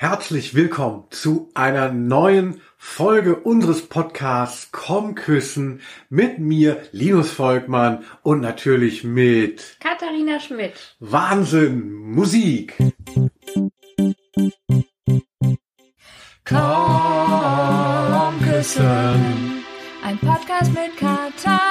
Herzlich willkommen zu einer neuen Folge unseres Podcasts Komm küssen mit mir, Linus Volkmann und natürlich mit Katharina Schmidt. Wahnsinn, Musik. Komm küssen. Ein Podcast mit Katharina.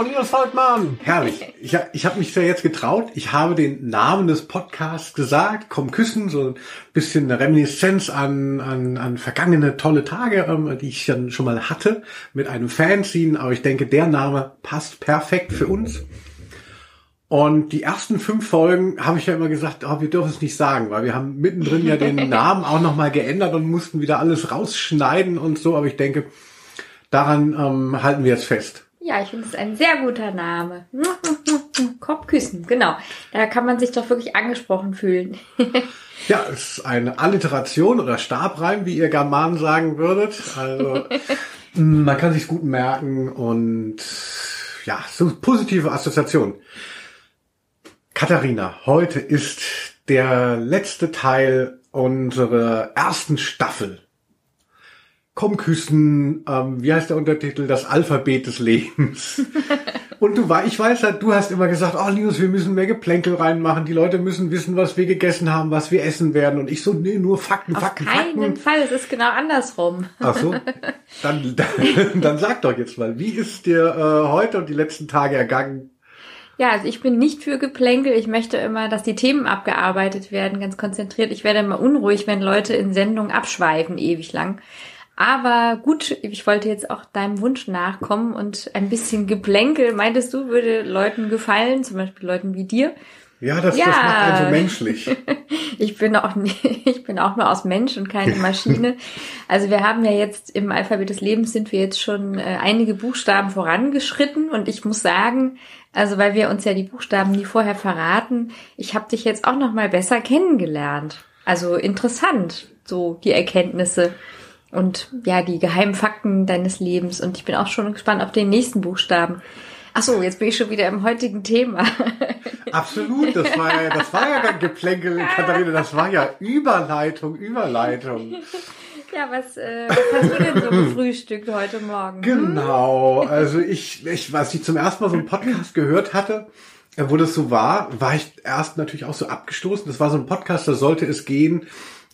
Und Linus Volkmann. Herrlich. Ich, ich habe mich ja jetzt getraut. Ich habe den Namen des Podcasts gesagt. Komm küssen. So ein bisschen eine Reminiszenz an, an, an vergangene tolle Tage, ähm, die ich dann schon mal hatte mit einem Fanzine. Aber ich denke, der Name passt perfekt für uns. Und die ersten fünf Folgen habe ich ja immer gesagt, oh, wir dürfen es nicht sagen, weil wir haben mittendrin ja den Namen auch nochmal geändert und mussten wieder alles rausschneiden und so. Aber ich denke, daran ähm, halten wir jetzt fest. Ja, ich finde es ein sehr guter Name. Kopf küssen, genau. Da kann man sich doch wirklich angesprochen fühlen. ja, es ist eine Alliteration oder Stabreim, wie ihr Germanen sagen würdet. Also man kann sich gut merken und ja, so positive Assoziationen. Katharina, heute ist der letzte Teil unserer ersten Staffel. Komm küssen, ähm, wie heißt der Untertitel? Das Alphabet des Lebens. Und du war, ich weiß ja, du hast immer gesagt, oh Linus, wir müssen mehr Geplänkel reinmachen. Die Leute müssen wissen, was wir gegessen haben, was wir essen werden. Und ich so, nee, nur Fakten, Auf Fakten, keinen Fakten. Fall, es ist genau andersrum. Ach so, dann, dann, dann sag doch jetzt mal, wie ist dir äh, heute und die letzten Tage ergangen? Ja, also ich bin nicht für Geplänkel. Ich möchte immer, dass die Themen abgearbeitet werden, ganz konzentriert. Ich werde immer unruhig, wenn Leute in Sendungen abschweifen, ewig lang. Aber gut, ich wollte jetzt auch deinem Wunsch nachkommen und ein bisschen Geplänkel, meintest du, würde Leuten gefallen, zum Beispiel Leuten wie dir. Ja, das, ja. das macht einen so menschlich. ich bin auch ich bin auch nur aus Mensch und keine Maschine. Also wir haben ja jetzt im Alphabet des Lebens sind wir jetzt schon äh, einige Buchstaben vorangeschritten und ich muss sagen, also weil wir uns ja die Buchstaben nie vorher verraten, ich habe dich jetzt auch noch mal besser kennengelernt. Also interessant, so die Erkenntnisse und ja, die geheimen Fakten deines Lebens und ich bin auch schon gespannt auf den nächsten Buchstaben. Ach so, jetzt bin ich schon wieder im heutigen Thema. Absolut, das war ja, das war ja kein Geplänkel, Katharina, das war ja Überleitung, Überleitung. Ja, was, äh, was hast du denn so gefrühstückt heute Morgen? Genau, also ich, ich, was ich zum ersten Mal so einen Podcast gehört hatte, wo das so war, war ich erst natürlich auch so abgestoßen. Das war so ein Podcast, da sollte es gehen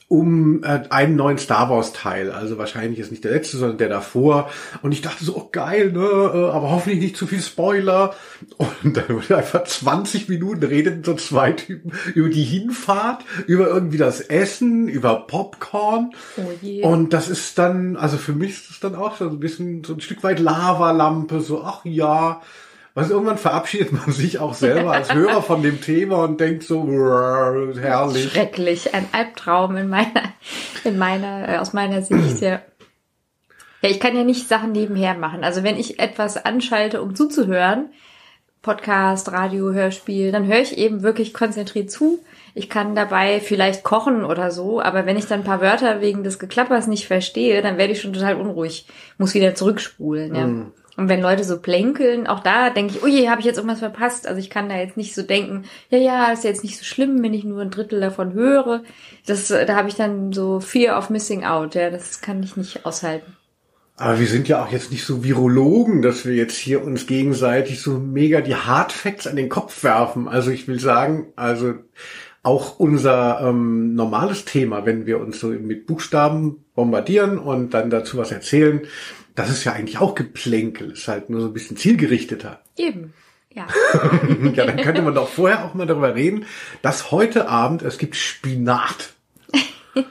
um äh, einen neuen Star Wars Teil. Also wahrscheinlich ist nicht der letzte, sondern der davor. Und ich dachte so, oh geil, ne, äh, aber hoffentlich nicht zu viel Spoiler. Und dann wurde einfach 20 Minuten redeten so zwei Typen über die Hinfahrt, über irgendwie das Essen, über Popcorn. Oh je. Und das ist dann, also für mich ist das dann auch so ein bisschen so ein Stück weit Lavalampe, so, ach ja, was irgendwann verabschiedet man sich auch selber als Hörer von dem Thema und denkt so, herrlich. Schrecklich, ein Albtraum in meiner, in meiner, äh, aus meiner Sicht, ja. Ja, ich kann ja nicht Sachen nebenher machen. Also wenn ich etwas anschalte, um zuzuhören, Podcast, Radio, Hörspiel, dann höre ich eben wirklich konzentriert zu. Ich kann dabei vielleicht kochen oder so, aber wenn ich dann ein paar Wörter wegen des Geklappers nicht verstehe, dann werde ich schon total unruhig. Muss wieder zurückspulen, ja. Mm. Und wenn Leute so plänkeln, auch da denke ich, oh je, habe ich jetzt irgendwas verpasst? Also ich kann da jetzt nicht so denken, ja, ja, ist jetzt nicht so schlimm, wenn ich nur ein Drittel davon höre. Das, da habe ich dann so Fear of Missing Out, ja, das kann ich nicht aushalten. Aber wir sind ja auch jetzt nicht so Virologen, dass wir jetzt hier uns gegenseitig so mega die Hardfacts an den Kopf werfen. Also ich will sagen, also auch unser ähm, normales Thema, wenn wir uns so mit Buchstaben bombardieren und dann dazu was erzählen, das ist ja eigentlich auch Geplänkel, ist halt nur so ein bisschen zielgerichteter. Eben. Ja. ja, dann könnte man doch vorher auch mal darüber reden, dass heute Abend es gibt Spinat.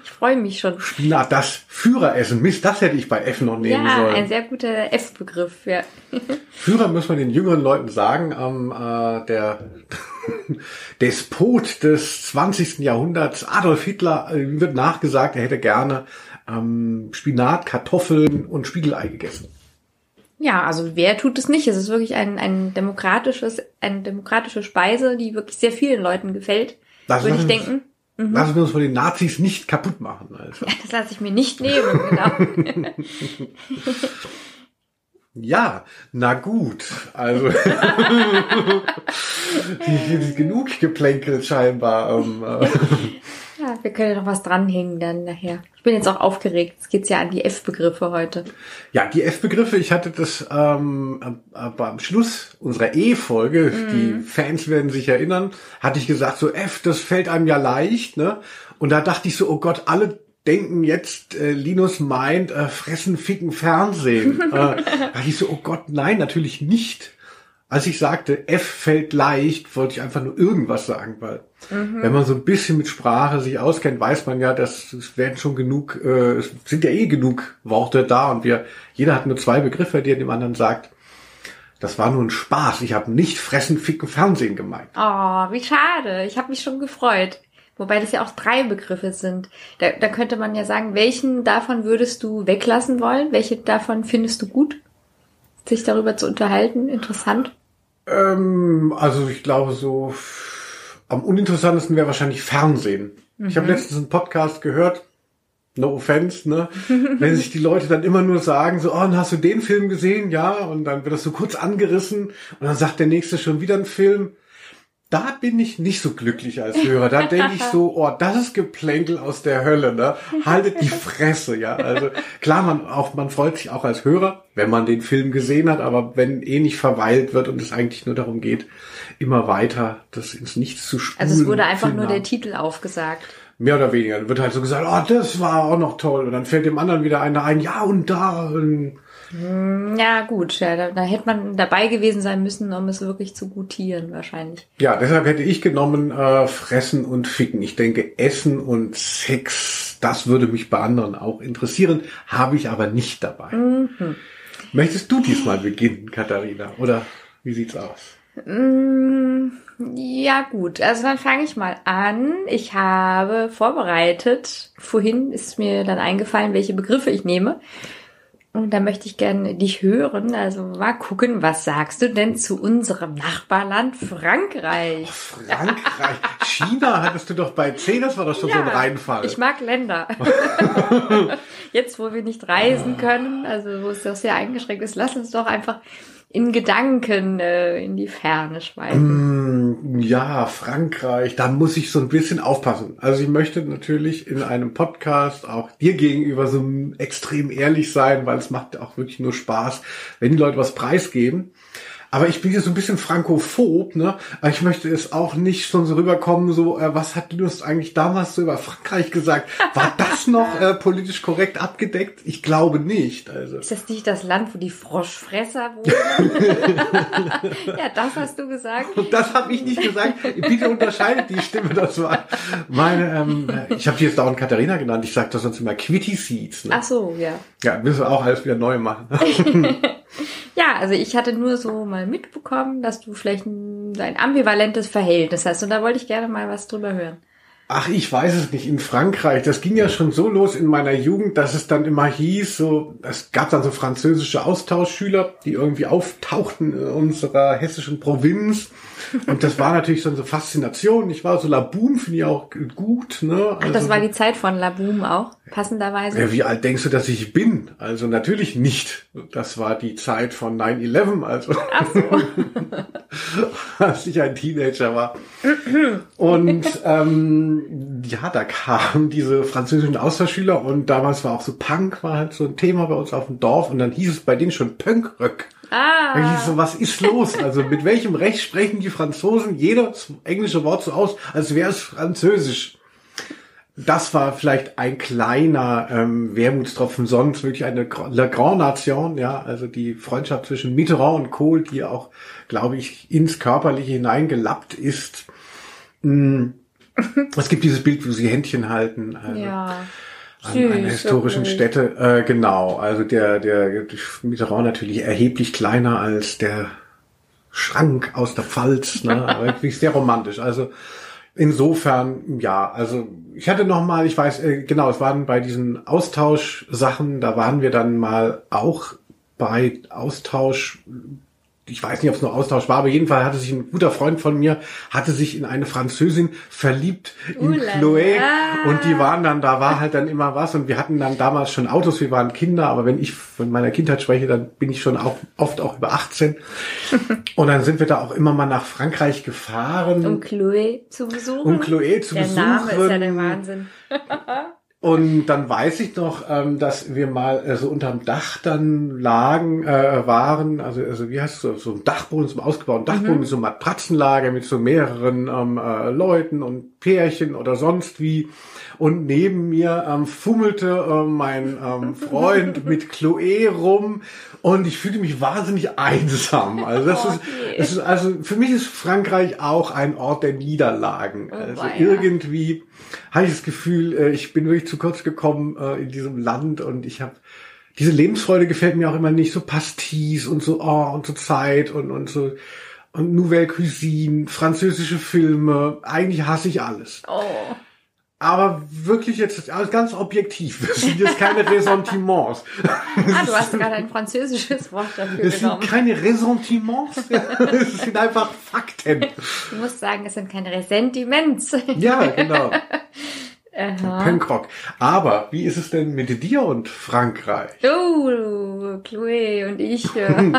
Ich freue mich schon. Spinat, das Führeressen. Mist, das hätte ich bei F noch nehmen ja, sollen. Ja, ein sehr guter F-Begriff, ja. Führer muss man den jüngeren Leuten sagen, ähm, äh, der Despot des 20. Jahrhunderts, Adolf Hitler, äh, wird nachgesagt, er hätte gerne ähm, Spinat, Kartoffeln und Spiegelei gegessen. Ja, also wer tut es nicht? Es ist wirklich ein, ein demokratisches, eine demokratische Speise, die wirklich sehr vielen Leuten gefällt, das würde ich denken. Mhm. Lassen wir uns von den Nazis nicht kaputt machen. Also. Ja, das lasse ich mir nicht nehmen, genau. Ja, na gut. Also genug geplänkelt scheinbar. Ja, wir können ja noch was dranhängen dann nachher. Ich bin jetzt auch aufgeregt. Es geht ja an die F-Begriffe heute. Ja, die F-Begriffe, ich hatte das ähm, am Schluss unserer E-Folge, mm. die Fans werden sich erinnern, hatte ich gesagt, so F, das fällt einem ja leicht, ne? Und da dachte ich so, oh Gott, alle denken jetzt, äh, Linus meint, äh, fressen, ficken, Fernsehen. äh, da dachte ich so, oh Gott, nein, natürlich nicht. Als ich sagte, F fällt leicht, wollte ich einfach nur irgendwas sagen, weil mhm. wenn man so ein bisschen mit Sprache sich auskennt, weiß man ja, dass es werden schon genug, äh, es sind ja eh genug Worte da und wir, jeder hat nur zwei Begriffe, die er dem anderen sagt. Das war nur ein Spaß. Ich habe nicht fressen, ficken, Fernsehen gemeint. Oh, wie schade. Ich habe mich schon gefreut. Wobei das ja auch drei Begriffe sind. Da, da könnte man ja sagen, welchen davon würdest du weglassen wollen? Welche davon findest du gut? Sich darüber zu unterhalten? Interessant? Ähm, also ich glaube so am uninteressantesten wäre wahrscheinlich Fernsehen. Mhm. Ich habe letztens einen Podcast gehört, no offense, ne? Wenn sich die Leute dann immer nur sagen, so, oh, und hast du den Film gesehen? Ja, und dann wird das so kurz angerissen und dann sagt der nächste schon wieder einen Film da bin ich nicht so glücklich als Hörer. Da denke ich so, oh, das ist Geplänkel aus der Hölle, ne? Haltet die Fresse, ja. Also klar, man auch, man freut sich auch als Hörer, wenn man den Film gesehen hat, aber wenn eh nicht verweilt wird und es eigentlich nur darum geht, immer weiter das ins Nichts zu spulen. Also es wurde einfach nur der Titel aufgesagt. Mehr oder weniger. Dann wird halt so gesagt, oh, das war auch noch toll. Und dann fällt dem anderen wieder einer ein, ja und da. Und ja, gut, ja, da, da hätte man dabei gewesen sein müssen, um es wirklich zu gutieren, wahrscheinlich. Ja, deshalb hätte ich genommen, äh, fressen und ficken. Ich denke, Essen und Sex, das würde mich bei anderen auch interessieren, habe ich aber nicht dabei. Mhm. Möchtest du diesmal beginnen, Katharina? Oder wie sieht's aus? Mm, ja, gut. Also dann fange ich mal an. Ich habe vorbereitet. Vorhin ist mir dann eingefallen, welche Begriffe ich nehme. Und da möchte ich gerne dich hören. Also mal gucken, was sagst du denn zu unserem Nachbarland Frankreich? Oh, Frankreich. China hattest du doch bei 10, das war doch schon ja, so ein Reinfall. Ich mag Länder. Jetzt, wo wir nicht reisen können, also wo es doch sehr eingeschränkt ist, lass uns doch einfach in Gedanken äh, in die Ferne schweifen. Mm, ja, Frankreich, da muss ich so ein bisschen aufpassen. Also ich möchte natürlich in einem Podcast auch dir gegenüber so extrem ehrlich sein, weil es macht auch wirklich nur Spaß, wenn die Leute was preisgeben. Aber ich bin hier so ein bisschen frankophob, ne? Aber ich möchte es auch nicht schon so rüberkommen, so, äh, was hat Linus eigentlich damals so über Frankreich gesagt? War das noch äh, politisch korrekt abgedeckt? Ich glaube nicht. Also. Ist das nicht das Land, wo die Froschfresser wohnen? ja, das hast du gesagt. Und das habe ich nicht gesagt. Bitte unterscheidet die Stimme, das war meine, ähm, ich habe die jetzt dauernd Katharina genannt. Ich sage das sonst immer Quitty Seeds. Ne? Ach so, ja. Ja, müssen wir auch alles wieder neu machen. Ja, also ich hatte nur so mal mitbekommen, dass du vielleicht ein, ein ambivalentes Verhältnis hast und da wollte ich gerne mal was drüber hören. Ach, ich weiß es nicht. In Frankreich, das ging ja schon so los in meiner Jugend, dass es dann immer hieß, so, es gab dann so französische Austauschschüler, die irgendwie auftauchten in unserer hessischen Provinz. Und das war natürlich so eine Faszination. Ich war so Laboom, finde ich auch gut, ne? Also, Ach, das also war die Zeit von Laboom auch, passenderweise. Ja, wie alt denkst du, dass ich bin? Also natürlich nicht. Das war die Zeit von 9-11, also. Ach so. als ich ein Teenager war. Und, ähm, ja, da kamen diese französischen Austauschschüler und damals war auch so Punk, war halt so ein Thema bei uns auf dem Dorf und dann hieß es bei denen schon Punkröck. Ah. Hieß so, was ist los? Also mit welchem Recht sprechen die Franzosen jedes englische Wort so aus, als wäre es französisch? Das war vielleicht ein kleiner ähm, Wermutstropfen, sonst wirklich eine La Grande Nation, ja, also die Freundschaft zwischen Mitterrand und Kohl, die auch, glaube ich, ins Körperliche hineingelappt ist. Mm es gibt dieses Bild, wo sie Händchen halten. Also ja. An einer historischen wirklich. Stätte, äh, genau. Also der, der Mitterrand natürlich erheblich kleiner als der Schrank aus der Pfalz, ne? aber wirklich sehr romantisch. Also insofern, ja, also ich hatte noch mal, ich weiß, äh, genau, es waren bei diesen Austauschsachen, da waren wir dann mal auch bei Austausch ich weiß nicht, ob es nur Austausch war, aber jedenfalls hatte sich ein guter Freund von mir, hatte sich in eine Französin verliebt, in Ulala. Chloé. Und die waren dann, da war halt dann immer was. Und wir hatten dann damals schon Autos, wir waren Kinder, aber wenn ich von meiner Kindheit spreche, dann bin ich schon auch oft auch über 18. Und dann sind wir da auch immer mal nach Frankreich gefahren. Um Chloe zu besuchen. Um Chloe zu der besuchen. Name ist ja der Wahnsinn. Und dann weiß ich noch, ähm, dass wir mal äh, so unterm Dach dann lagen, äh, waren, also, also wie heißt es, so, so ein Dachboden, so ein ausgebauten Dachboden mit so einem Matratzenlager, mit so mehreren ähm, äh, Leuten und Pärchen oder sonst wie. Und neben mir ähm, fummelte äh, mein ähm, Freund mit Chloe rum und ich fühlte mich wahnsinnig einsam. Also das ist, Okay. es ist also für mich ist Frankreich auch ein Ort der Niederlagen. Also weia. irgendwie habe ich das Gefühl, äh, ich bin wirklich zu kurz gekommen äh, in diesem Land und ich habe diese Lebensfreude gefällt mir auch immer nicht so Pastis und so oh, und so Zeit und und so und Nouvelle Cuisine, französische Filme, eigentlich hasse ich alles. Oh. Aber wirklich jetzt also ganz objektiv, das sind jetzt keine Ressentiments. Ah, du hast gerade ein französisches Wort dafür Es sind genommen. keine Ressentiments, es sind einfach Fakten. Du musst sagen, es sind keine Ressentiments. Ja, genau. Aha. Aber wie ist es denn mit dir und Frankreich? Oh, Chloe und ich. Äh,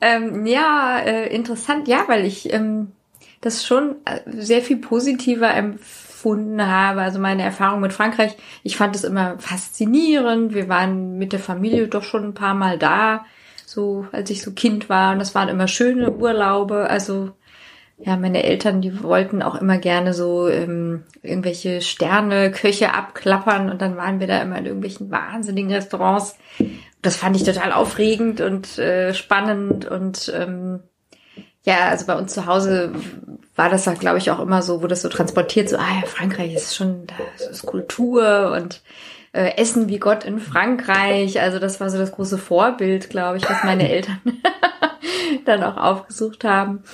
ähm, ja, äh, interessant. Ja, weil ich ähm, das schon äh, sehr viel positiver empfunden habe. Also meine Erfahrung mit Frankreich. Ich fand es immer faszinierend. Wir waren mit der Familie doch schon ein paar Mal da, so als ich so Kind war. Und das waren immer schöne Urlaube. Also ja, meine Eltern, die wollten auch immer gerne so ähm, irgendwelche Sterne, Köche abklappern und dann waren wir da immer in irgendwelchen wahnsinnigen Restaurants. Das fand ich total aufregend und äh, spannend und ähm, ja, also bei uns zu Hause war das halt, glaube ich, auch immer so, wo das so transportiert, so, ah ja, Frankreich ist schon, das ist Kultur und äh, Essen wie Gott in Frankreich. Also das war so das große Vorbild, glaube ich, was meine Eltern dann auch aufgesucht haben.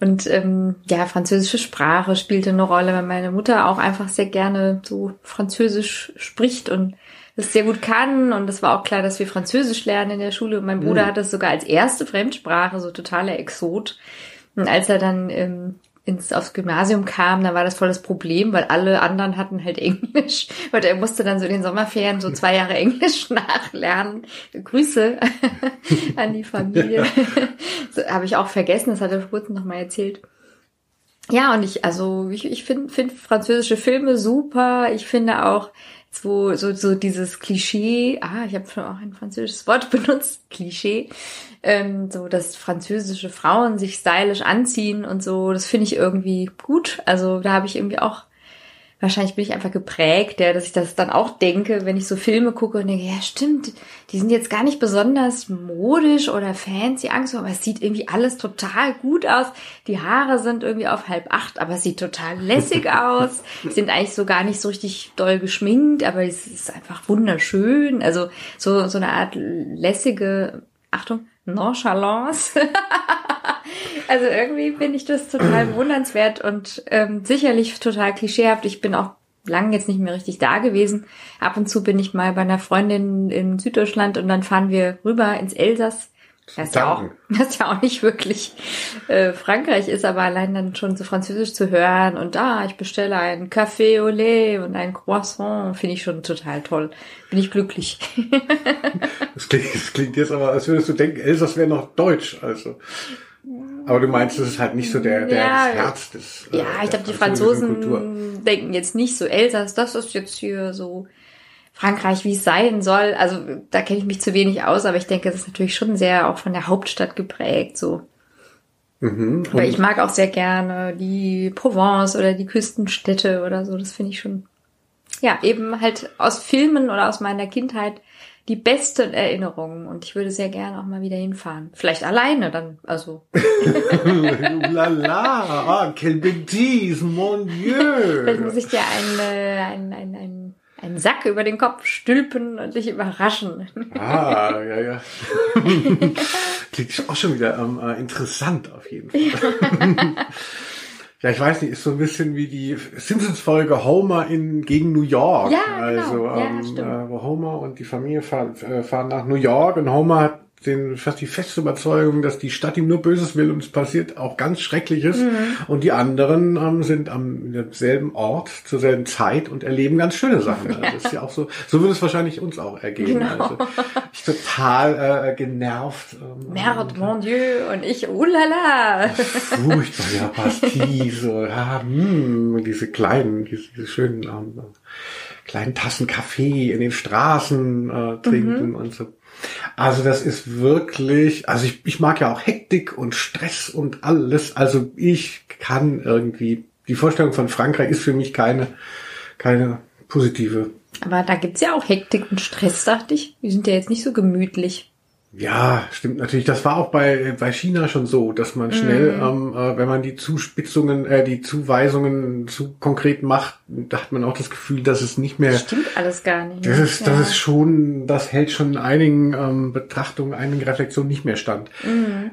Und ähm, ja, französische Sprache spielte eine Rolle, weil meine Mutter auch einfach sehr gerne so Französisch spricht und das sehr gut kann. Und es war auch klar, dass wir Französisch lernen in der Schule. Und mein Bruder hat das sogar als erste Fremdsprache, so totaler Exot. Und als er dann ähm, ins aufs Gymnasium kam, da war das voll das Problem, weil alle anderen hatten halt Englisch. Und er musste dann so in den Sommerferien so zwei Jahre Englisch nachlernen. Grüße an die Familie. so, Habe ich auch vergessen, das hat er vor kurzem noch mal erzählt. Ja, und ich, also ich, ich finde find französische Filme super. Ich finde auch so, so, so dieses Klischee, ah, ich habe schon auch ein französisches Wort benutzt, Klischee, ähm, so dass französische Frauen sich stylisch anziehen und so, das finde ich irgendwie gut. Also da habe ich irgendwie auch, wahrscheinlich bin ich einfach geprägt, ja, dass ich das dann auch denke, wenn ich so Filme gucke und denke, ja stimmt, die sind jetzt gar nicht besonders modisch oder fancy Angst, aber es sieht irgendwie alles total gut aus. Die Haare sind irgendwie auf halb acht, aber es sieht total lässig aus. Die sind eigentlich so gar nicht so richtig doll geschminkt, aber es ist einfach wunderschön. Also so, so eine Art lässige, Achtung, Nonchalance. Also irgendwie finde ich das total bewundernswert und ähm, sicherlich total klischeehaft. Ich bin auch lange jetzt nicht mehr richtig da gewesen. Ab und zu bin ich mal bei einer Freundin in Süddeutschland und dann fahren wir rüber ins Elsass. Das ist ja auch, das ja auch nicht wirklich äh, Frankreich ist, aber allein dann schon so Französisch zu hören und ah, ich bestelle einen Café au lait und ein Croissant, finde ich schon total toll. Bin ich glücklich. Das klingt, das klingt jetzt aber, als würdest du denken, Elsass wäre noch Deutsch, also. Aber du meinst, das ist halt nicht so der, der Ja, das Herz des. äh, Ja, ich der glaube, die Franzosen Kultur. denken jetzt nicht so Elsass, das ist jetzt hier so Frankreich, wie es sein soll. Also da kenne ich mich zu wenig aus, aber ich denke, das ist natürlich schon sehr auch von der Hauptstadt geprägt. So. Mhm. Aber ich mag auch sehr gerne die Provence oder die Küstenstädte oder so. Das finde ich schon, ja, eben halt aus Filmen oder aus meiner Kindheit die besten Erinnerungen. Und ich würde sehr gerne auch mal wieder hinfahren. Vielleicht alleine dann, also Lala, ah, quelle bêtise, mon Vielleicht Dieu. muss ich dir einen, äh, einen, einen, einen, Sack über den Kopf stülpen und dich überraschen. Ah, ja, ja. Klingt auch schon wieder ähm, äh, interessant auf jeden Fall. Ja, ich weiß nicht, ist so ein bisschen wie die Simpsons-Folge Homer in gegen New York. Ja, genau. Also, Ja, ähm, stimmt. äh, wo Homer und die Familie fahren, äh, fahren nach New York und Homer hat den, fast die feste Überzeugung, dass die Stadt ihm nur Böses will und es passiert auch ganz Schreckliches. Mhm. Und die anderen ähm, sind am selben Ort zur selben Zeit und erleben ganz schöne Sachen. Also das ist ja auch so. So würde es wahrscheinlich uns auch ergehen. Genau. Also ich total äh, genervt. Ähm, Merde, mon Dieu. Und ich, ulala. furchtbar, ja, Pastis, so, ja, hm, diese kleinen, diese, diese schönen ähm, kleinen Tassen Kaffee in den Straßen äh, trinken Mhm. und so. Also das ist wirklich, also ich, ich mag ja auch Hektik und Stress und alles. Also ich kann irgendwie, die Vorstellung von Frankreich ist für mich keine, keine positive. Aber da gibt's ja auch Hektik und Stress, dachte ich. Die sind ja jetzt nicht so gemütlich. Ja, stimmt natürlich. Das war auch bei, bei China schon so, dass man schnell, ähm, äh, wenn man die Zuspitzungen, äh, die Zuweisungen zu konkret macht, da hat man auch das Gefühl, dass es nicht mehr. Stimmt alles gar nicht. Das ist, das ist schon, das hält schon einigen ähm, Betrachtungen, einigen Reflexionen nicht mehr stand.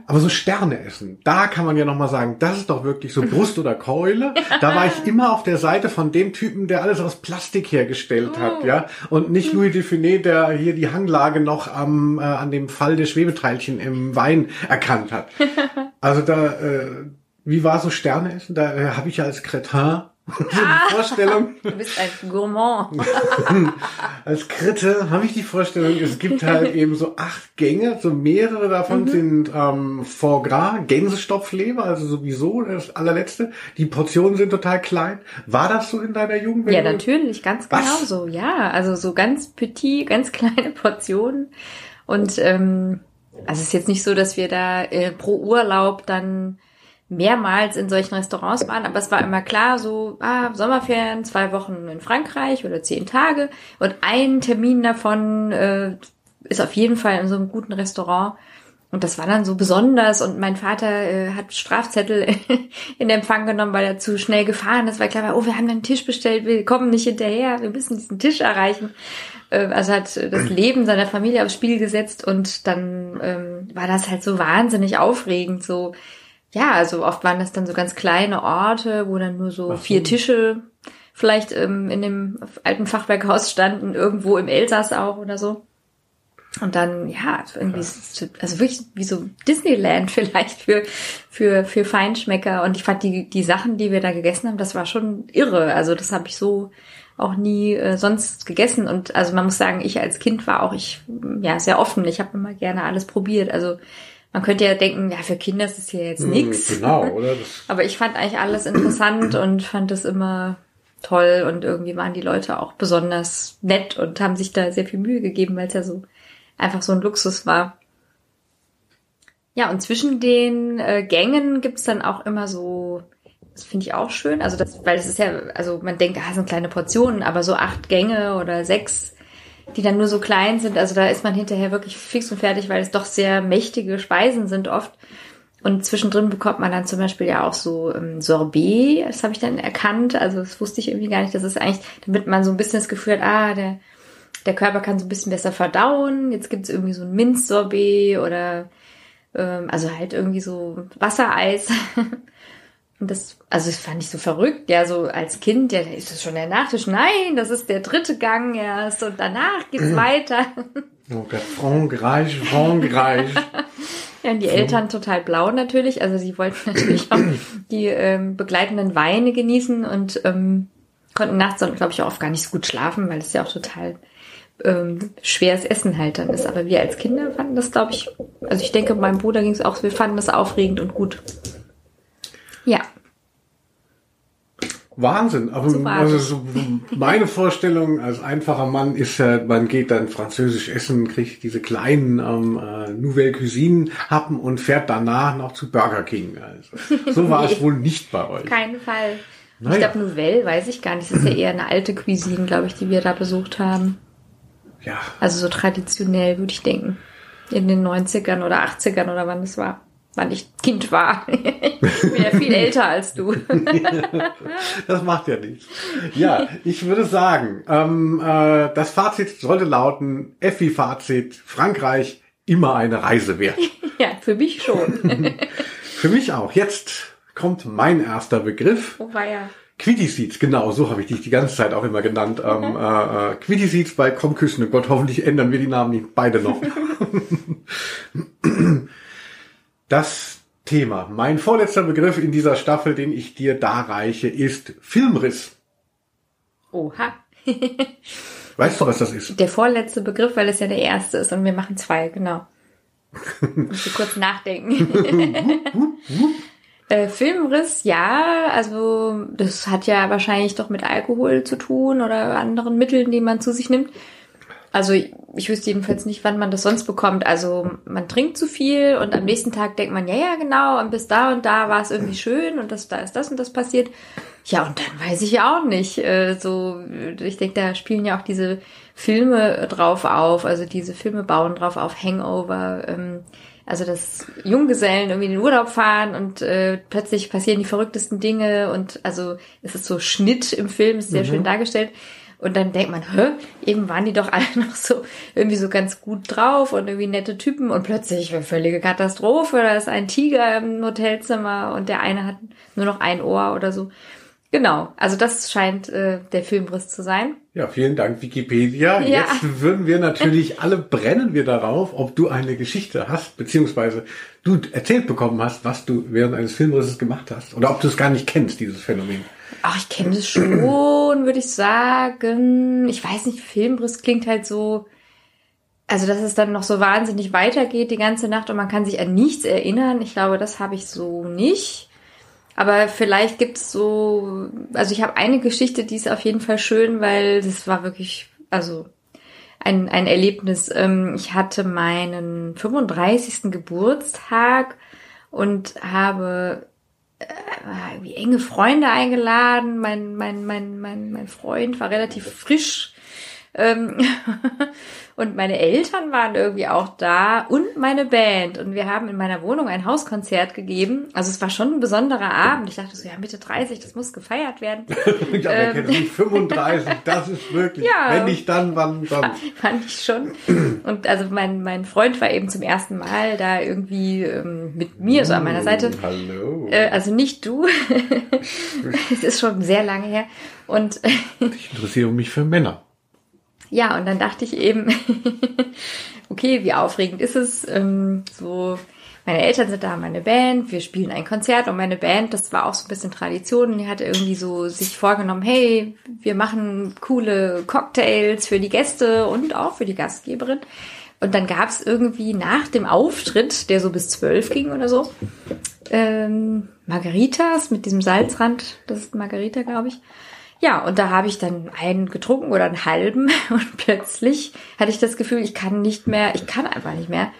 Aber so Sterne essen, da kann man ja nochmal sagen, das ist doch wirklich so Brust oder Keule. Da war ich immer auf der Seite von dem Typen, der alles aus Plastik hergestellt hat, ja. Und nicht Louis Dufiné, der hier die Hanglage noch am, äh, an dem Fall der Schwebeteilchen im Wein erkannt hat. Also da, äh, wie war so Sterne essen? Da äh, habe ich ja als Cretin so die Vorstellung, Du bist ein Gourmand. als Kritte habe ich die Vorstellung, es gibt halt eben so acht Gänge, so mehrere davon sind ähm, Foie Gras, Gänsestopfleber, also sowieso das allerletzte. Die Portionen sind total klein. War das so in deiner Jugend? Ja, natürlich, ganz Was? genau so. Ja, also so ganz petit, ganz kleine Portionen. Und ähm, also es ist jetzt nicht so, dass wir da äh, pro Urlaub dann mehrmals in solchen Restaurants waren, aber es war immer klar, so ah, Sommerferien, zwei Wochen in Frankreich oder zehn Tage und ein Termin davon äh, ist auf jeden Fall in so einem guten Restaurant. Und das war dann so besonders und mein Vater äh, hat Strafzettel in Empfang genommen, weil er zu schnell gefahren ist, weil klar war, oh, wir haben einen Tisch bestellt, wir kommen nicht hinterher, wir müssen diesen Tisch erreichen. Äh, also hat das Leben seiner Familie aufs Spiel gesetzt und dann ähm, war das halt so wahnsinnig aufregend, so ja, also oft waren das dann so ganz kleine Orte, wo dann nur so Ach vier Tische vielleicht ähm, in dem alten Fachwerkhaus standen, irgendwo im Elsass auch oder so. Und dann, ja, irgendwie, also wirklich wie so Disneyland vielleicht für, für, für Feinschmecker. Und ich fand die, die Sachen, die wir da gegessen haben, das war schon irre. Also das habe ich so auch nie äh, sonst gegessen. Und also man muss sagen, ich als Kind war auch ich ja sehr offen. Ich habe immer gerne alles probiert. Also man könnte ja denken, ja, für Kinder ist es hier jetzt Hm, nix. Genau, oder? Das, Aber ich fand eigentlich alles interessant und fand es immer toll und irgendwie waren die Leute auch besonders nett und haben sich da sehr viel Mühe gegeben, weil es ja so einfach so ein Luxus war. Ja, und zwischen den äh, Gängen gibt's dann auch immer so, das finde ich auch schön, also das, weil es ist ja, also man denkt, ah, das sind kleine Portionen, aber so acht Gänge oder sechs, die dann nur so klein sind, also da ist man hinterher wirklich fix und fertig, weil es doch sehr mächtige Speisen sind oft. Und zwischendrin bekommt man dann zum Beispiel ja auch so ähm, Sorbet, das habe ich dann erkannt, also das wusste ich irgendwie gar nicht, das ist eigentlich, damit man so ein bisschen das Gefühl hat, ah, der, der Körper kann so ein bisschen besser verdauen, jetzt gibt's irgendwie so ein Minzsorbet oder ähm, also halt irgendwie so Wassereis. Und das, also das fand ich so verrückt, ja, so als Kind, ja, da ist das schon der Nachtisch. Nein, das ist der dritte Gang erst und danach geht's weiter. oh Gott, Frankreich, Frankreich. Ja, und die Eltern total blau natürlich. Also sie wollten natürlich auch die ähm, begleitenden Weine genießen und ähm, konnten nachts dann, glaube ich, auch oft gar nicht so gut schlafen, weil es ja auch total ähm, schweres Essen halt dann ist. Aber wir als Kinder fanden das, glaube ich, also ich denke, meinem Bruder ging es auch, wir fanden das aufregend und gut. Ja, Wahnsinn, aber also so meine Vorstellung als einfacher Mann ist ja, man geht dann französisch essen, kriegt diese kleinen ähm, äh, Nouvelle Cuisine Happen und fährt danach noch zu Burger King. Also, so war es Nee. wohl nicht bei euch. keinen Fall. Ich Naja. glaube, Nouvelle weiß ich gar nicht. Das ist ja eher eine alte Cuisine, glaube ich, die wir da besucht haben. Ja, Also so traditionell, würde ich denken. In den 90ern oder 80ern oder wann das war. Wann ich Kind war. ich bin ja viel älter als du. das macht ja nichts. Ja, ich würde sagen, ähm, äh, das Fazit sollte lauten, Effi Fazit, Frankreich immer eine Reise wert. ja, für mich schon. Für mich auch. Jetzt kommt mein erster Begriff. Oh, war ja. Quitty Seeds, genau, so habe ich dich die ganze Zeit auch immer genannt. Ähm, äh, äh, Quitty Seeds bei Komm küssen, oh Gott, hoffentlich ändern wir die Namen nicht beide noch. Das Thema, mein vorletzter Begriff in dieser Staffel, den ich dir darreiche, ist Filmriss. Oha. Weißt du, was das ist? Der vorletzte Begriff, weil es ja der erste ist und wir machen zwei, genau. Muss ich kurz nachdenken. Äh, Filmriss, ja, also das hat ja wahrscheinlich doch mit Alkohol zu tun oder anderen Mitteln, die man zu sich nimmt. Also ich, wüsste jedenfalls nicht, wann man das sonst bekommt. Also man trinkt zu viel und am nächsten Tag denkt man, ja, ja, genau, und bis da und da war es irgendwie schön und das, da ist das und das passiert. Ja, und dann weiß ich ja auch nicht. Äh, so, ich denke, da spielen ja auch diese Filme drauf auf, also diese Filme bauen drauf auf Hangover. Ähm, also dass Junggesellen irgendwie in den Urlaub fahren und äh, plötzlich passieren die verrücktesten Dinge und also es ist so Schnitt im Film, ist sehr mhm. schön dargestellt. Und dann denkt man, hä, eben waren die doch alle noch so irgendwie so ganz gut drauf und irgendwie nette Typen und plötzlich eine völlige Katastrophe. Da ist ein Tiger im Hotelzimmer und der eine hat nur noch ein Ohr oder so. Genau, also das scheint äh, der Filmriss zu sein. Ja, vielen Dank, Wikipedia. Ja. Jetzt würden wir natürlich alle brennen wir darauf, ob du eine Geschichte hast, beziehungsweise du erzählt bekommen hast, was du während eines Filmrisses gemacht hast. Oder ob du es gar nicht kennst, dieses Phänomen. Ach, ich kenne das schon, würde ich sagen. Ich weiß nicht, Filmriss klingt halt so, also dass es dann noch so wahnsinnig weitergeht die ganze Nacht und man kann sich an nichts erinnern. Ich glaube, das habe ich so nicht. Aber vielleicht gibt es so, also ich habe eine Geschichte, die ist auf jeden Fall schön, weil das war wirklich, also ein, ein Erlebnis. Ähm, ich hatte meinen 35. Geburtstag und habe äh, wie enge Freunde eingeladen. Mein, mein, mein, mein, mein Freund war relativ frisch. Und meine Eltern waren irgendwie auch da und meine Band. Und wir haben in meiner Wohnung ein Hauskonzert gegeben. Also es war schon ein besonderer Abend. Ich dachte so, ja, Mitte 30, das muss gefeiert werden. ja, ähm, nicht 35, das ist wirklich, ja, wenn nicht dann, wann dann. Fand ich schon. Und also mein, mein Freund war eben zum ersten Mal da irgendwie ähm, mit mir, so an meiner Seite. Mm, hallo. Äh, also nicht du. es ist schon sehr lange her. Und ich interessiere mich für Männer. Ja, und dann dachte ich eben, okay, wie aufregend ist es? Ähm, so, meine Eltern sind da, meine Band, wir spielen ein Konzert und meine Band, das war auch so ein bisschen Tradition. Die hatte irgendwie so sich vorgenommen, hey, wir machen coole Cocktails für die Gäste und auch für die Gastgeberin. Und dann gab es irgendwie nach dem Auftritt, der so bis zwölf ging oder so, ähm, Margaritas mit diesem Salzrand, das ist Margarita, glaube ich. Ja, und da habe ich dann einen getrunken oder einen halben und plötzlich hatte ich das Gefühl, ich kann nicht mehr, ich kann einfach nicht mehr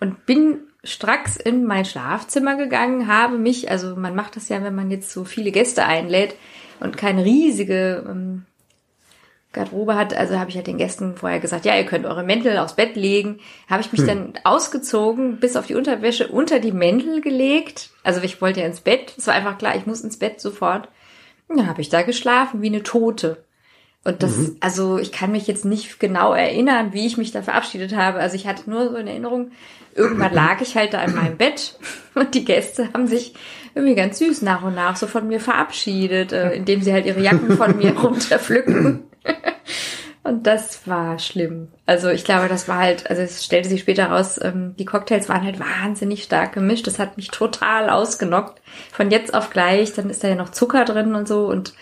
und bin stracks in mein Schlafzimmer gegangen, habe mich, also man macht das ja, wenn man jetzt so viele Gäste einlädt und keine riesige ähm, Garderobe hat, also habe ich halt den Gästen vorher gesagt, ja, ihr könnt eure Mäntel aufs Bett legen. Habe ich mich hm. dann ausgezogen, bis auf die Unterwäsche unter die Mäntel gelegt. Also ich wollte ja ins Bett. Es war einfach klar, ich muss ins Bett sofort. Dann habe ich da geschlafen wie eine Tote. Und das, mhm. also ich kann mich jetzt nicht genau erinnern, wie ich mich da verabschiedet habe. Also ich hatte nur so in Erinnerung, irgendwann lag ich halt da in meinem Bett und die Gäste haben sich irgendwie ganz süß nach und nach so von mir verabschiedet, äh, indem sie halt ihre Jacken von mir runterpflücken. Und das war schlimm. Also ich glaube, das war halt, also es stellte sich später raus, ähm, die Cocktails waren halt wahnsinnig stark gemischt. Das hat mich total ausgenockt. Von jetzt auf gleich, dann ist da ja noch Zucker drin und so und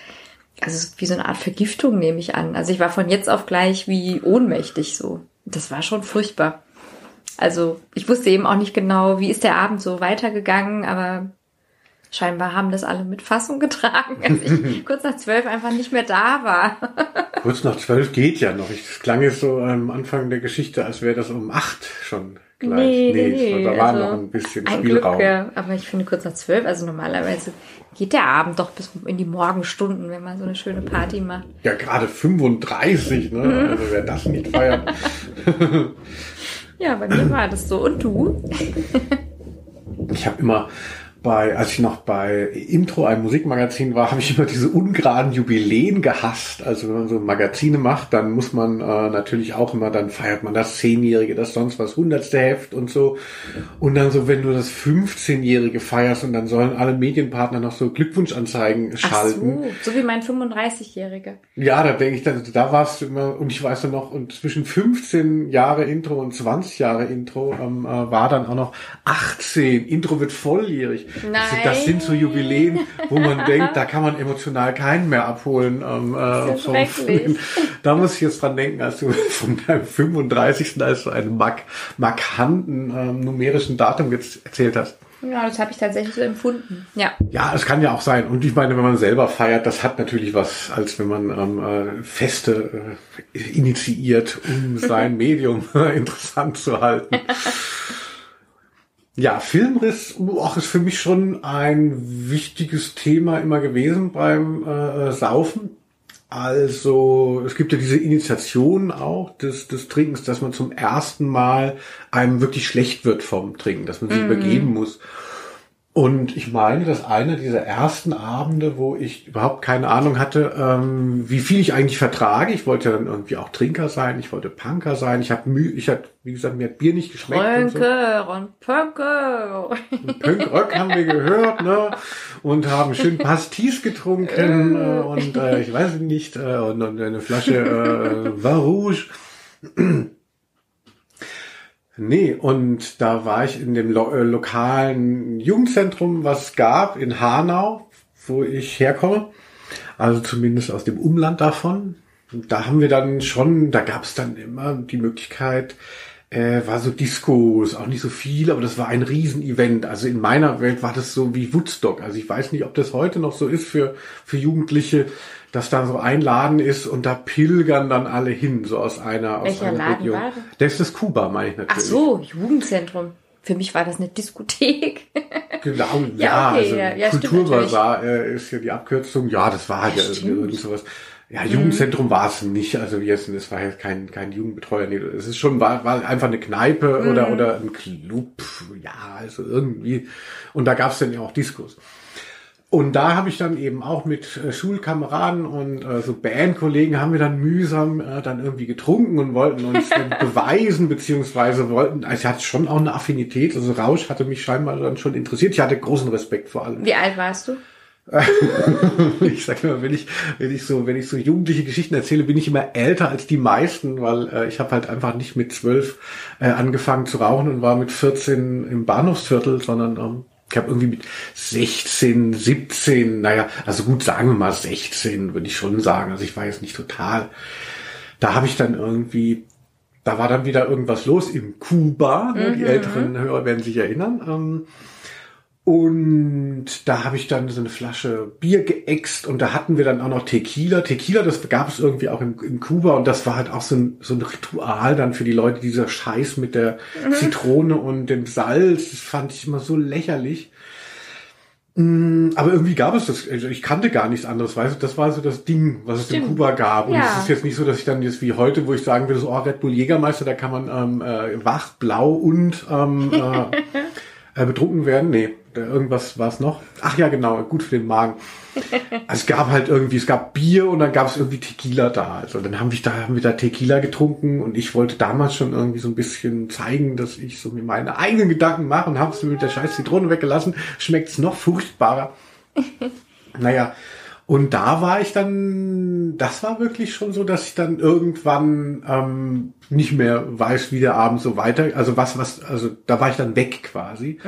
also wie so eine Art Vergiftung nehme ich an. Also ich war von jetzt auf gleich wie ohnmächtig so. Das war schon furchtbar. Also ich wusste eben auch nicht genau, wie ist der Abend so weitergegangen, aber scheinbar haben das alle mit Fassung getragen, als ich kurz nach zwölf einfach nicht mehr da war. kurz nach zwölf geht ja noch. Ich, klang jetzt so am Anfang der Geschichte, als wäre das um acht schon gleich. Nee, nee, nee. da war also noch ein bisschen ein Spielraum. Glück, ja. Aber ich finde kurz nach zwölf, also normalerweise geht der Abend doch bis in die Morgenstunden, wenn man so eine schöne Party macht. Ja, gerade 35, ne? Mhm. Also wer das nicht feiert. ja, bei mir war das so. Und du? ich habe immer bei, als ich noch bei Intro, einem Musikmagazin war, habe ich immer diese ungeraden Jubiläen gehasst. Also wenn man so Magazine macht, dann muss man äh, natürlich auch immer, dann feiert man das Zehnjährige, das sonst was hundertste Heft und so. Und dann so, wenn du das 15-Jährige feierst und dann sollen alle Medienpartner noch so Glückwunschanzeigen schalten. Ach so, so wie mein 35-Jährige. Ja, da denke ich, da, da warst du immer, und ich weiß noch, und zwischen 15 Jahre Intro und 20 Jahre Intro ähm, äh, war dann auch noch 18. Intro wird volljährig. Nein. Das, das sind so Jubiläen, wo man denkt, da kann man emotional keinen mehr abholen. Ähm, äh, schrecklich. da muss ich jetzt dran denken, als du von deinem 35. als so einen mark markanten ähm, numerischen Datum jetzt erzählt hast. Ja, das habe ich tatsächlich so empfunden. Ja. Ja, es kann ja auch sein. Und ich meine, wenn man selber feiert, das hat natürlich was, als wenn man ähm, äh, Feste äh, initiiert, um sein Medium interessant zu halten. Ja, Filmriss ach, ist für mich schon ein wichtiges Thema immer gewesen beim äh, Saufen. Also es gibt ja diese Initiation auch des, des Trinkens, dass man zum ersten Mal einem wirklich schlecht wird vom Trinken, dass man sich Mhm. übergeben muss. Und ich meine, dass einer dieser ersten Abende, wo ich überhaupt keine Ahnung hatte, ähm, wie viel ich eigentlich vertrage. Ich wollte dann irgendwie auch Trinker sein, ich wollte Punker sein. Ich habe Mühe, ich hatte, wie gesagt, mir hat Bier nicht geschmeckt. und so. Und Pöcke. Punkrock haben wir gehört, ne? Und haben schön Pastis getrunken äh, und äh, ich weiß nicht, äh, und, und eine Flasche äh, Vin Rouge. Nee, und da war ich in dem lo äh, lokalen Jugendzentrum, was es gab in Hanau, wo ich herkomme. Also zumindest aus dem Umland davon. Und da haben wir dann schon, da gab es dann immer die Möglichkeit, äh, war so Discos, auch nicht so viel, aber das war ein Riesenevent. Also in meiner Welt war das so wie Woodstock. Also ich weiß nicht, ob das heute noch so ist für, für Jugendliche, dass da so ein Laden ist und da pilgern dann alle hin, so aus einer, aus Welcher einer Laden Region. war das? Das ist das Kuba, meine ich Ach natürlich. so, Jugendzentrum. Für mich war das eine Diskothek. Genau, ja, Ja, okay, also ja, ja, Kulturbasar äh, ist ja die Abkürzung. Ja, das war halt Ja, irgend sowas. Ja, Jugendzentrum war es nicht. Also wie jetzt, das war jetzt kein, kein Jugendbetreuer. Nee, es ist schon, war, war einfach eine Kneipe oder, Mhm. oder ein Club. Ja, also irgendwie. Und da gab es dann ja auch Diskos. Und da habe ich dann eben auch mit äh, Schulkameraden und äh, so Bandkollegen haben wir dann mühsam äh, dann irgendwie getrunken und wollten uns dann beweisen, beziehungsweise wollten, also ich hatte schon auch eine Affinität, also Rausch hatte mich scheinbar dann schon interessiert. Ich hatte großen Respekt vor allem. Wie alt warst du? Ich sag immer, wenn ich, wenn ich so, wenn ich so jugendliche Geschichten erzähle, bin ich immer älter als die meisten, weil äh, ich habe halt einfach nicht mit zwölf äh, angefangen zu rauchen und war mit 14 im Bahnhofsviertel, sondern ähm, ich habe irgendwie mit 16, 17, naja, also gut, sagen wir mal 16, würde ich schon sagen. Also ich war jetzt nicht total. Da habe ich dann irgendwie, da war dann wieder irgendwas los im Kuba. Ne? Die älteren Hörer werden sich erinnern. Ähm, und da habe ich dann so eine Flasche Bier geäxt und da hatten wir dann auch noch Tequila. Tequila, das gab es irgendwie auch in, in Kuba und das war halt auch so ein, so ein Ritual dann für die Leute, dieser Scheiß mit der Zitrone und dem Salz. Das fand ich immer so lächerlich. Mm, Aber irgendwie gab es das, also ich kannte gar nichts anderes, weißt du, das war so das Ding, was es in Stimmt. Kuba gab. Und Ja. es ist jetzt nicht so, dass ich dann jetzt wie heute, wo ich sagen würde, so, oh, Red Bull Jägermeister, da kann man ähm, äh, wach, blau und ähm, äh, äh, betrunken werden. Nee, irgendwas war es noch. Ach ja, genau, gut für den Magen. Also es gab halt irgendwie, es gab Bier und dann gab es irgendwie Tequila da. Also dann haben wir da, haben wir da Tequila getrunken und ich wollte damals schon irgendwie so ein bisschen zeigen, dass ich so mir meine eigenen Gedanken mache und habe es mit der scheiß Zitrone weggelassen. Schmeckt es noch furchtbarer. naja, und da war ich dann, das war wirklich schon so, dass ich dann irgendwann ähm, nicht mehr weiß, wie der Abend so weiter, also was, was, also da war ich dann weg quasi.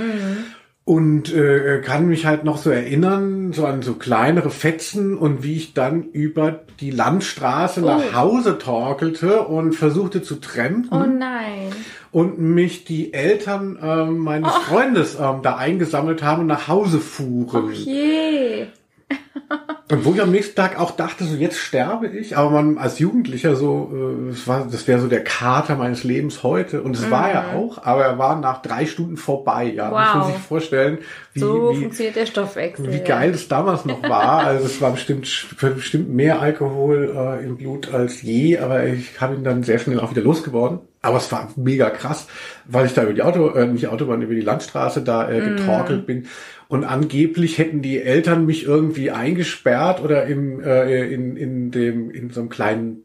Und äh, kann mich halt noch so erinnern, so an so kleinere Fetzen und wie ich dann über die Landstraße nach Oh. Hause torkelte und versuchte zu trampen Oh nein. und mich die Eltern ähm, meines Freundes ähm, da eingesammelt haben und nach Hause fuhren. Je. Und wo ich am nächsten Tag auch dachte, so jetzt sterbe ich, aber man als Jugendlicher so, äh, es war, das wäre so der Kater meines Lebens heute. Und es war er auch, aber er war nach drei Stunden vorbei. Ja, muss man Wow. sich vorstellen, wie, So wie, funktioniert der Stoffwechsel. wie geil es damals noch war. Also es war bestimmt, bestimmt mehr Alkohol äh, im Blut als je, aber ich habe ihn dann sehr schnell auch wieder losgeworden. Aber es war mega krass, weil ich da über die Auto, äh, nicht Autobahn, über die Landstraße da äh, getorkelt mm. bin. Und angeblich hätten die Eltern mich irgendwie eingesperrt oder im, äh, in, in dem, in so einem kleinen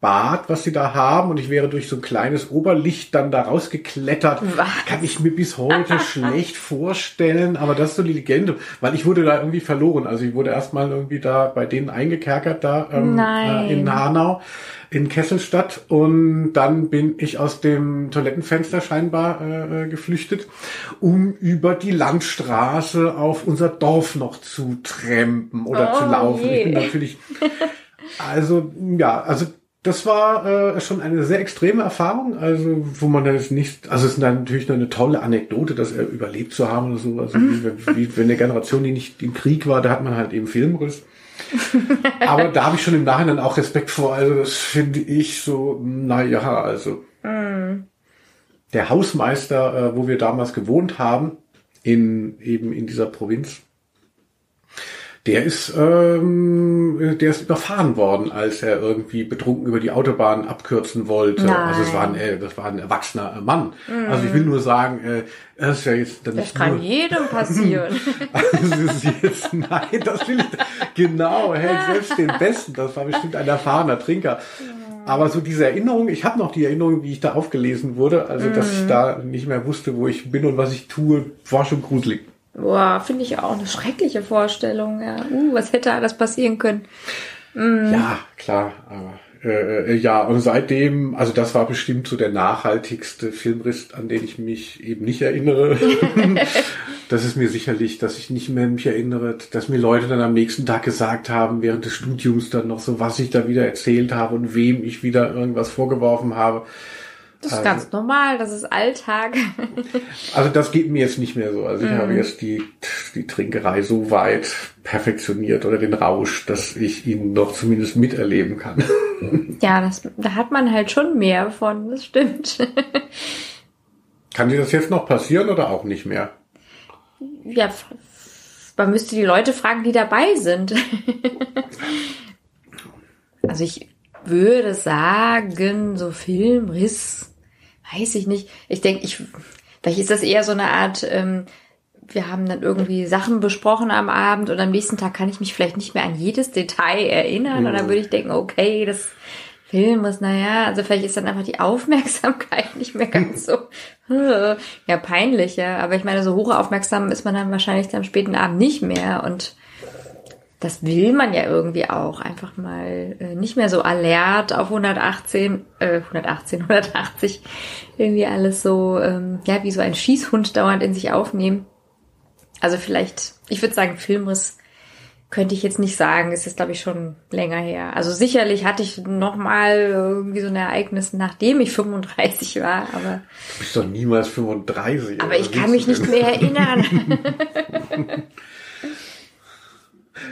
Bad, was sie da haben, und ich wäre durch so ein kleines Oberlicht dann da rausgeklettert. Was? Kann ich mir bis heute schlecht vorstellen, aber das ist so die Legende, weil ich wurde da irgendwie verloren. Also ich wurde erstmal irgendwie da bei denen eingekerkert da ähm, äh, in Hanau in Kesselstadt und dann bin ich aus dem Toilettenfenster scheinbar äh, äh, geflüchtet, um über die Landstraße auf unser Dorf noch zu trampen oder oh, zu laufen. Je. Ich bin natürlich also ja, also das war äh, schon eine sehr extreme Erfahrung, also wo man jetzt nicht, also es ist natürlich nur eine tolle Anekdote, das er überlebt zu haben oder so, also wie, wie, wie eine Generation, die nicht im Krieg war, da hat man halt eben Filmriss. Aber da habe ich schon im Nachhinein auch Respekt vor. Also das finde ich so, naja, also. Mm. Der Hausmeister, äh, wo wir damals gewohnt haben, in eben in dieser Provinz, der ist, ähm, der ist überfahren worden, als er irgendwie betrunken über die Autobahn abkürzen wollte. Nein. Also es war ein, äh, das war ein erwachsener Mann. Mm. Also ich will nur sagen, äh, das ist ja jetzt dann Das kann nur, jedem passieren. also ist jetzt, nein, das will ich, genau, hält selbst den Besten. Das war bestimmt ein erfahrener Trinker. Aber so diese Erinnerung, ich habe noch die Erinnerung, wie ich da aufgelesen wurde, also dass ich mm. da nicht mehr wusste, wo ich bin und was ich tue, war schon gruselig. Boah, finde ich auch eine schreckliche Vorstellung. Ja. Uh, was hätte alles passieren können? Mm. Ja, klar, aber äh, äh, ja, und seitdem, also das war bestimmt so der nachhaltigste Filmriss, an den ich mich eben nicht erinnere. das ist mir sicherlich, dass ich nicht mehr mich erinnere, dass mir Leute dann am nächsten Tag gesagt haben, während des Studiums dann noch so, was ich da wieder erzählt habe und wem ich wieder irgendwas vorgeworfen habe. Das ist also, ganz normal, das ist Alltag. also das geht mir jetzt nicht mehr so. Also ich mm. habe jetzt die, die Trinkerei so weit perfektioniert oder den Rausch, dass ich ihn noch zumindest miterleben kann. ja, das, da hat man halt schon mehr von, das stimmt. kann dir das jetzt noch passieren oder auch nicht mehr? Ja, man müsste die Leute fragen, die dabei sind. also ich würde sagen, so Filmriss, weiß ich nicht. Ich denke, ich, vielleicht ist das eher so eine Art, ähm, wir haben dann irgendwie Sachen besprochen am Abend und am nächsten Tag kann ich mich vielleicht nicht mehr an jedes Detail erinnern. Mhm. Und dann würde ich denken, okay, das Film ist, naja, also vielleicht ist dann einfach die Aufmerksamkeit nicht mehr ganz so, ja, peinlicher. Aber ich meine, so hochaufmerksam ist man dann wahrscheinlich am späten Abend nicht mehr und das will man ja irgendwie auch. Einfach mal äh, nicht mehr so alert auf 118, äh, 118, 180. Irgendwie alles so, ähm, ja, wie so ein Schießhund dauernd in sich aufnehmen. Also vielleicht, ich würde sagen, Filmriss könnte ich jetzt nicht sagen. Ist jetzt, glaube ich, schon länger her. Also sicherlich hatte ich noch mal irgendwie so ein Ereignis, nachdem ich 35 war, aber... Du bist doch niemals 35. Aber ich kann mich nicht mehr erinnern.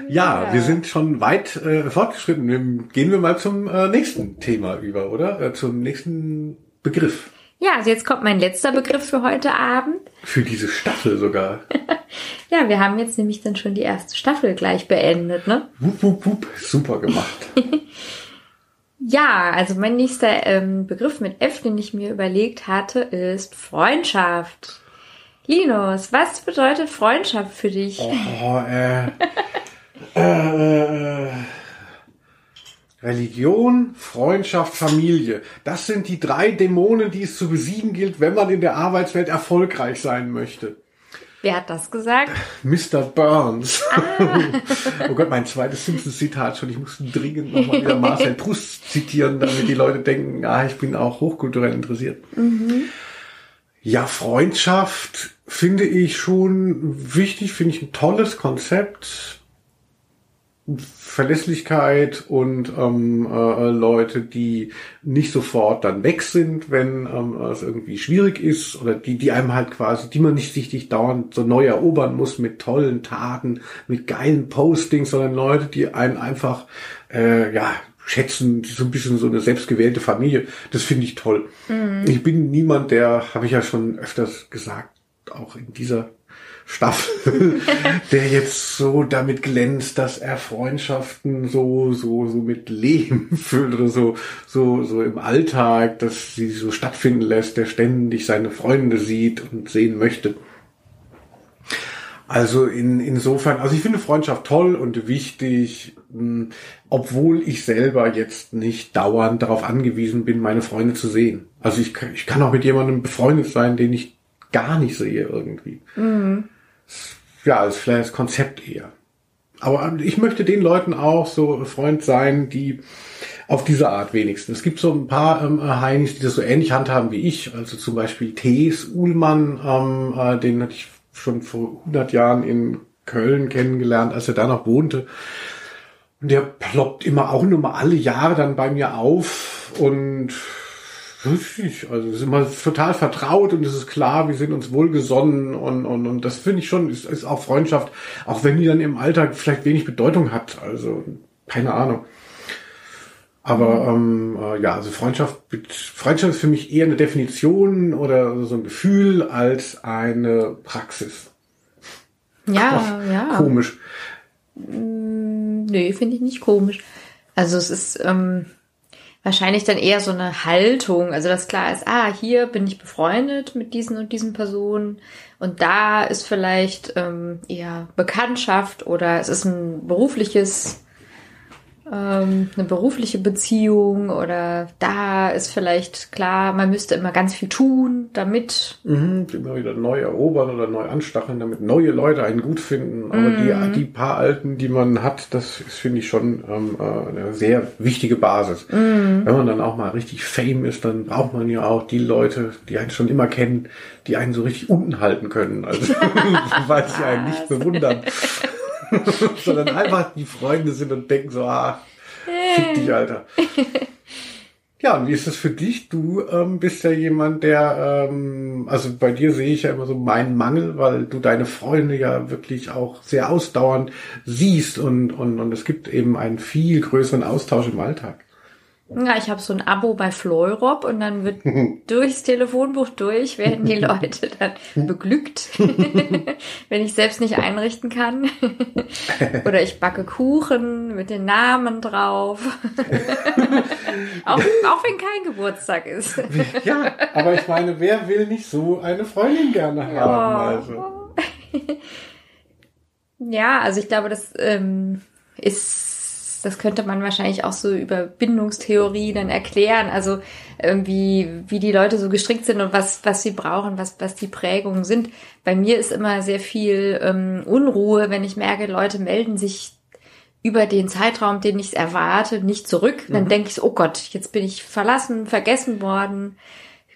Ja, ja, wir sind schon weit äh, fortgeschritten. Gehen wir mal zum äh, nächsten Thema über, oder? Äh, zum nächsten Begriff. Ja, also jetzt kommt mein letzter Begriff für heute Abend. Für diese Staffel sogar. ja, wir haben jetzt nämlich dann schon die erste Staffel gleich beendet, ne? Wupp, wupp, wupp. Super gemacht. ja, also mein nächster ähm, Begriff mit F, den ich mir überlegt hatte, ist Freundschaft. Linus, was bedeutet Freundschaft für dich? Oh, äh. Äh, Religion, Freundschaft, Familie. Das sind die drei Dämonen, die es zu besiegen gilt, wenn man in der Arbeitswelt erfolgreich sein möchte. Wer hat das gesagt? Mr. Burns. Ah. oh Gott, mein zweites Simpsons-Zitat schon. Ich muss dringend nochmal wieder Marcel Proust zitieren, damit die Leute denken, ah, ich bin auch hochkulturell interessiert. Mhm. Ja, Freundschaft finde ich schon wichtig, finde ich ein tolles Konzept Verlässlichkeit und ähm, äh, Leute, die nicht sofort dann weg sind, wenn ähm, es irgendwie schwierig ist oder die, die einem halt quasi, die man nicht richtig dauernd so neu erobern muss mit tollen Taten, mit geilen Postings, sondern Leute, die einen einfach äh, ja schätzen, so ein bisschen so eine selbstgewählte Familie. Das finde ich toll. Mhm. Ich bin niemand, der, habe ich ja schon öfters gesagt, auch in dieser Staffel, der jetzt so damit glänzt, dass er Freundschaften so, so, so mit Leben füllt oder so, so, so im Alltag, dass sie so stattfinden lässt, der ständig seine Freunde sieht und sehen möchte. Also in, insofern, also ich finde Freundschaft toll und wichtig, hm, obwohl ich selber jetzt nicht dauernd darauf angewiesen bin, meine Freunde zu sehen. Also ich, kann, ich kann auch mit jemandem befreundet sein, den ich gar nicht sehe irgendwie. Mhm. Ja, als vielleicht Konzept eher. Aber ich möchte den Leuten auch so Freund sein, die auf diese Art wenigstens. Es gibt so ein paar ähm, Heinis, die das so ähnlich handhaben wie ich. Also zum Beispiel Thees Uhlmann, ähm, äh, den hatte ich schon vor 100 Jahren in Köln kennengelernt, als er da noch wohnte. Und der ploppt immer auch nur mal alle Jahre dann bei mir auf und also es ist immer total vertraut und es ist klar, wir sind uns wohlgesonnen und, und, und das finde ich schon, ist, ist auch Freundschaft, auch wenn die dann im Alltag vielleicht wenig Bedeutung hat. Also keine Ahnung. Aber ähm, äh, ja, also Freundschaft, Freundschaft ist für mich eher eine Definition oder so ein Gefühl als eine Praxis. Ja, Ach, ja. Komisch. Mm, nee, finde ich nicht komisch. Also es ist ähm, wahrscheinlich dann eher so eine Haltung, also dass klar ist, ah, hier bin ich befreundet mit diesen und diesen Personen. Und da ist vielleicht ähm, eher Bekanntschaft oder es ist ein berufliches ähm, eine berufliche Beziehung oder da ist vielleicht klar, man müsste immer ganz viel tun, damit. Mhm, immer wieder neu erobern oder neu anstacheln, damit neue Leute einen gut finden. Aber mhm. die, die paar Alten, die man hat, das ist, finde ich, schon ähm, äh, eine sehr wichtige Basis. Mhm. Wenn man dann auch mal richtig Fame ist, dann braucht man ja auch die Leute, die einen schon immer kennen, die einen so richtig unten halten können. Also, weil sie einen nicht bewundern. sondern einfach die Freunde sind und denken so, ah, fick dich, Alter. Ja, und wie ist das für dich? Du ähm, bist ja jemand, der, ähm, also bei dir sehe ich ja immer so meinen Mangel, weil du deine Freunde ja wirklich auch sehr ausdauernd siehst und, und, und es gibt eben einen viel größeren Austausch im Alltag. Ja, ich habe so ein Abo bei Fleurop und dann wird durchs Telefonbuch durch werden die Leute dann beglückt, wenn ich selbst nicht einrichten kann. Oder ich backe Kuchen mit den Namen drauf. auch, auch wenn kein Geburtstag ist. ja, aber ich meine, wer will nicht so eine Freundin gerne haben? Also. ja, also ich glaube, das ähm, ist das könnte man wahrscheinlich auch so über Bindungstheorie dann erklären, also irgendwie, wie die Leute so gestrickt sind und was, was sie brauchen, was, was die Prägungen sind. Bei mir ist immer sehr viel ähm, Unruhe, wenn ich merke, Leute melden sich über den Zeitraum, den ich erwarte, nicht zurück. Dann mhm. denke ich so, oh Gott, jetzt bin ich verlassen, vergessen worden.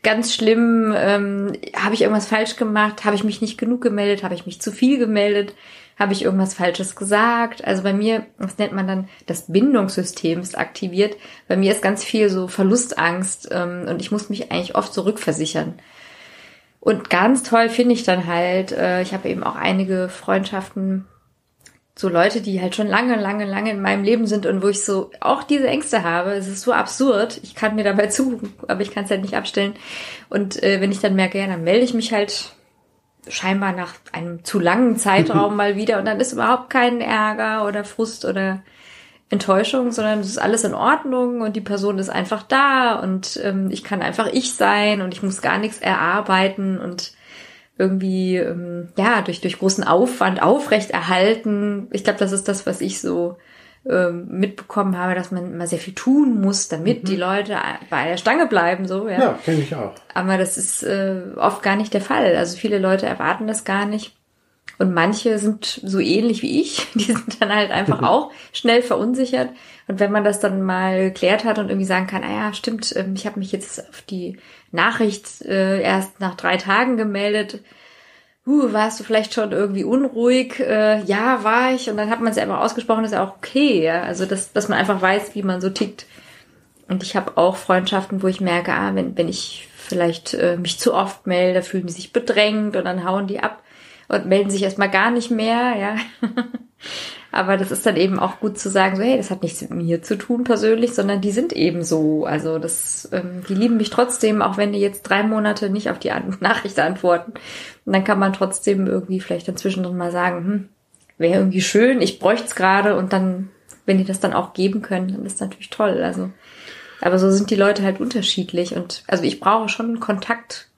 Ganz schlimm, ähm, habe ich irgendwas falsch gemacht, habe ich mich nicht genug gemeldet, habe ich mich zu viel gemeldet. Habe ich irgendwas Falsches gesagt? Also bei mir, das nennt man dann, das Bindungssystem ist aktiviert. Bei mir ist ganz viel so Verlustangst ähm, und ich muss mich eigentlich oft zurückversichern. Und ganz toll finde ich dann halt, äh, ich habe eben auch einige Freundschaften, so Leute, die halt schon lange, lange, lange in meinem Leben sind und wo ich so auch diese Ängste habe. Es ist so absurd. Ich kann mir dabei zu, aber ich kann es halt nicht abstellen. Und äh, wenn ich dann merke, ja, dann melde ich mich halt scheinbar nach einem zu langen Zeitraum mal wieder und dann ist überhaupt kein Ärger oder Frust oder Enttäuschung, sondern es ist alles in Ordnung und die Person ist einfach da und ähm, ich kann einfach ich sein und ich muss gar nichts erarbeiten und irgendwie ähm, ja durch durch großen Aufwand aufrechterhalten. Ich glaube, das ist das, was ich so mitbekommen habe, dass man immer sehr viel tun muss, damit mhm. die Leute bei der Stange bleiben, so, ja. Ja, kenne ich auch. Aber das ist äh, oft gar nicht der Fall. Also viele Leute erwarten das gar nicht. Und manche sind so ähnlich wie ich, die sind dann halt einfach auch schnell verunsichert. Und wenn man das dann mal geklärt hat und irgendwie sagen kann, ah ja, stimmt, ähm, ich habe mich jetzt auf die Nachricht äh, erst nach drei Tagen gemeldet, uh, warst du vielleicht schon irgendwie unruhig? Äh, ja, war ich. Und dann hat man es einfach ausgesprochen, ist ja auch okay. Ja? Also, dass, dass man einfach weiß, wie man so tickt. Und ich habe auch Freundschaften, wo ich merke, ah, wenn, wenn ich vielleicht äh, mich zu oft melde, fühlen die sich bedrängt und dann hauen die ab und melden sich erstmal gar nicht mehr, ja. Aber das ist dann eben auch gut zu sagen, so, hey, das hat nichts mit mir zu tun persönlich, sondern die sind eben so. Also das, ähm, die lieben mich trotzdem, auch wenn die jetzt drei Monate nicht auf die An Nachricht antworten. Und dann kann man trotzdem irgendwie vielleicht dazwischen mal sagen, hm, wäre irgendwie schön, ich bräuchte es gerade und dann, wenn die das dann auch geben können, dann ist natürlich toll. Also, aber so sind die Leute halt unterschiedlich und also ich brauche schon Kontakt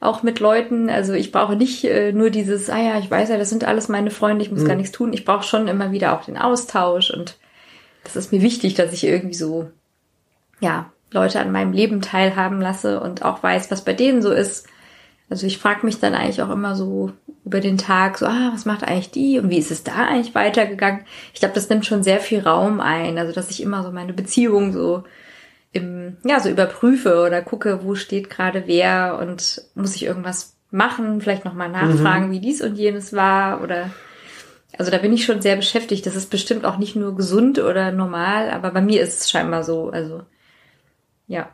auch mit Leuten. Also ich brauche nicht äh, nur dieses, ah ja, ich weiß ja, das sind alles meine Freunde, ich muss mhm. gar nichts tun. Ich brauche schon immer wieder auch den Austausch und das ist mir wichtig, dass ich irgendwie so, ja, Leute an meinem Leben teilhaben lasse und auch weiß, was bei denen so ist. Also ich frage mich dann eigentlich auch immer so über den Tag, so, ah, was macht eigentlich die und wie ist es da eigentlich weitergegangen? Ich glaube, das nimmt schon sehr viel Raum ein, also dass ich immer so meine Beziehung so im, ja, so überprüfe oder gucke, wo steht gerade wer und muss ich irgendwas machen, vielleicht nochmal nachfragen, mhm. wie dies und jenes war oder also da bin ich schon sehr beschäftigt. Das ist bestimmt auch nicht nur gesund oder normal, aber bei mir ist es scheinbar so. Also ja.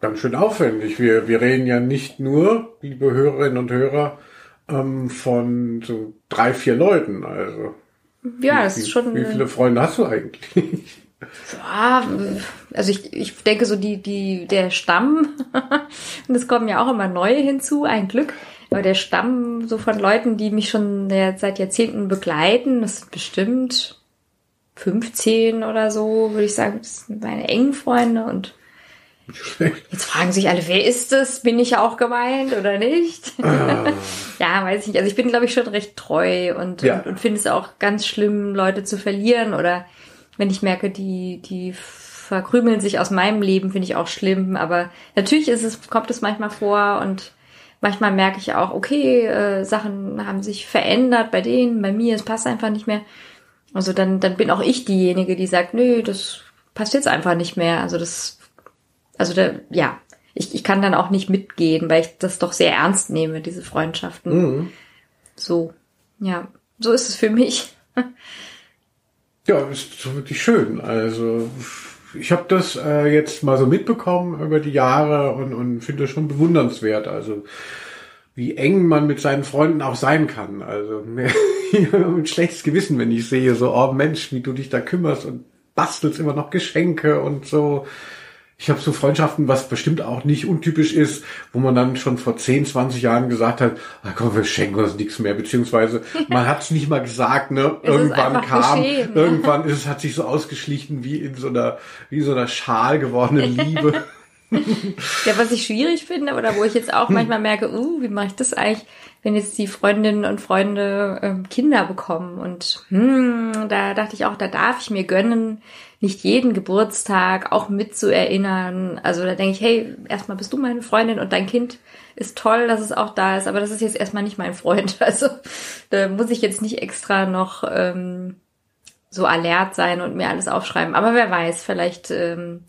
Ganz schön aufwendig. Wir, wir reden ja nicht nur, liebe Hörerinnen und Hörer, ähm, von so drei, vier Leuten. Also ja, wie, das ist schon. Wie viele Freunde hast du eigentlich? Ja, also ich, ich denke so die, die, der Stamm, und es kommen ja auch immer neue hinzu, ein Glück. Aber der Stamm so von Leuten, die mich schon seit Jahrzehnten begleiten, das sind bestimmt 15 oder so, würde ich sagen, das sind meine engen Freunde und Jetzt fragen sich alle, wer ist das? Bin ich auch gemeint oder nicht? Ah. ja, weiß ich nicht. Also ich bin, glaube ich, schon recht treu und, ja. und, und finde es auch ganz schlimm, Leute zu verlieren oder wenn ich merke, die, die verkrümeln sich aus meinem Leben, finde ich auch schlimm. Aber natürlich ist es, kommt es manchmal vor und manchmal merke ich auch, okay, äh, Sachen haben sich verändert bei denen, bei mir, es passt einfach nicht mehr. Also dann, dann bin auch ich diejenige, die sagt, nö, das passt jetzt einfach nicht mehr. Also das, also da, ja, ich, ich kann dann auch nicht mitgehen, weil ich das doch sehr ernst nehme, diese Freundschaften. Mhm. So, ja, so ist es für mich. Ja, ist wirklich schön. Also ich habe das äh, jetzt mal so mitbekommen über die Jahre und, und finde das schon bewundernswert. Also wie eng man mit seinen Freunden auch sein kann. Also ein schlechtes Gewissen, wenn ich sehe, so, oh Mensch, wie du dich da kümmerst und bastelst immer noch Geschenke und so ich habe so Freundschaften, was bestimmt auch nicht untypisch ist, wo man dann schon vor 10, 20 Jahren gesagt hat, ah, komm, wir schenken uns nichts mehr, beziehungsweise man hat es nicht mal gesagt, ne? irgendwann kam, geschehen, irgendwann ist es, hat sich so ausgeschlichen wie in so einer, wie so einer Schal gewordene Liebe. ja, was ich schwierig finde oder wo ich jetzt auch manchmal merke, uh, wie mache ich das eigentlich, wenn jetzt die Freundinnen und Freunde ähm, Kinder bekommen und hm, da dachte ich auch, da darf ich mir gönnen, nicht jeden Geburtstag auch mitzuerinnern. Also da denke ich, hey, erstmal bist du meine Freundin und dein Kind ist toll, dass es auch da ist, aber das ist jetzt erstmal nicht mein Freund. Also da muss ich jetzt nicht extra noch ähm, so alert sein und mir alles aufschreiben. Aber wer weiß, vielleicht ähm,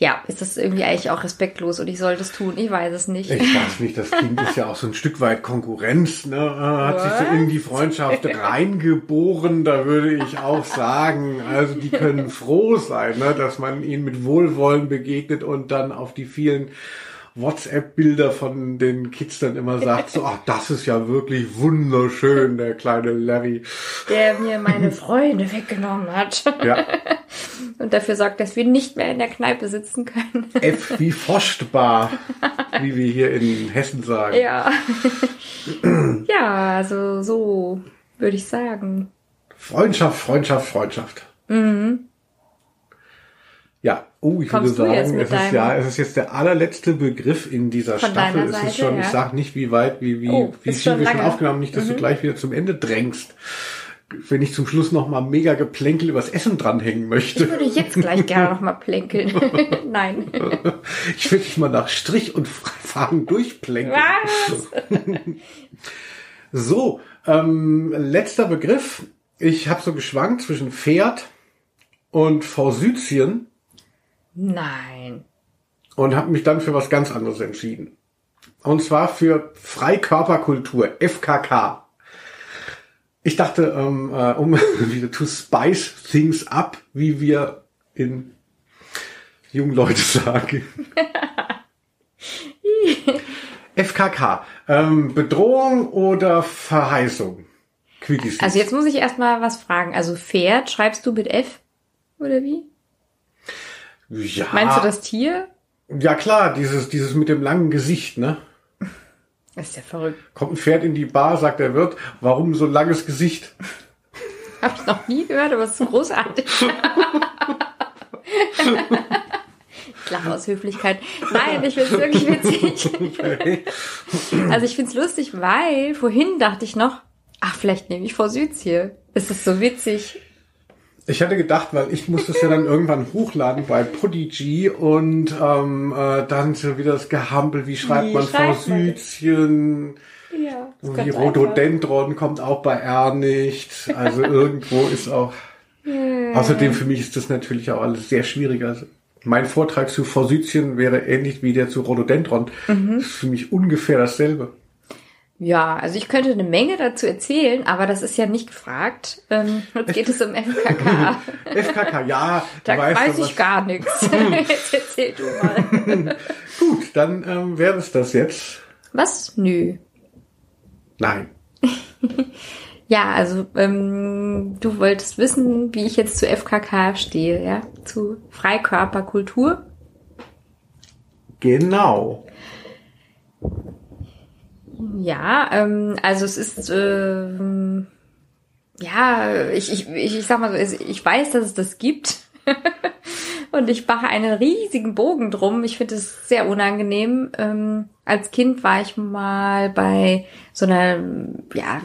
ja, ist das irgendwie eigentlich auch respektlos und ich soll das tun? Ich weiß es nicht. Ich weiß nicht, das Kind ist ja auch so ein Stück weit Konkurrenz, ne? Hat What? sich so in die Freundschaft reingeboren, da würde ich auch sagen. Also die können froh sein, ne? dass man ihnen mit Wohlwollen begegnet und dann auf die vielen WhatsApp-Bilder von den Kids dann immer sagt, so, ach, das ist ja wirklich wunderschön, der kleine Larry. Der mir meine Freunde weggenommen hat. Ja. Und dafür sorgt, dass wir nicht mehr in der Kneipe sitzen können. F wie Forstbar, wie wir hier in Hessen sagen. Ja. ja, also so würde ich sagen. Freundschaft, Freundschaft, Freundschaft. Mhm. Ja, oh, ich Kommst würde sagen, es ist ja, es ist jetzt der allerletzte Begriff in dieser Staffel. Es ist schon, ja. ich sag nicht, wie weit, wie, wie, oh, wie viel wir schon aufgenommen, nicht, dass mhm. du gleich wieder zum Ende drängst. Wenn ich zum Schluss noch mal mega Geplänkel übers Essen dranhängen möchte. Ich würde jetzt gleich gerne noch mal plänkeln. Nein. Ich würde dich mal nach Strich und Faden durchplänkeln. Was? so, ähm, letzter Begriff. Ich habe so geschwankt zwischen Pferd und Forsythien. Nein. Und habe mich dann für was ganz anderes entschieden. Und zwar für Freikörperkultur, FKK. Ich dachte, ähm, äh, um wieder to spice things up, wie wir in jungen Leute sagen. FKK. Ähm, Bedrohung oder Verheißung? Quickies. Also jetzt muss ich erstmal was fragen. Also Pferd schreibst du mit F? Oder wie? Ja. Meinst du das Tier? Ja klar, dieses, dieses mit dem langen Gesicht, ne? Das ist ja verrückt. Kommt ein Pferd in die Bar, sagt der Wirt, warum so ein langes Gesicht? Hab ich noch nie gehört, aber es ist großartig. ich lache aus Höflichkeit. Nein, ich find's wirklich witzig. Also ich find's lustig, weil vorhin dachte ich noch, ach, vielleicht nehme ich vor Südziel. Es ist so witzig. Ich hatte gedacht, weil ich muss das ja dann irgendwann hochladen bei Podigy und ähm, äh, dann so wieder das Gehampel, wie schreibt Wie man Forsythien, Ja. wie Rhododendron kommt auch bei R nicht. Also irgendwo ist auch. Außerdem für mich ist das natürlich auch alles sehr schwierig. Also mein Vortrag zu Forsythien wäre ähnlich wie der zu Rhododendron. Mhm. Das ist für mich ungefähr dasselbe. Ja, also ich könnte eine Menge dazu erzählen, aber das ist ja nicht gefragt. Ähm, jetzt geht es um FKK. FKK, ja, Da weiß ich gar nichts. Jetzt erzähl du mal. Gut, dann ähm, wäre es das jetzt. Was? Nö. Nein. Ja, also ähm, du wolltest wissen, wie ich jetzt zu FKK stehe, ja? Zu Freikörperkultur. Genau. Ja, ähm, also es ist, ähm, ja, ich, ich, ich, sag mal so, ich weiß, dass es das gibt. Und ich mache einen riesigen Bogen drum. Ich finde es sehr unangenehm. Ähm, als Kind war ich mal bei so einer, ja,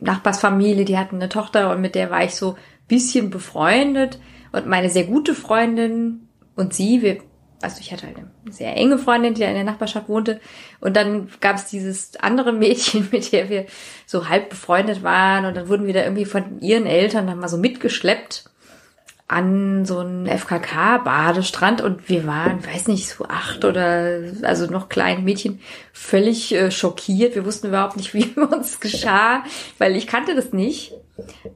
Nachbarsfamilie, die hatten eine Tochter und mit der war ich so bisschen befreundet. Und meine sehr gute Freundin und sie, wir, also ich hatte halt eine sehr enge Freundin, die da in der Nachbarschaft wohnte. Und dann gab es dieses andere Mädchen, mit der wir so halb befreundet waren. Und dann wurden wir da irgendwie von ihren Eltern dann mal so mitgeschleppt an so einen FKK-Badestrand und wir waren, weiß nicht, so acht oder also noch kleine Mädchen, völlig äh, schockiert. Wir wussten überhaupt nicht, wie uns geschah, weil ich kannte das nicht.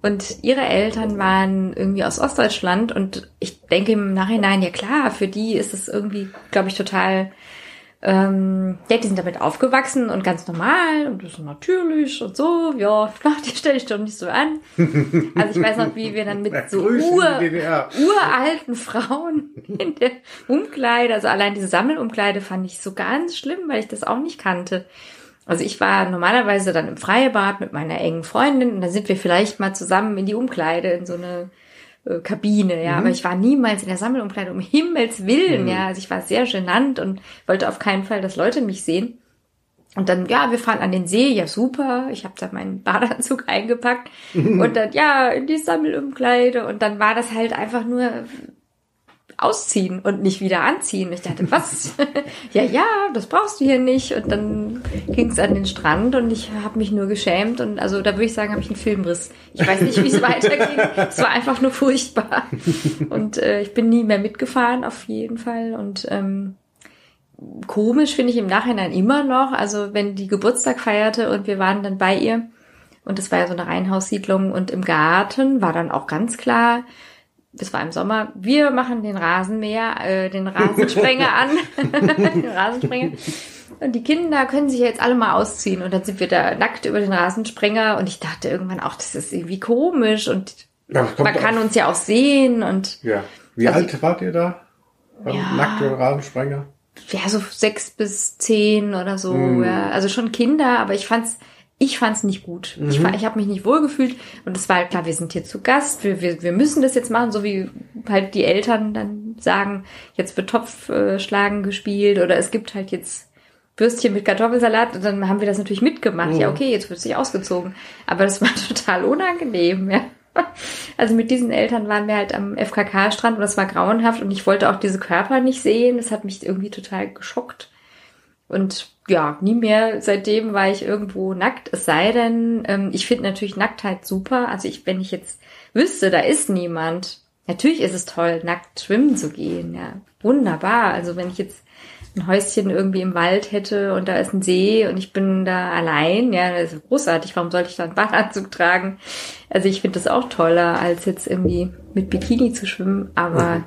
Und ihre Eltern waren irgendwie aus Ostdeutschland und ich denke im Nachhinein, ja klar, für die ist es irgendwie, glaube ich, total ähm, ja, die sind damit aufgewachsen und ganz normal und das ist natürlich und so, ja, ach, die stelle ich doch nicht so an. Also ich weiß noch, wie wir dann mit so Ur, uralten Frauen in der Umkleide, also allein diese Sammelumkleide fand ich so ganz schlimm, weil ich das auch nicht kannte. Also ich war normalerweise dann im Freibad mit meiner engen Freundin und da sind wir vielleicht mal zusammen in die Umkleide, in so eine äh, Kabine, ja, aber ich war niemals in der Sammelumkleide, um Himmels Willen, ja, also ich war sehr genannt und wollte auf keinen Fall, dass Leute mich sehen. Und dann, ja, wir fahren an den See, ja super, ich habe da meinen Badeanzug eingepackt und dann, ja, in die Sammelumkleide. Und dann war das halt einfach nur ausziehen und nicht wieder anziehen. Ich dachte, was? ja, ja, das brauchst du hier nicht. Und dann ging es an den Strand und ich habe mich nur geschämt. Und also da würde ich sagen, habe ich einen Filmriss. Ich weiß nicht, wie es weiterging. Es war einfach nur furchtbar. Und äh, ich bin nie mehr mitgefahren, auf jeden Fall. Und ähm, komisch finde ich im Nachhinein immer noch. Also wenn die Geburtstag feierte und wir waren dann bei ihr. Und das war ja so eine Reihenhaussiedlung. Und im Garten war dann auch ganz klar, das war im Sommer, wir machen den Rasenmäher, äh, den Rasensprenger an. den Rasensprenger. Und die Kinder können sich jetzt alle mal ausziehen. Und dann sind wir da nackt über den Rasensprenger. Und ich dachte irgendwann auch, das ist irgendwie komisch. Und Ja, man kann auf- uns ja auch sehen. Und Ja. Wie Also- alt wart ihr da? Beim Ja. nackten Rasensprenger? ja, so sechs bis zehn oder so. Mhm. Ja. Also schon Kinder, aber ich fand's, ich fand's nicht gut. Ich, fa- ich habe mich nicht wohlgefühlt und es war halt klar, wir sind hier zu Gast, wir, wir, wir müssen das jetzt machen, so wie halt die Eltern dann sagen, jetzt wird Topfschlagen gespielt oder es gibt halt jetzt Würstchen mit Kartoffelsalat und dann haben wir das natürlich mitgemacht. Ja, okay, jetzt wird sich ausgezogen. Aber das war total unangenehm, ja. Also mit diesen Eltern waren wir halt am FKK-Strand und das war grauenhaft und ich wollte auch diese Körper nicht sehen. Das hat mich irgendwie total geschockt. Und ja, nie mehr seitdem war ich irgendwo nackt. Es sei denn, ähm, ich finde natürlich Nacktheit super. Also ich, wenn ich jetzt wüsste, da ist niemand. Natürlich ist es toll, nackt schwimmen zu gehen. Ja, wunderbar. Also wenn ich jetzt ein Häuschen irgendwie im Wald hätte und da ist ein See und ich bin da allein, ja, das ist großartig. Warum sollte ich da einen Badeanzug tragen? Also ich finde das auch toller, als jetzt irgendwie mit Bikini zu schwimmen. Aber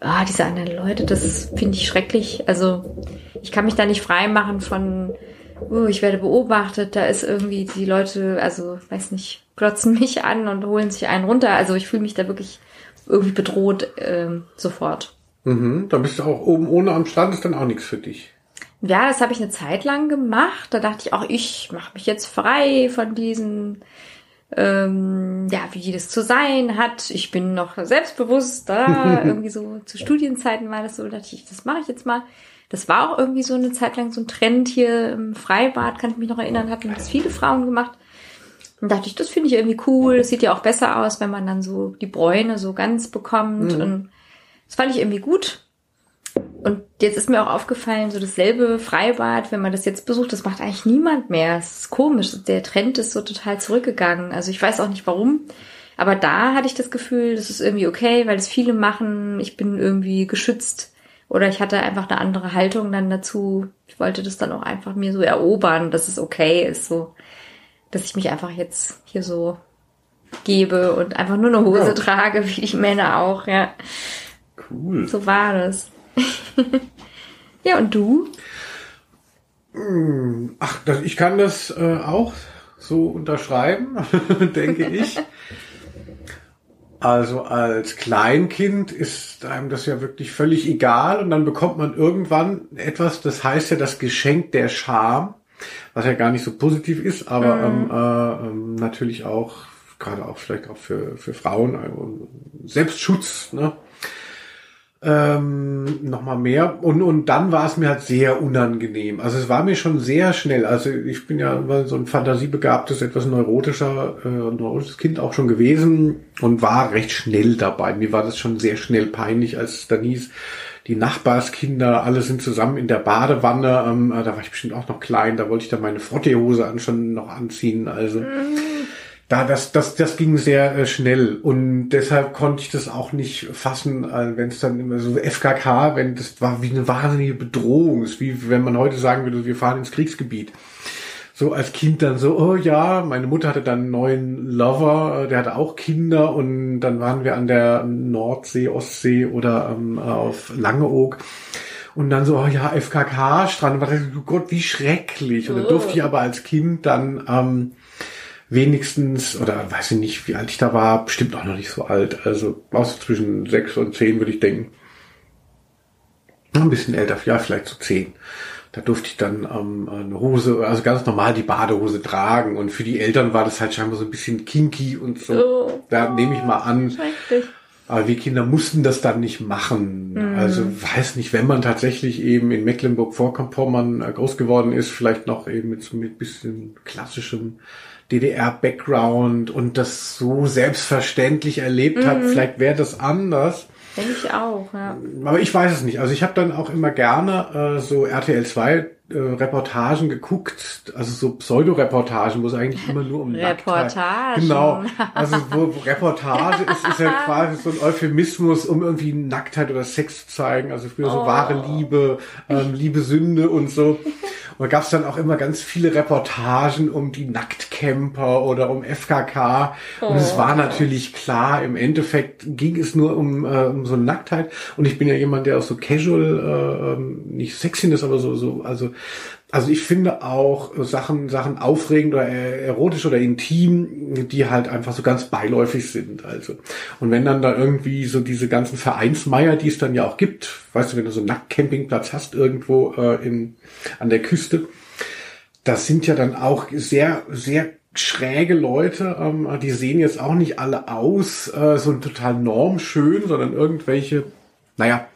ah, diese anderen Leute, das finde ich schrecklich. Also ich kann mich da nicht frei machen von oh, ich werde beobachtet, da ist irgendwie die Leute, also weiß nicht, glotzen mich an und holen sich einen runter. Also ich fühle mich da wirklich irgendwie bedroht ähm, sofort. Mhm, da bist du auch oben ohne am Stand, ist dann auch nichts für dich. Ja, das habe ich eine Zeit lang gemacht. Da dachte ich auch, ich mache mich jetzt frei von diesen, ähm, ja, wie das zu sein hat. Ich bin noch selbstbewusst da. irgendwie so zu Studienzeiten war das so, dachte ich, das mache ich jetzt mal. Das war auch irgendwie so eine Zeit lang so ein Trend hier im Freibad, kann ich mich noch erinnern, hatten das viele Frauen gemacht. Und dachte ich, das finde ich irgendwie cool. Das sieht ja auch besser aus, wenn man dann so die Bräune so ganz bekommt. Mhm. Und das fand ich irgendwie gut. Und jetzt ist mir auch aufgefallen, so dasselbe Freibad, wenn man das jetzt besucht, das macht eigentlich niemand mehr. Es ist komisch. Der Trend ist so total zurückgegangen. Also ich weiß auch nicht warum. Aber da hatte ich das Gefühl, das ist irgendwie okay, weil es viele machen. Ich bin irgendwie geschützt. Oder ich hatte einfach eine andere Haltung dann dazu. Ich wollte das dann auch einfach mir so erobern, dass es okay ist, so, dass ich mich einfach jetzt hier so gebe und einfach nur eine Hose ja. trage, wie die Männer auch, ja. Cool. So war das. ja, und du? Hm, ach, ich kann das äh, auch so unterschreiben, denke ich. Also als Kleinkind ist einem das ja wirklich völlig egal und dann bekommt man irgendwann etwas, das heißt ja das Geschenk der Scham, was ja gar nicht so positiv ist, aber mhm. ähm, äh, ähm, natürlich auch, gerade auch vielleicht auch für, für Frauen, äh, Selbstschutz, ne? Ähm, nochmal mehr. Und, und dann war es mir halt sehr unangenehm. Also es war mir schon sehr schnell. Also ich bin ja so ein fantasiebegabtes, etwas neurotischer, äh, neurotisches Kind auch schon gewesen und war recht schnell dabei. Mir war das schon sehr schnell peinlich, als es dann hieß, die Nachbarskinder, alle sind zusammen in der Badewanne. Ähm, da war ich bestimmt auch noch klein, da wollte ich dann meine Frottehose an, schon noch anziehen. Also. Mhm da das das das ging sehr äh, schnell und deshalb konnte ich das auch nicht fassen, äh, wenn es dann immer so FKK, wenn das war wie eine wahnsinnige Bedrohung, ist wie wenn man heute sagen würde, wir fahren ins Kriegsgebiet. So als Kind dann so, oh ja, meine Mutter hatte dann einen neuen Lover, äh, der hatte auch Kinder und dann waren wir an der Nordsee, Ostsee oder ähm, auf Langeoog. Und dann so, oh ja, FKK-Strand. Oh Gott, wie schrecklich. Und dann durfte ich aber als Kind dann ähm, wenigstens, oder weiß ich nicht, wie alt ich da war, bestimmt auch noch nicht so alt. Also aus zwischen sechs und zehn würde ich denken. Ein bisschen älter, ja, vielleicht so zehn. Da durfte ich dann ähm, eine Hose, also ganz normal die Badehose tragen. Und für die Eltern war das halt scheinbar so ein bisschen kinky und so. Oh, da nehme ich mal an. Aber wir Kinder mussten das dann nicht machen. Mhm. Also weiß nicht, wenn man tatsächlich eben in Mecklenburg-Vorpommern äh, groß geworden ist, vielleicht noch eben mit so mit bisschen klassischem DDR-Background und das so selbstverständlich erlebt mhm. hat, vielleicht wäre das anders. Denke ich auch, ja. Aber ich weiß es nicht. Also ich habe dann auch immer gerne äh, so RTL 2 äh, Reportagen geguckt, also so Pseudo-Reportagen, wo es eigentlich immer nur um Reportagen. Genau. Also wo, wo Reportage ist, ist ja quasi so ein Euphemismus, um irgendwie Nacktheit oder Sex zu zeigen. Also früher so oh. wahre Liebe, ähm, Liebe Sünde und so. Und da gab es dann auch immer ganz viele Reportagen um die Nacktcamper oder um FKK. Und es war oh. natürlich klar, im Endeffekt ging es nur um, äh, um so eine Nacktheit. Und ich bin ja jemand, der auch so casual, äh, ähm, nicht Sexiness, aber so, so, also also ich finde auch Sachen, Sachen aufregend oder erotisch oder intim, die halt einfach so ganz beiläufig sind. Also und wenn dann da irgendwie so diese ganzen Vereinsmeier, die es dann ja auch gibt, weißt du, wenn du so einen Nacktcampingplatz hast irgendwo äh, in an der Küste, das sind ja dann auch sehr sehr schräge Leute, ähm, die sehen jetzt auch nicht alle aus äh, so total normschön, sondern irgendwelche, naja,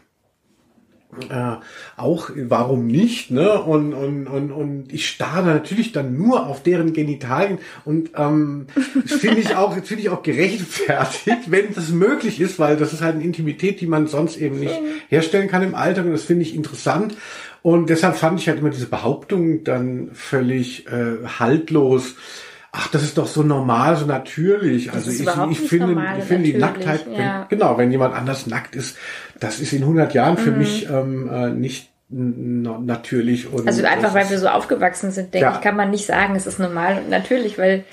äh, auch, warum nicht, ne? Und, und, und, und ich starre natürlich dann nur auf deren Genitalien und ähm, das finde ich auch, finde ich auch gerechtfertigt, wenn das möglich ist, weil das ist halt eine Intimität, die man sonst eben nicht herstellen kann im Alltag und das finde ich interessant. Und deshalb fand ich halt immer diese Behauptung dann völlig äh, haltlos ach, das ist doch so normal, so natürlich. Also ich, ich finde, normal, ich finde die Nacktheit, ja. wenn, genau, wenn jemand anders nackt ist, das ist in 100 Jahren für mhm. mich ähm, äh, nicht natürlich. Und also einfach, weil wir so aufgewachsen sind, denke ja. ich, kann man nicht sagen, es ist normal und natürlich, weil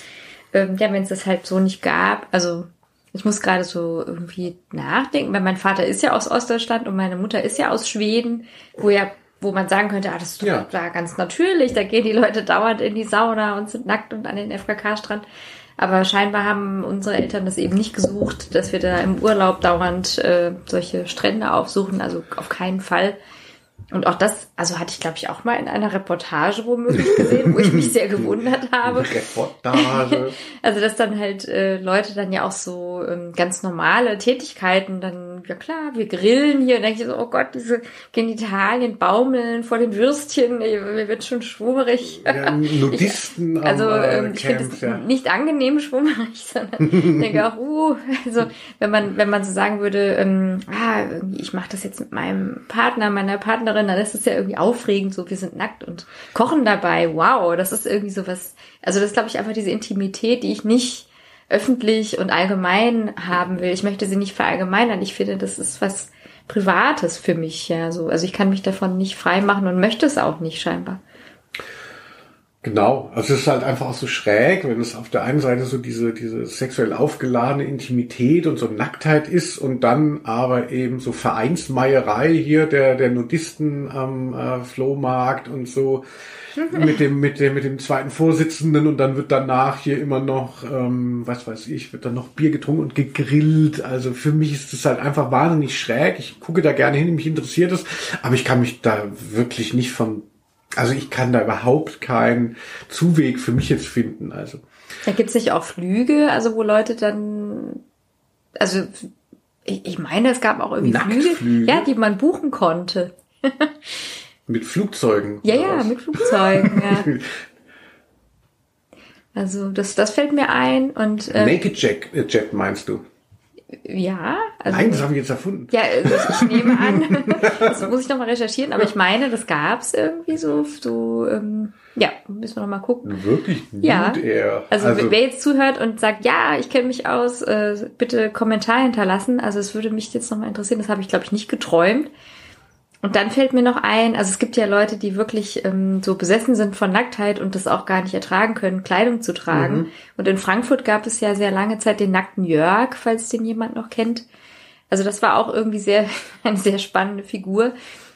ähm, ja, wenn es das halt so nicht gab, also ich muss gerade so irgendwie nachdenken, weil mein Vater ist ja aus Ostdeutschland und meine Mutter ist ja aus Schweden, wo ja wo man sagen könnte, ah, das ist doch Ja. da ganz natürlich, da gehen die Leute dauernd in die Sauna und sind nackt und an den FKK-Strand. Aber scheinbar haben unsere Eltern das eben nicht gesucht, dass wir da im Urlaub dauernd äh, solche Strände aufsuchen. Also auf keinen Fall. Und auch das, also hatte ich glaube ich auch mal in einer Reportage womöglich gesehen, wo ich mich sehr gewundert habe. Reportage. Also dass dann halt äh, Leute dann ja auch so ähm, ganz normale Tätigkeiten dann, ja klar, wir grillen hier und denke ich so, oh Gott, diese Genitalien baumeln vor den Würstchen, mir wird schon schwummerig. ja, Nudisten am Also äh, ähm, ich finde es ja. nicht angenehm schwummerig, sondern ich denke auch, uh, also wenn man wenn man so sagen würde, ähm, ah, ich mache das jetzt mit meinem Partner, meiner Partnerin, dann ist es ja irgendwie aufregend, so wir sind nackt und kochen dabei, wow, das ist irgendwie sowas, also das glaube ich einfach diese Intimität, die ich nicht öffentlich und allgemein haben will. Ich möchte sie nicht verallgemeinern. Ich finde, das ist was Privates für mich, ja, so. Also ich kann mich davon nicht frei machen und möchte es auch nicht scheinbar. Genau, also es ist halt einfach auch so schräg, wenn es auf der einen Seite so diese, diese sexuell aufgeladene Intimität und so Nacktheit ist und dann aber eben so Vereinsmeierei hier der, der Nudisten am äh, Flohmarkt und so mit dem, mit dem, mit dem zweiten Vorsitzenden und dann wird danach hier immer noch, ähm, was weiß ich, wird dann noch Bier getrunken und gegrillt. Also für mich ist das halt einfach wahnsinnig schräg. Ich gucke da gerne hin, mich interessiert es, aber ich kann mich da wirklich nicht von also ich kann da überhaupt keinen Zuweg für mich jetzt finden. Also Da gibt's nicht auch Flüge, also wo Leute dann, also ich, ich meine, es gab auch irgendwie Nacktflüge? Flüge, ja, die man buchen konnte. mit Flugzeugen. Ja, ja, was? mit Flugzeugen, ja. Also das, das fällt mir ein und äh, Naked Jet, äh, Jet meinst du? Ja, also Nein, das habe ich jetzt erfunden. ja, also ich, nehme an, das muss ich noch mal recherchieren, aber ich meine, das gab's irgendwie so, so ähm, ja, müssen wir noch mal gucken. Wirklich Ja. Nude Air. Also, wer jetzt zuhört und sagt, ja, ich kenne mich aus, äh, bitte Kommentar hinterlassen. Also es würde mich jetzt nochmal interessieren. Das habe ich, glaube ich, nicht geträumt. Und dann fällt mir noch ein, also es gibt ja Leute, die wirklich ähm, so besessen sind von Nacktheit und das auch gar nicht ertragen können, Kleidung zu tragen. Und in Frankfurt gab es ja sehr lange Zeit den nackten Jörg, falls den jemand noch kennt. Also das war auch irgendwie sehr, eine sehr spannende Figur.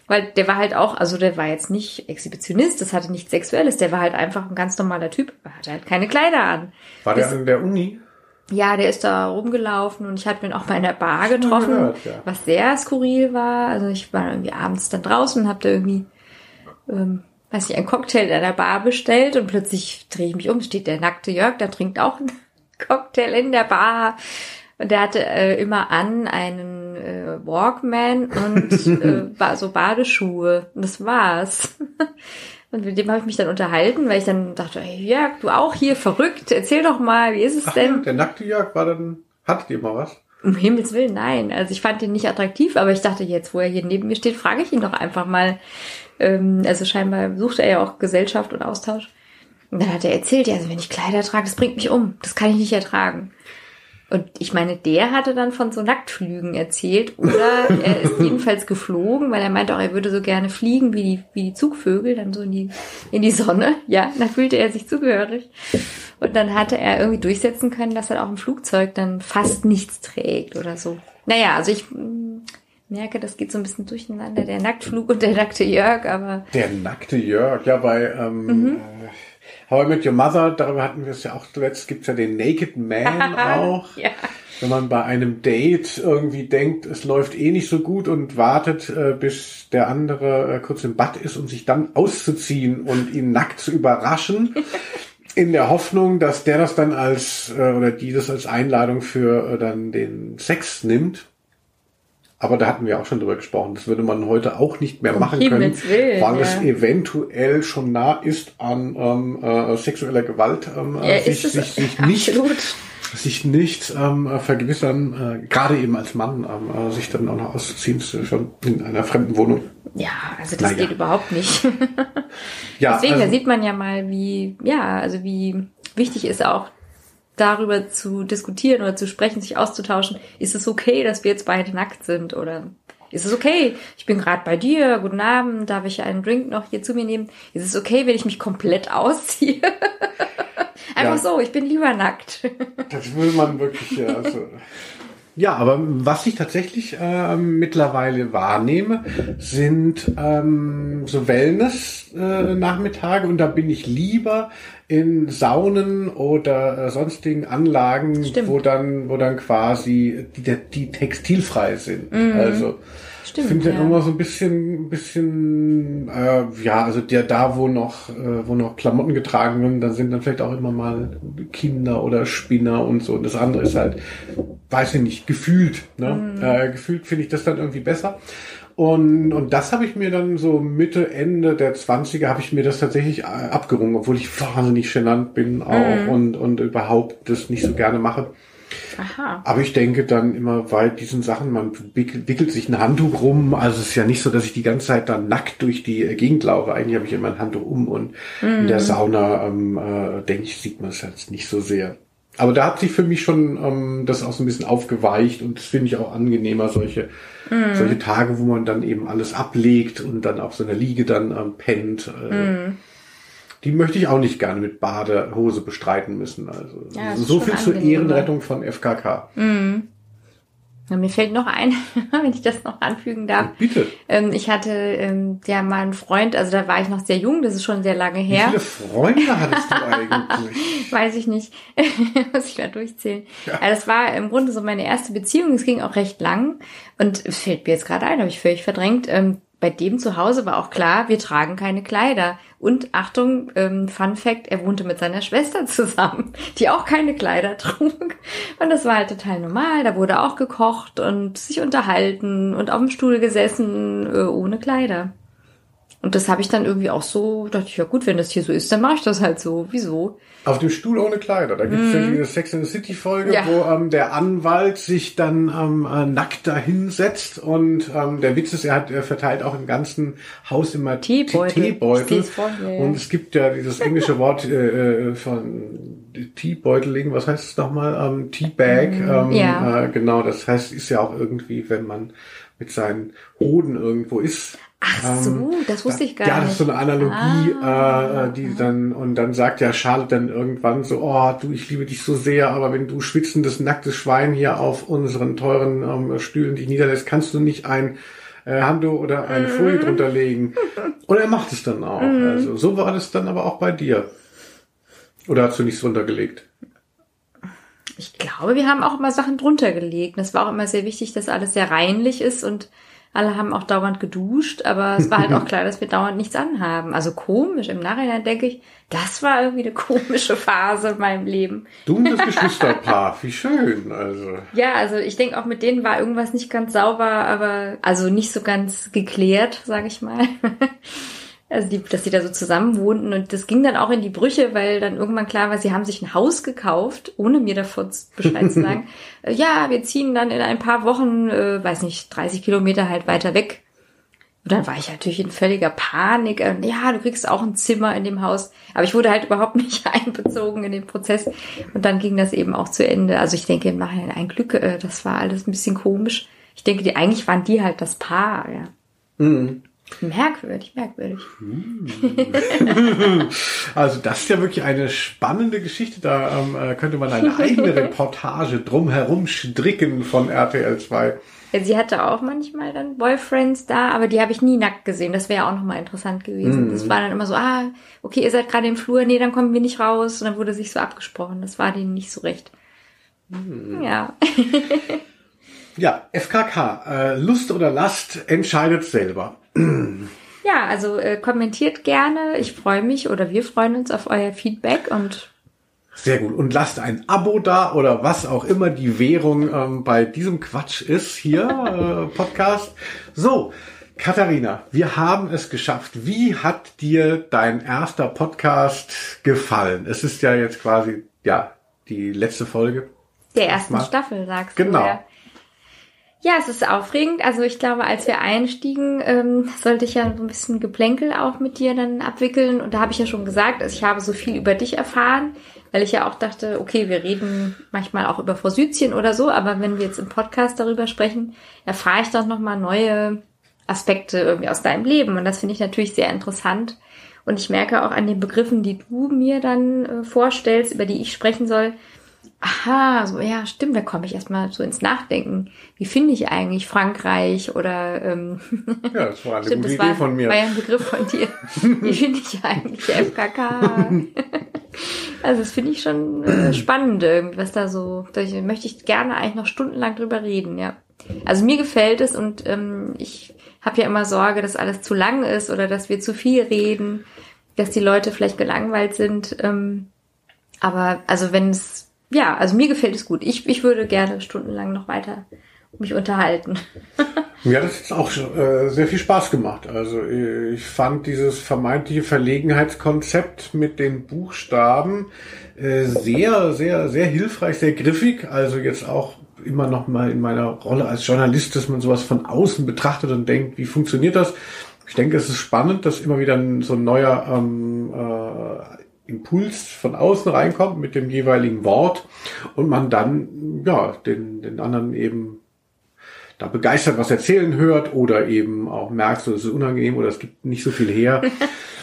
Weil der war halt auch, also der war jetzt nicht Exhibitionist, das hatte nichts Sexuelles, der war halt einfach ein ganz normaler Typ, hatte halt keine Kleider an. War der bis- an der Uni? Ja, der ist da rumgelaufen und ich hatte ihn auch mal in der Bar getroffen, gehört, ja. was sehr skurril war. Also ich war irgendwie abends dann draußen und hab da irgendwie, ähm, weiß ich, einen Cocktail in der Bar bestellt und plötzlich drehe ich mich um, steht der nackte Jörg, der trinkt auch einen Cocktail in der Bar. Und der hatte äh, immer an einen äh, Walkman und äh, war so Badeschuhe. Und das war's. Und mit dem habe ich mich dann unterhalten, weil ich dann dachte, hey Jörg, du auch hier verrückt, erzähl doch mal, wie ist es Ach ja, denn? der nackte Jörg war dann, hattet ihr mal was? Um Himmels Willen, nein. Also ich fand ihn nicht attraktiv, aber ich dachte jetzt, wo er hier neben mir steht, frage ich ihn doch einfach mal. Ähm, also scheinbar sucht er ja auch Gesellschaft und Austausch. Und dann hat er erzählt, ja, also wenn ich Kleider trage, das bringt mich um. Das kann ich nicht ertragen. Und ich meine, der hatte dann von so Nacktflügen erzählt. Oder er ist jedenfalls geflogen, weil er meinte auch, er würde so gerne fliegen wie die, wie die Zugvögel, dann so in die, in die Sonne. Ja, da fühlte er sich zugehörig. Und dann hatte er irgendwie durchsetzen können, dass er auch im Flugzeug dann fast nichts trägt oder so. Naja, also ich mm, merke, das geht so ein bisschen durcheinander, der Nacktflug und der nackte Jörg, aber Der nackte Jörg, ja, bei ähm, Mhm. How I Met Your Mother, darüber hatten wir es ja auch zuletzt, gibt's ja den Naked Man auch. ja. Wenn man bei einem Date irgendwie denkt, es läuft eh nicht so gut und wartet, äh, bis der andere äh, kurz im Bad ist, um sich dann auszuziehen und ihn nackt zu überraschen, in der Hoffnung, dass der das dann als äh, oder die das als Einladung für äh, dann den Sex nimmt. Aber da hatten wir auch schon drüber gesprochen. Das würde man heute auch nicht mehr Um machen können, Willen, weil ja. es eventuell schon nah ist an ähm, äh, sexueller Gewalt, ähm, Ja, äh, sich, ist es sich, sich nicht sich nicht ähm, äh, vergewissern, äh, gerade eben als Mann, ähm, äh, sich dann auch noch auszuziehen, ja schon in einer fremden Wohnung. Ja, also das Naja. geht überhaupt nicht. Ja, Deswegen, da also, sieht man ja mal, wie, ja, also wie wichtig ist auch darüber zu diskutieren oder zu sprechen, sich auszutauschen. Ist es okay, dass wir jetzt beide nackt sind oder ist es okay? Ich bin gerade bei dir. Guten Abend. Darf ich einen Drink noch hier zu mir nehmen? Ist es okay, wenn ich mich komplett ausziehe? Einfach Ja. so. Ich bin lieber nackt. das will man wirklich, ja, also, Ja, aber was ich tatsächlich äh, mittlerweile wahrnehme, sind ähm, so Wellness-Nachmittage äh, und da bin ich lieber in Saunen oder äh, sonstigen Anlagen, Stimmt. wo dann, wo dann quasi die, die textilfrei sind. Mhm. Also Stimmt, ich finde ja. immer so ein bisschen, bisschen, äh, ja, also der da, wo noch, äh, wo noch Klamotten getragen werden, da sind dann vielleicht auch immer mal Kinder oder Spinner und so. Und das andere ist halt, weiß ich nicht, gefühlt. Ne? Mhm. Äh, gefühlt finde ich das dann irgendwie besser. Und, und das habe ich mir dann so Mitte, Ende der 20er habe ich mir das tatsächlich äh, abgerungen, obwohl ich wahnsinnig genannt bin auch Mhm. und, und überhaupt das nicht so gerne mache. Aha. Aber ich denke dann immer bei diesen Sachen, man wickelt, sich ein Handtuch rum. Also es ist ja nicht so, dass ich die ganze Zeit dann nackt durch die äh, Gegend laufe. Eigentlich habe ich immer ein Handtuch um und in der Sauna, ähm, äh, denke ich, sieht man es jetzt nicht so sehr. Aber da hat sich für mich schon ähm, das auch so ein bisschen aufgeweicht und das finde ich auch angenehmer, solche, solche Tage, wo man dann eben alles ablegt und dann auf so einer Liege dann ähm, pennt. Äh, Die möchte ich auch nicht gerne mit Badehose bestreiten müssen. Also Ja, so viel zur. Ehrenrettung von FKK. Ja, mir fällt noch ein, wenn ich das noch anfügen darf. Bitte. Ähm, ich hatte ähm, ja mal einen Freund, also da war ich noch sehr jung, das ist schon sehr lange Wie her. viele Freunde hattest du eigentlich? Weiß ich nicht. Muss ich mal durchzählen. Ja. das war im Grunde so meine erste Beziehung. Es ging auch recht lang. Und fällt mir jetzt gerade ein, habe ich völlig verdrängt. Ähm, bei dem zu Hause war auch klar, wir tragen keine Kleider. Und Achtung, ähm, Fun Fact, er wohnte mit seiner Schwester zusammen, die auch keine Kleider trug. Und das war halt total normal. Da wurde auch gekocht und sich unterhalten und auf dem Stuhl gesessen, äh, ohne Kleider. Und das habe ich dann irgendwie auch so, dachte ich, ja gut, wenn das hier so ist, dann mache ich das halt so. Wieso? Auf dem Stuhl ohne Kleider. Da gibt's ja diese Sex in the City Folge, Mhm. Ja. wo ähm, der Anwalt sich dann ähm, äh, nackt dahinsetzt und ähm, der Witz ist, er hat er verteilt auch im ganzen Haus immer Tee- Teebeutel. Teebeutel. Und es gibt ja dieses englische Wort äh, äh, von Teebeuteling, was heißt es nochmal? Ähm, Teabag. Ähm, Mhm. ja. äh, genau, das heißt, ist ja auch irgendwie, wenn man mit seinen Hoden irgendwo ist. Ach so, das wusste ich gar ja, nicht. das ist so eine Analogie, Ah. äh, die dann, und dann sagt ja Charlotte dann irgendwann so, oh, du, ich liebe dich so sehr, aber wenn du schwitzendes, nacktes Schwein hier auf unseren teuren ähm, Stühlen dich niederlässt, kannst du nicht ein äh, Handtuch oder eine Folie drunter legen. Und er macht es dann auch. Also so war das dann aber auch bei dir. Oder hast du nichts drunter gelegt? Ich glaube, wir haben auch immer Sachen drunter gelegt. Das war auch immer sehr wichtig, dass alles sehr reinlich ist und alle haben auch dauernd geduscht, aber es war halt auch klar, dass wir dauernd nichts anhaben. Also komisch. Im Nachhinein denke ich, das war irgendwie eine komische Phase in meinem Leben. Du und das Geschwisterpaar, wie schön. Also Ja, also ich denke auch mit denen war irgendwas nicht ganz sauber, aber also nicht so ganz geklärt, sage ich mal. Also die, dass die da so zusammen wohnten und das ging dann auch in die Brüche, weil dann irgendwann klar war, sie haben sich ein Haus gekauft, ohne mir davon Bescheid zu sagen. Äh, ja, wir ziehen dann in ein paar Wochen, äh, weiß nicht, 30 Kilometer halt weiter weg. Und dann war ich natürlich in völliger Panik. Äh, Ja, du kriegst auch ein Zimmer in dem Haus. Aber ich wurde halt überhaupt nicht einbezogen in den Prozess. Und dann ging das eben auch zu Ende. Also ich denke im Nachhinein ein Glück, äh, das war alles ein bisschen komisch. Ich denke, die eigentlich waren die halt das Paar, ja. Merkwürdig, merkwürdig. Also das ist ja wirklich eine spannende Geschichte. Da ähm, äh, könnte man eine eigene Reportage drumherum stricken von RTL 2. Ja, sie hatte auch manchmal dann Boyfriends da, aber die habe ich nie nackt gesehen. Das wäre ja auch nochmal interessant gewesen. Das war dann immer so, ah, okay, ihr seid gerade im Flur, nee, dann kommen wir nicht raus. Und dann wurde sich so abgesprochen. Das war denen nicht so recht. Ja. Ja, FKK, äh, Lust oder Last, entscheidet selber. Ja, also äh, kommentiert gerne. Ich freue mich oder wir freuen uns auf euer Feedback und Sehr gut. Und lasst ein Abo da oder was auch immer die Währung ähm, bei diesem Quatsch ist hier, äh, Podcast. So, Katharina, wir haben es geschafft. Wie hat dir dein erster Podcast gefallen? Es ist ja jetzt quasi, ja, die letzte Folge. der ersten Mal. Staffel, sagst Genau. du. Ja. Ja, es ist aufregend. Also ich glaube, als wir einstiegen, ähm, sollte ich ja so ein bisschen Geplänkel auch mit dir dann abwickeln. Und da habe ich ja schon gesagt, also ich habe so viel über dich erfahren, weil ich ja auch dachte, okay, wir reden manchmal auch über Forsythien oder so, aber wenn wir jetzt im Podcast darüber sprechen, erfahre ich doch nochmal neue Aspekte irgendwie aus deinem Leben. Und das finde ich natürlich sehr interessant. Und ich merke auch an den Begriffen, die du mir dann äh, vorstellst, über die ich sprechen soll, aha, so ja, stimmt, da komme ich erstmal so ins Nachdenken. Wie finde ich eigentlich Frankreich oder ähm, Ja, das war eine stimmt, gute Idee war, von mir. war ja ein Begriff von dir. Wie finde ich eigentlich FKK? also das finde ich schon äh, spannend, irgendwie, was da so, da möchte ich gerne eigentlich noch stundenlang drüber reden, ja. Also mir gefällt es und ähm, ich habe ja immer Sorge, dass alles zu lang ist oder dass wir zu viel reden, dass die Leute vielleicht gelangweilt sind. Ähm, aber also wenn es, ja, also mir gefällt es gut. Ich, ich würde gerne stundenlang noch weiter mich unterhalten. Mir hat es jetzt auch äh, sehr viel Spaß gemacht. Also äh, ich fand dieses vermeintliche Verlegenheitskonzept mit den Buchstaben äh, sehr, sehr, sehr hilfreich, sehr griffig. Also jetzt auch immer noch mal in meiner Rolle als Journalist, dass man sowas von außen betrachtet und denkt, wie funktioniert das? Ich denke, es ist spannend, dass immer wieder so ein neuer ähm, äh, Impuls von außen reinkommt mit dem jeweiligen Wort und man dann ja den, den anderen eben da begeistert was erzählen hört oder eben auch merkt, so es ist unangenehm oder es gibt nicht so viel her.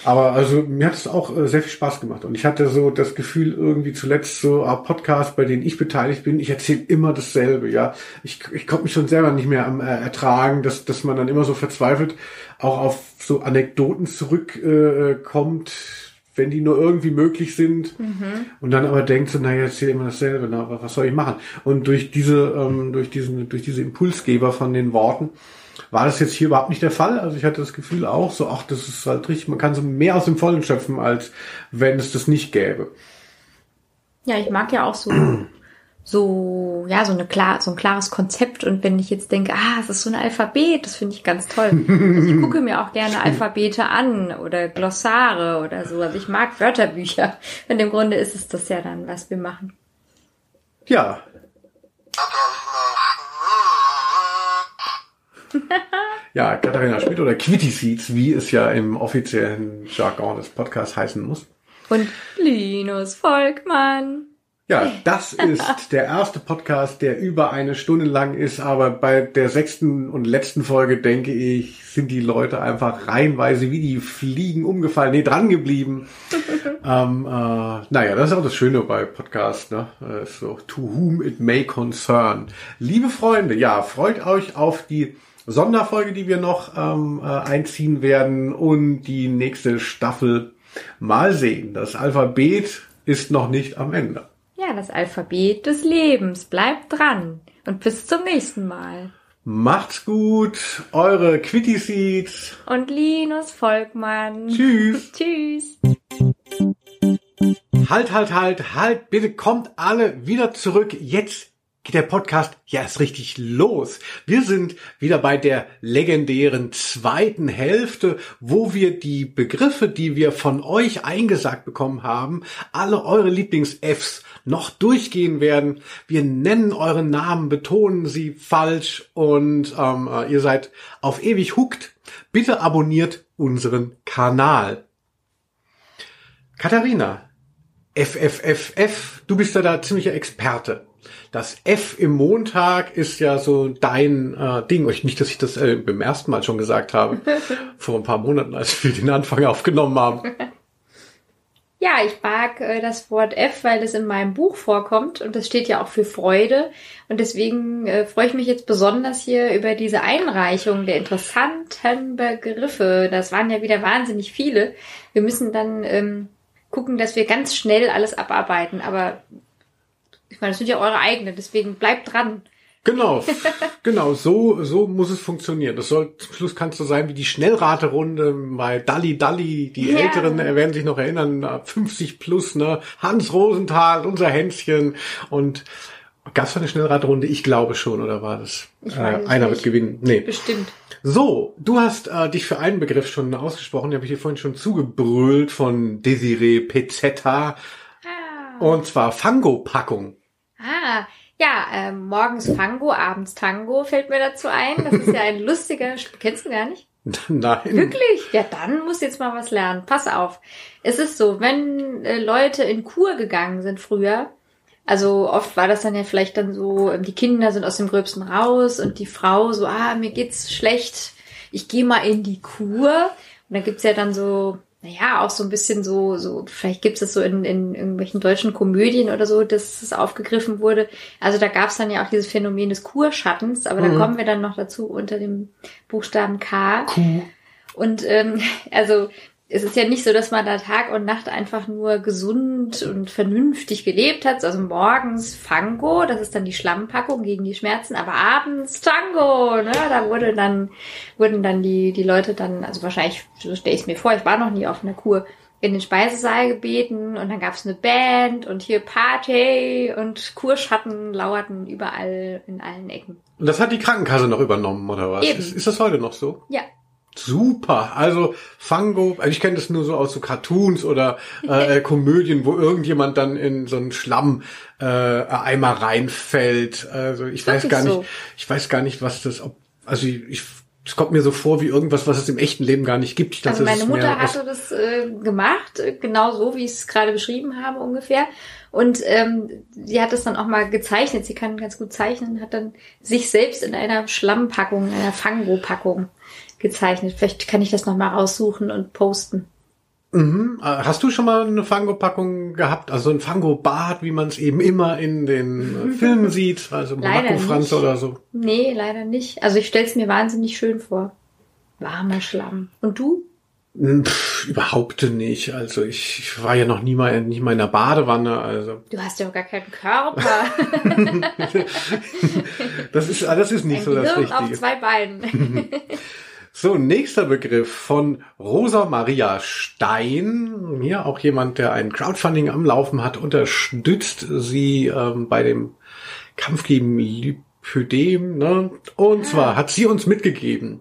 Aber also mir hat es auch äh, sehr viel Spaß gemacht und ich hatte so das Gefühl irgendwie zuletzt so ah, Podcasts, bei denen ich beteiligt bin, ich erzähle immer dasselbe, ja. Ich, ich konnte mich schon selber nicht mehr am äh, ertragen, dass, dass man dann immer so verzweifelt auch auf so Anekdoten zurückkommt, äh, kommt, wenn die nur irgendwie möglich sind und dann aber denkt so, naja, erzähl immer dasselbe, na, was soll ich machen? Und durch diese, ähm, durch diesen, durch diese Impulsgeber von den Worten war das jetzt hier überhaupt nicht der Fall. Also ich hatte das Gefühl auch so, ach, das ist halt richtig, man kann so mehr aus dem Vollen schöpfen, als wenn es das nicht gäbe. Ja, ich mag ja auch so, so, ja, so eine klar, so ein klares Konzept. Und wenn ich jetzt denke, ah, es ist so ein Alphabet, das finde ich ganz toll. Also ich gucke mir auch gerne Alphabete an oder Glossare oder so. Also ich mag Wörterbücher. Und im Grunde ist es das ja dann, was wir machen. Ja, ja, Katharina Schmidt oder Quitty Seeds, wie es ja im offiziellen Jargon des Podcasts heißen muss. Und Linus Volkmann. Ja, das ist der erste Podcast, der über eine Stunde lang ist, aber bei der sechsten und letzten Folge, denke ich, sind die Leute einfach reihenweise wie die Fliegen umgefallen, nee, dran geblieben. ähm, äh, naja, das ist auch das Schöne bei Podcasts, ne? Äh, so, to whom it may concern. Liebe Freunde, ja, freut euch auf die Sonderfolge, die wir noch ähm, äh, einziehen werden und die nächste Staffel. Mal sehen. Das Alphabet ist noch nicht am Ende. Ja, das Alphabet des Lebens. Bleibt dran. Und bis zum nächsten Mal. Macht's gut, eure Quitty Seeds. Und Linus Volkmann. Tschüss. Tschüss. Halt, halt, halt, halt, bitte kommt alle wieder zurück. Jetzt geht der Podcast ja erst richtig los. Wir sind wieder bei der legendären zweiten Hälfte, wo wir die Begriffe, die wir von euch eingesagt bekommen haben, alle eure Lieblings-Fs noch durchgehen werden. Wir nennen eure Namen, betonen sie falsch und ähm, äh, ihr seid auf ewig hooked. Bitte abonniert unseren Kanal. Katharina, FFFF, du bist ja da ziemlicher Experte. Das F im Montag ist ja so dein äh, Ding. Und nicht, dass ich das äh, beim ersten Mal schon gesagt habe, vor ein paar Monaten, als wir den Anfang aufgenommen haben. Ja, ich mag äh, das Wort F, weil es in meinem Buch vorkommt und das steht ja auch für Freude. Und deswegen äh, freue ich mich jetzt besonders hier über diese Einreichung der interessanten Begriffe. Das waren ja wieder wahnsinnig viele. Wir müssen dann ähm, gucken, dass wir ganz schnell alles abarbeiten. Aber ich meine, das sind ja eure eigenen, deswegen bleibt dran. Genau, genau, so, so muss es funktionieren. Das soll zum Schluss kannst du sein wie die Schnellraterunde bei Dalli Dalli. Die Ja. Älteren äh, werden sich noch erinnern, äh, 50 plus, ne? Hans Rosenthal, unser Hänschen. Und gab es eine Schnellraterunde? Ich glaube schon, oder war das? Ich äh, weiß es einer nicht. wird gewinnen. Nee. Bestimmt. So, du hast äh, dich für einen Begriff schon ausgesprochen, den habe ich dir vorhin schon zugebrüllt von Desiree Pezzetta. Ah, Und zwar Fango-Packung. Ah ja, ähm, morgens Fango, abends Tango fällt mir dazu ein. Das ist ja ein lustiger, Sp- kennst du gar nicht? Nein. Wirklich? Ja, dann muss jetzt mal was lernen. Pass auf. Es ist so, wenn äh, Leute in Kur gegangen sind früher, also oft war das dann ja vielleicht dann so, ähm, die Kinder sind aus dem Gröbsten raus und die Frau so, ah, mir geht's schlecht, ich gehe mal in die Kur. Und dann gibt's ja dann so naja, auch so ein bisschen so, so, vielleicht gibt es so in, in irgendwelchen deutschen Komödien oder so, dass es aufgegriffen wurde. Also da gab es dann ja auch dieses Phänomen des Kurschattens, aber mhm. da kommen wir dann noch dazu unter dem Buchstaben K. Kuh. Und ähm, also es ist ja nicht so, dass man da Tag und Nacht einfach nur gesund und vernünftig gelebt hat. Also morgens Fango, das ist dann die Schlammpackung gegen die Schmerzen, aber abends Tango, ne? Da wurde dann, wurden dann die, die Leute dann, also wahrscheinlich, so stelle ich es mir vor, ich war noch nie auf einer Kur, in den Speisesaal gebeten und dann gab es eine Band und hier Party und Kurschatten lauerten überall in allen Ecken. Und das hat die Krankenkasse noch übernommen, oder was? Eben. Ist, ist das heute noch so? Ja, Super. Also Fango, also ich kenne das nur so aus so Cartoons oder äh, äh, Komödien, wo irgendjemand dann in so einen Schlamm äh, Eimer reinfällt. Also ich weiß gar so. nicht, ich weiß gar nicht, was das, ob, also ich, es kommt mir so vor wie irgendwas, was es im echten Leben gar nicht gibt. Ich dachte, also meine Mutter hatte das äh, gemacht, äh, genau so, wie ich es gerade beschrieben habe ungefähr. Und ähm, sie hat es dann auch mal gezeichnet. Sie kann ganz gut zeichnen, hat dann sich selbst in einer Schlammpackung, einer Fango-Packung gezeichnet. Vielleicht kann ich das nochmal raussuchen und posten. Mhm. Äh, hast du schon mal eine Fango-Packung gehabt? Also ein Fango-Bad, wie man es eben immer in den äh, Filmen sieht, also Marco Franz oder so? Nee, leider nicht. Also ich stelle es mir wahnsinnig schön vor. Warmer Schlamm. Und du? Hm, pff, überhaupt nicht. Also ich, ich war ja noch nie mal, nicht mal in der Badewanne. Also du hast ja auch gar keinen Körper. das ist, das ist nicht Ein so das Richtige. auf zwei Beinen. So, nächster Begriff von Rosa Maria Stein. Hier auch jemand, der ein Crowdfunding am Laufen hat, unterstützt sie ähm, bei dem Kampf gegen Lipödem. Ne? Und zwar hat sie uns mitgegeben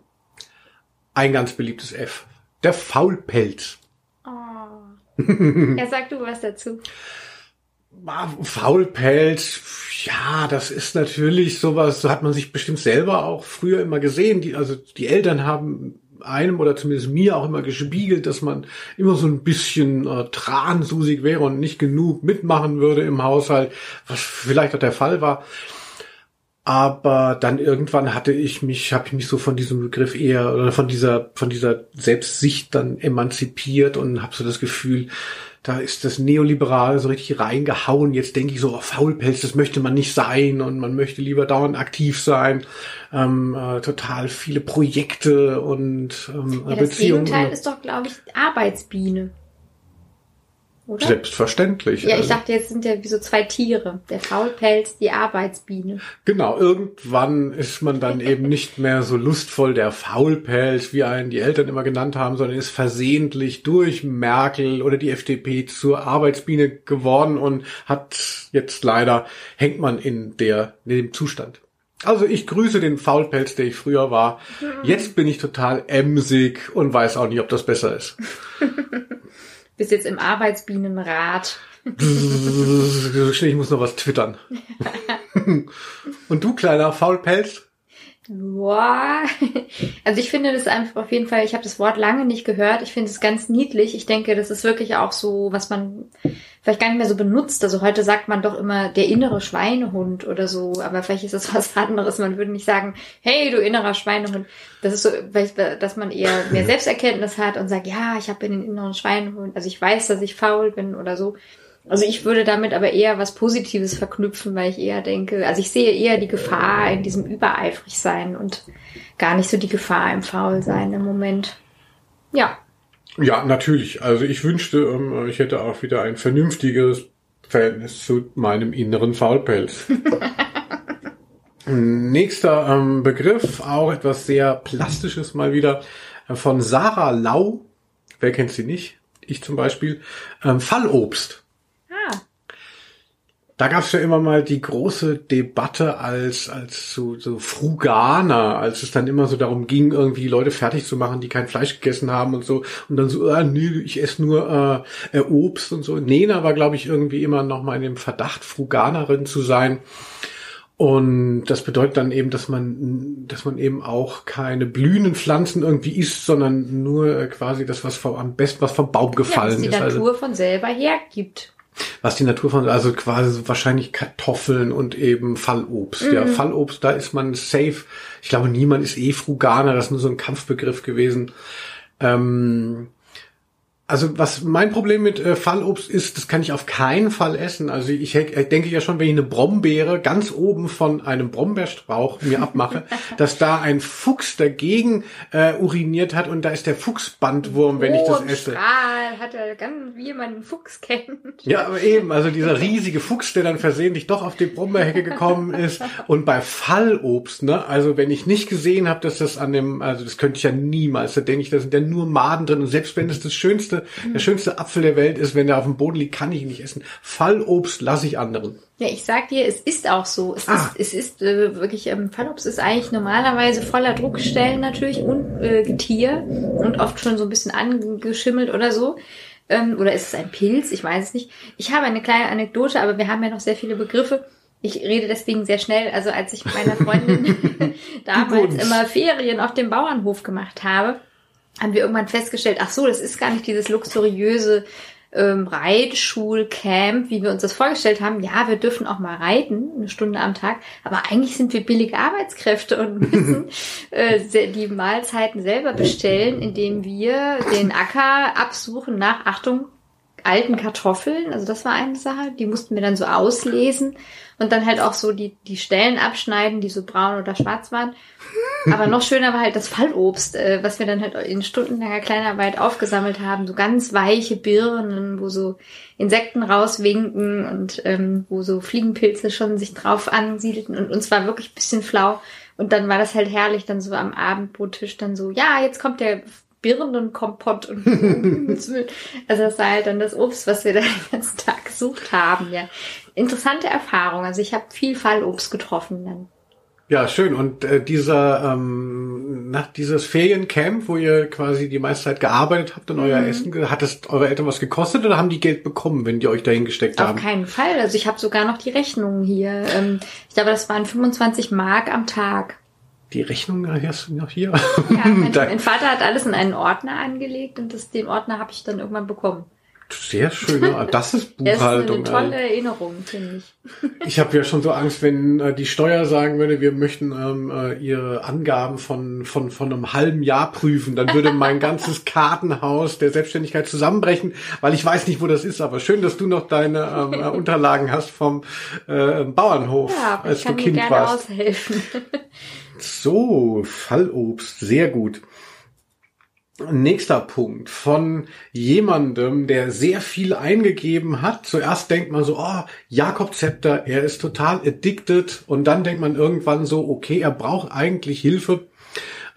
ein ganz beliebtes F. Der Faulpelz. Oh. ja, sag du was dazu. Faulpelz, ja, das ist natürlich sowas, so hat man sich bestimmt selber auch früher immer gesehen. Die, also die Eltern haben einem oder zumindest mir auch immer gespiegelt, dass man immer so ein bisschen äh, transusig wäre und nicht genug mitmachen würde im Haushalt, was vielleicht auch der Fall war. Aber dann irgendwann hatte ich mich, habe ich mich so von diesem Begriff eher oder von dieser von dieser Selbstsicht dann emanzipiert und habe so das Gefühl, da ist das Neoliberale so richtig reingehauen. Jetzt denke ich so, oh, Faulpelz, das möchte man nicht sein und man möchte lieber dauernd aktiv sein. Ähm, äh, total viele Projekte und ähm, ja, das Beziehungen. Das Gegenteil ist doch, glaube ich, Arbeitsbiene oder? Selbstverständlich. Ja, ich also dachte, jetzt sind ja wie so zwei Tiere. Der Faulpelz, die Arbeitsbiene. Genau, irgendwann ist man dann eben nicht mehr so lustvoll der Faulpelz, wie einen die Eltern immer genannt haben, sondern ist versehentlich durch Merkel oder die FDP zur Arbeitsbiene geworden und hat jetzt leider, hängt man in der, in dem Zustand. Also ich grüße den Faulpelz, der ich früher war. Jetzt bin ich total emsig und weiß auch nicht, ob das besser ist. Bist jetzt im Arbeitsbienenrat. ich muss noch was twittern. Und du, kleiner Faulpelz? Boah. Also ich finde das einfach auf jeden Fall, ich habe das Wort lange nicht gehört. Ich finde es ganz niedlich. Ich denke, das ist wirklich auch so, was man vielleicht gar nicht mehr so benutzt. Also heute sagt man doch immer der innere Schweinehund oder so, aber vielleicht ist das was anderes. Man würde nicht sagen, hey, du innerer Schweinehund. Das ist so, dass man eher mehr Selbsterkenntnis hat und sagt, ja, ich habe den inneren Schweinehund. Also ich weiß, dass ich faul bin oder so. Also ich würde damit aber eher was Positives verknüpfen, weil ich eher denke, also ich sehe eher die Gefahr in diesem übereifrig sein und gar nicht so die Gefahr im Faulsein im Moment. Ja. Ja, natürlich. Also ich wünschte, ähm, ich hätte auch wieder ein vernünftiges Verhältnis zu meinem inneren Faulpelz. Nächster ähm, Begriff, auch etwas sehr Plastisches mal wieder, äh, von Sarah Lau. Wer kennt sie nicht? Ich zum Beispiel. Ähm, Fallobst. Da gab es ja immer mal die große Debatte als als so, so Fruganer, als es dann immer so darum ging, irgendwie Leute fertig zu machen, die kein Fleisch gegessen haben und so. Und dann so, äh, nee, ich esse nur äh, äh, Obst und so. Nena war, glaube ich, irgendwie immer noch mal in dem Verdacht, Fruganerin zu sein. Und das bedeutet dann eben, dass man, dass man eben auch keine blühenden Pflanzen irgendwie isst, sondern nur äh, quasi das, was vom, am besten was vom Baum gefallen ja, was die ist. Die Natur also, von selber hergibt was die Natur von, also quasi so wahrscheinlich Kartoffeln und eben Fallobst. Mhm. Ja, Fallobst, da ist man safe. Ich glaube, niemand ist eh Fruganer, das ist nur so ein Kampfbegriff gewesen. Ähm, Also was mein Problem mit äh, Fallobst ist, das kann ich auf keinen Fall essen. Also ich, ich denke ja schon, wenn ich eine Brombeere ganz oben von einem Brombeerstrauch mir abmache, dass da ein Fuchs dagegen äh, uriniert hat und da ist der Fuchsbandwurm, wenn ich das esse. Strahl hat er ganz, wie man einen Fuchs kennt. Ja, aber eben, also dieser riesige Fuchs, der dann versehentlich doch auf die Brombeerhecke gekommen ist. Und bei Fallobst, ne, also wenn ich nicht gesehen habe, dass das an dem, also das könnte ich ja niemals, da denke ich, da sind ja nur Maden drin und selbst wenn es das schönste der schönste Apfel der Welt ist, wenn der auf dem Boden liegt, kann ich ihn nicht essen. Fallobst lasse ich anderen. Ja, ich sag dir, es ist auch so. Es ah. ist, es ist äh, wirklich, ähm, Fallobst ist eigentlich normalerweise voller Druckstellen natürlich und äh, Getier und oft schon so ein bisschen angeschimmelt oder so. Ähm, oder ist es ein Pilz? Ich weiß es nicht. Ich habe eine kleine Anekdote, aber wir haben ja noch sehr viele Begriffe. Ich rede deswegen sehr schnell. Also als ich meiner Freundin damals immer Ferien auf dem Bauernhof gemacht habe, haben wir irgendwann festgestellt, ach so, das ist gar nicht dieses luxuriöse ähm, Reitschulcamp, wie wir uns das vorgestellt haben. Ja, wir dürfen auch mal reiten, eine Stunde am Tag, aber eigentlich sind wir billige Arbeitskräfte und müssen äh, die Mahlzeiten selber bestellen, indem wir den Acker absuchen nach, Achtung, alten Kartoffeln. Also das war eine Sache, die mussten wir dann so auslesen und dann halt auch so die, die Stellen abschneiden, die so braun oder schwarz waren. Aber noch schöner war halt das Fallobst, äh, was wir dann halt in stundenlanger Kleinarbeit aufgesammelt haben. So ganz weiche Birnen, wo so Insekten rauswinken und ähm, wo so Fliegenpilze schon sich drauf ansiedelten und uns war wirklich bisschen flau. Und dann war das halt herrlich, dann so am Abendbrottisch dann so, ja, jetzt kommt der Birnenkompott und also das war halt dann das Obst, was wir da den ganzen Tag gesucht haben. Ja, interessante Erfahrung. Also ich habe viel Fallobst getroffen dann. Ja, schön. Und äh, dieser ähm, nach dieses Feriencamp, wo ihr quasi die meiste Zeit gearbeitet habt und mhm. euer Essen, hat es eure Eltern was gekostet oder haben die Geld bekommen, wenn die euch dahin gesteckt haben? Auf keinen Fall. Also ich habe sogar noch die Rechnungen hier. Ähm, ich glaube, das waren 25 Mark am Tag. Die Rechnung hast du noch hier? Ja, mein, mein Vater hat alles in einen Ordner angelegt und das, den Ordner habe ich dann irgendwann bekommen. Sehr schön, ja. das ist Buchhaltung. Das ist eine tolle Erinnerung, finde ich. Ich habe ja schon so Angst, wenn äh, die Steuer sagen würde, wir möchten ähm, äh, ihre Angaben von, von, von einem halben Jahr prüfen, dann würde mein ganzes Kartenhaus der Selbstständigkeit zusammenbrechen, weil ich weiß nicht, wo das ist. Aber schön, dass du noch deine ähm, äh, Unterlagen hast vom äh, Bauernhof, ja, als du Kind gerne warst. Aushelfen. So, Fallobst, sehr gut. Nächster Punkt von jemandem, der sehr viel eingegeben hat. Zuerst denkt man so, oh, Jakob Zepter, er ist total addicted. Und dann denkt man irgendwann so, okay, er braucht eigentlich Hilfe.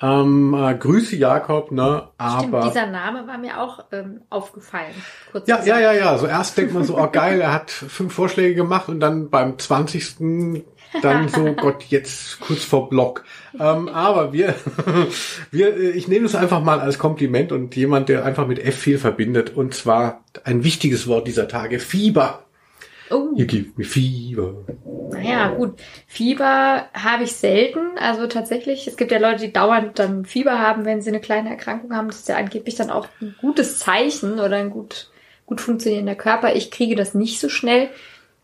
Ähm, äh, Grüße Jakob, ne? Aber Stimmt, dieser Name war mir auch ähm, aufgefallen. Kurz ja, ja, ja, ja. So erst denkt man so, oh geil, er hat fünf Vorschläge gemacht und dann beim zwanzigsten dann so, Gott, jetzt kurz vor Block. Ähm, aber wir, wir, ich nehme es einfach mal als Kompliment und jemand, der einfach mit F viel verbindet. Und zwar ein wichtiges Wort dieser Tage, Fieber. Oh. You give me Fieber. Naja, gut. Fieber habe ich selten. Also tatsächlich, es gibt ja Leute, die dauernd dann Fieber haben, wenn sie eine kleine Erkrankung haben. Das ist ja angeblich dann auch ein gutes Zeichen oder ein gut, gut funktionierender Körper. Ich kriege das nicht so schnell.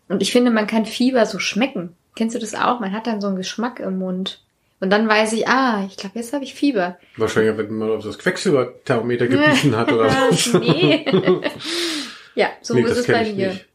Und ich finde, man kann Fieber so schmecken. Kennst du das auch? Man hat dann so einen Geschmack im Mund. Und dann weiß ich, ah, ich glaube, jetzt habe ich Fieber. Wahrscheinlich, wenn man auf das Quecksilberthermometer gebissen hat oder was. nee. ja, so nee, ist es bei mir. Nicht.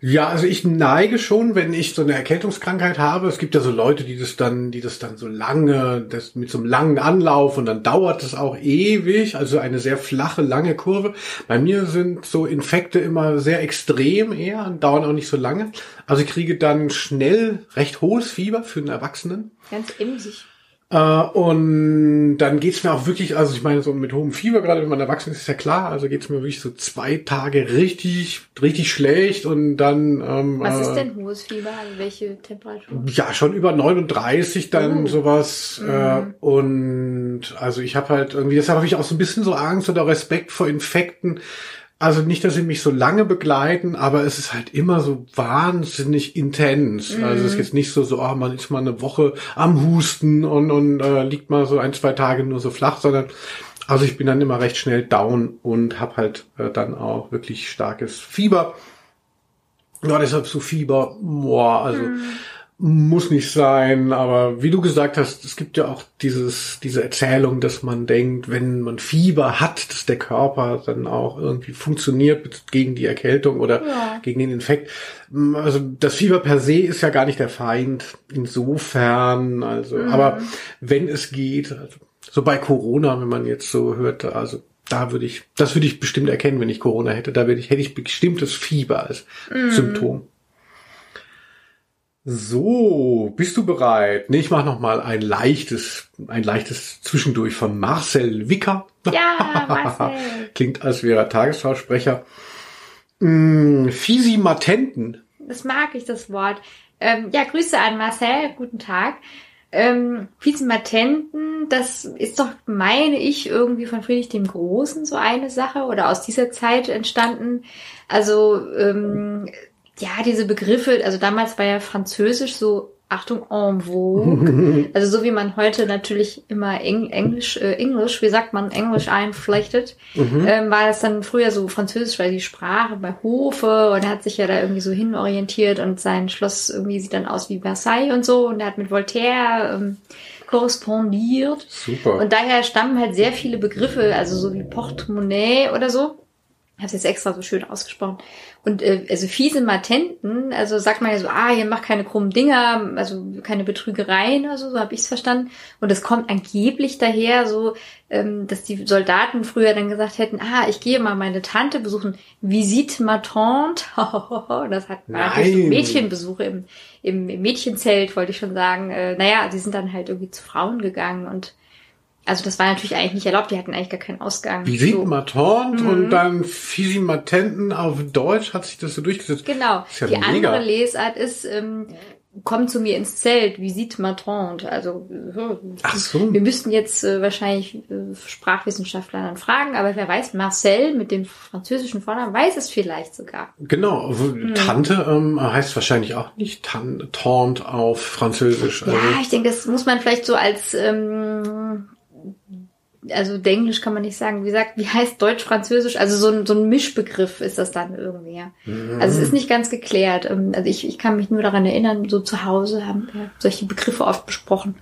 Ja, also ich neige schon, wenn ich so eine Erkältungskrankheit habe. Es gibt ja so Leute, die das dann, die das dann so lange, das mit so einem langen Anlauf und dann dauert es auch ewig, also eine sehr flache, lange Kurve. Bei mir sind so Infekte immer sehr extrem eher und dauern auch nicht so lange. Also ich kriege dann schnell recht hohes Fieber für einen Erwachsenen. Ganz emsig. Äh, und dann geht's mir auch wirklich, also ich meine, so mit hohem Fieber, gerade wenn man erwachsen ist, ist ja klar, also geht's mir wirklich so zwei Tage richtig, richtig schlecht und dann. Ähm, Was ist äh, denn hohes Fieber? Also welche Temperatur? Ja, schon über 39 dann oh. sowas. Mhm. Äh, und also ich habe halt irgendwie, deshalb habe ich auch so ein bisschen so Angst oder Respekt vor Infekten also nicht, dass sie mich so lange begleiten, aber es ist halt immer so wahnsinnig intens. Mhm. Also es ist jetzt nicht so, so, oh, man ist mal eine Woche am Husten und, und äh, liegt mal so ein, zwei Tage nur so flach, sondern also ich bin dann immer recht schnell down und habe halt äh, dann auch wirklich starkes Fieber. Ja, deshalb so Fieber, boah, also mhm. Muss nicht sein, aber wie du gesagt hast, es gibt ja auch dieses, diese Erzählung, dass man denkt, wenn man Fieber hat, dass der Körper dann auch irgendwie funktioniert gegen die Erkältung oder ja. gegen den Infekt. Also das Fieber per se ist ja gar nicht der Feind. Insofern, also, mhm. aber wenn es geht, also, so bei Corona, wenn man jetzt so hört, also da würde ich, das würde ich bestimmt erkennen, wenn ich Corona hätte. Da würde ich, hätte ich bestimmtes Fieber als mhm. Symptom. So, bist du bereit? Nee, ich mache noch mal ein leichtes, ein leichtes Zwischendurch von Marcel Wicker. Ja, Marcel. Klingt, als wäre er Tagesschausprecher. Hm, Fisimatenten. Das mag ich, das Wort. Ähm, ja, Grüße an Marcel, guten Tag. Ähm, Fisimatenten, das ist doch, meine ich, irgendwie von Friedrich dem Großen so eine Sache oder aus dieser Zeit entstanden. Also ähm, ja, diese Begriffe, also damals war ja Französisch so, Achtung, en vogue. also so wie man heute natürlich immer Eng Englisch, äh, Englisch, wie sagt man, Englisch einflechtet, mhm. ähm, war das dann früher so Französisch, weil die Sprache bei Hofe und er hat sich ja da irgendwie so hinorientiert und sein Schloss irgendwie sieht dann aus wie Versailles und so und er hat mit Voltaire ähm, korrespondiert. Super. Und daher stammen halt sehr viele Begriffe, also so wie Portemonnaie oder so. Ich habe es jetzt extra so schön ausgesprochen. Und äh, also fiese Matenten, also sagt man ja so, ah, ihr macht keine krummen Dinger, also keine Betrügereien oder so, so habe ich es verstanden. Und es kommt angeblich daher so, ähm, dass die Soldaten früher dann gesagt hätten, ah, ich gehe mal meine Tante besuchen, visite ma tante. das hat natürlich so Mädchenbesuche im, im, im Mädchenzelt, wollte ich schon sagen. Äh, naja, sie sind dann halt irgendwie zu Frauen gegangen und also das war natürlich eigentlich nicht erlaubt, die hatten eigentlich gar keinen Ausgang. Visite so. Matante mhm. und dann Fisimatenten auf Deutsch hat sich das so durchgesetzt. Genau. Ja die mega. andere Lesart ist, ähm, komm zu mir ins Zelt, Visite Matante. Also Ach so. wir müssten jetzt äh, wahrscheinlich äh, Sprachwissenschaftler dann fragen, aber wer weiß, Marcel mit dem französischen Vornamen weiß es vielleicht sogar. Genau, mhm. Tante ähm, heißt wahrscheinlich auch nicht Tante, Tante auf Französisch. Ja, also. ich denke, das muss man vielleicht so als ähm, also Englisch kann man nicht sagen. Wie sagt, wie heißt Deutsch, Französisch? Also so ein, so ein Mischbegriff ist das dann irgendwie. Ja. Mhm. Also es ist nicht ganz geklärt. Ähm, also ich, ich kann mich nur daran erinnern, so zu Hause haben wir solche Begriffe oft besprochen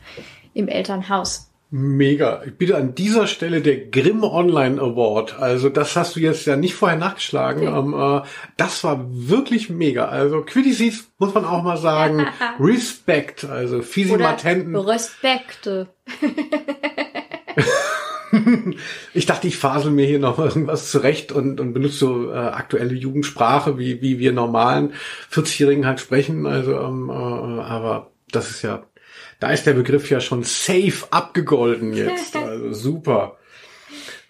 im Elternhaus. Mega. Ich bitte an dieser Stelle der Grimm Online Award. Also das hast du jetzt ja nicht vorher nachgeschlagen. Okay. Ähm, äh, das war wirklich mega. Also Quiddies muss man auch mal sagen. Respekt. Also Fisimatenten. Respekte. ich dachte, ich fasel mir hier noch irgendwas zurecht und, und benutze so äh, aktuelle Jugendsprache, wie, wie wir normalen 40-Jährigen halt sprechen. Also, ähm, äh, aber das ist ja, da ist der Begriff ja schon safe abgegolden jetzt. Also super.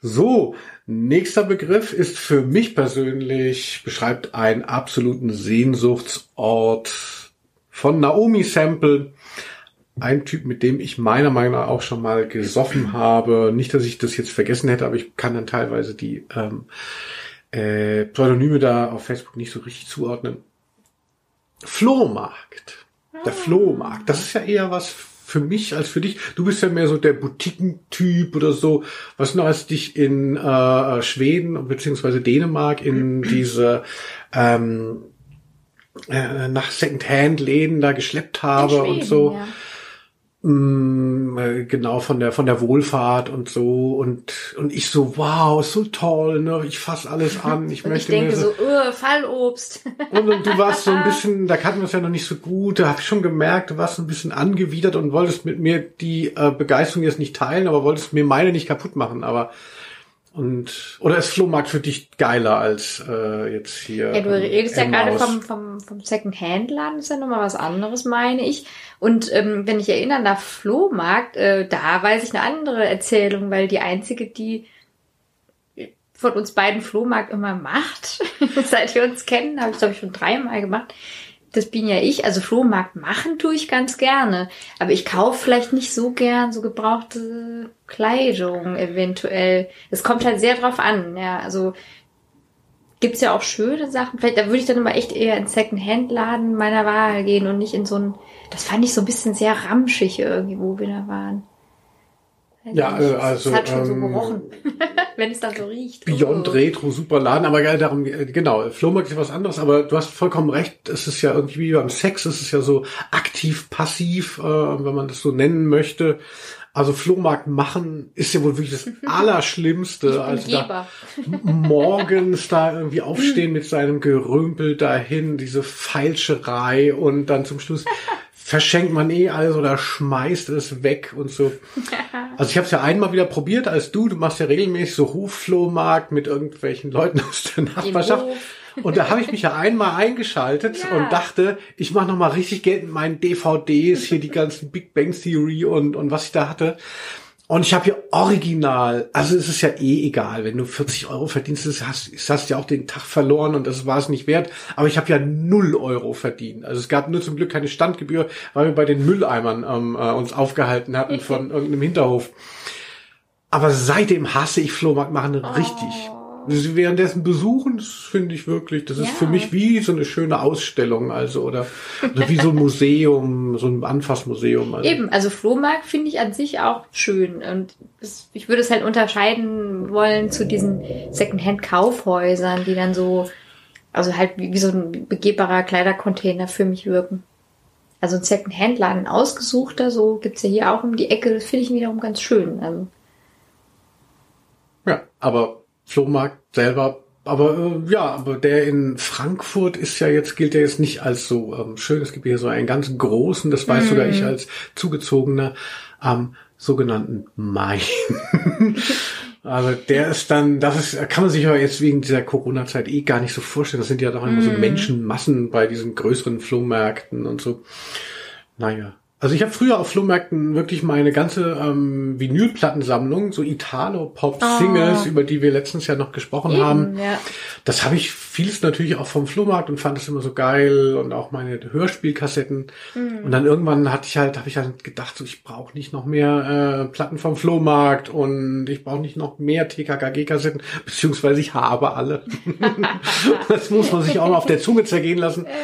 So, nächster Begriff ist für mich persönlich, beschreibt einen absoluten Sehnsuchtsort von Naomi Sample ein Typ, mit dem ich meiner Meinung nach auch schon mal gesoffen habe. Nicht, dass ich das jetzt vergessen hätte, aber ich kann dann teilweise die ähm, äh, Pseudonyme da auf Facebook nicht so richtig zuordnen. Flohmarkt. Der ah. Flohmarkt. Das ist ja eher was für mich als für dich. Du bist ja mehr so der Boutiquentyp oder so. Was noch als dich in äh, Schweden bzw. Dänemark in diese ähm, äh, nach Secondhand-Läden da geschleppt habe Schweden, und so. Ja. Mm, äh, genau von der von der Wohlfahrt und so. Und und ich so wow so toll ne? Ich fass alles an ich und möchte ich denke so, so Fallobst. Und, und du warst so ein bisschen da kannten wir es ja noch nicht so gut da habe ich schon gemerkt du warst ein bisschen angewidert und wolltest mit mir die äh, Begeisterung jetzt nicht teilen aber wolltest mir meine nicht kaputt machen. Aber und oder ist Flohmarkt für dich geiler als äh, jetzt hier? Ja, du redest ja gerade vom, vom, vom Second-Hand-Laden, ist ja nochmal was anderes, meine ich. Und ähm, wenn ich erinnere, nach Flohmarkt, äh, da weiß ich eine andere Erzählung, weil die einzige, die von uns beiden Flohmarkt immer macht, seit wir uns kennen, habe ich glaube ich schon dreimal gemacht, das bin ja ich. Also Flohmarkt machen tue ich ganz gerne. Aber ich kaufe vielleicht nicht so gern so gebrauchte Kleidung eventuell. Es kommt halt sehr drauf an. Ja, also gibt's ja auch schöne Sachen. Vielleicht, da würde ich dann immer echt eher in Second-Hand-Laden meiner Wahl gehen und nicht in so ein, das fand ich so ein bisschen sehr ramschig irgendwie, wo wir da waren. Ja, nicht. äh, also, Es hat schon so ähm, gerochen. Wenn es dann so riecht. Beyond Oh. Retro, super Laden, aber ja, darum, äh, genau, Flohmarkt ist was anderes, aber du hast vollkommen recht, es ist ja irgendwie wie beim Sex, es ist ja so aktiv, passiv, äh, wenn man das so nennen möchte. Also Flohmarkt machen ist ja wohl wirklich das Allerschlimmste. Also da morgens da irgendwie aufstehen mit seinem Gerümpel dahin, diese Feilscherei und dann zum Schluss verschenkt man eh alles oder schmeißt es weg und so. Also ich habe es ja einmal wieder probiert als du. Du machst ja regelmäßig so Hofflohmarkt mit irgendwelchen Leuten aus der Nachbarschaft. Und da habe ich mich ja einmal eingeschaltet Ja. und dachte, ich mache noch mal richtig Geld mit meinen DVDs, hier die ganzen Big Bang Theory und, und was ich da hatte. Und ich habe hier original, also es ist ja eh egal, wenn du 40 Euro verdienst, hast, hast ja auch den Tag verloren und das war es nicht wert. Aber ich habe ja null Euro verdient. Also es gab nur zum Glück keine Standgebühr, weil wir bei den Mülleimern ähm, äh, uns aufgehalten hatten von irgendeinem Hinterhof. Aber seitdem hasse ich Flohmarkt machen richtig. Sie währenddessen besuchen, das finde ich wirklich, das ist Ja. für mich wie so eine schöne Ausstellung, also oder, oder wie so ein Museum, so ein Anfassmuseum. Also. Eben, also Flohmarkt finde ich an sich auch schön. Und es, ich würde es halt unterscheiden wollen zu diesen Secondhand-Kaufhäusern, die dann so, also halt wie, wie so ein begehbarer Kleidercontainer für mich wirken. Also ein Secondhand-Laden ausgesuchter, so gibt's ja hier auch um die Ecke, das finde ich wiederum ganz schön. Also, Ja, aber Flohmarkt selber, aber äh, ja, aber der in Frankfurt ist ja jetzt, gilt ja jetzt nicht als so ähm, schön. Es gibt hier so einen ganz großen, das weiß sogar ich als Zugezogener, am sogenannten Main. Also der ist dann, das ist, kann man sich aber jetzt wegen dieser Corona-Zeit eh gar nicht so vorstellen. Das sind ja doch immer so Menschenmassen bei diesen größeren Flohmärkten und so. Naja. Also ich habe früher auf Flohmärkten wirklich meine ganze ähm, Vinylplattensammlung, so Italo-Pop-Singles, über die wir letztens ja noch gesprochen haben. eben, ja. Das habe ich vieles natürlich auch vom Flohmarkt und fand es immer so geil und auch meine Hörspielkassetten. Und dann irgendwann hatte ich halt, habe ich halt gedacht, so ich brauche nicht noch mehr äh, Platten vom Flohmarkt und ich brauche nicht noch mehr TKKG-Kassetten, beziehungsweise ich habe alle. das muss man sich auch mal auf der Zunge zergehen lassen.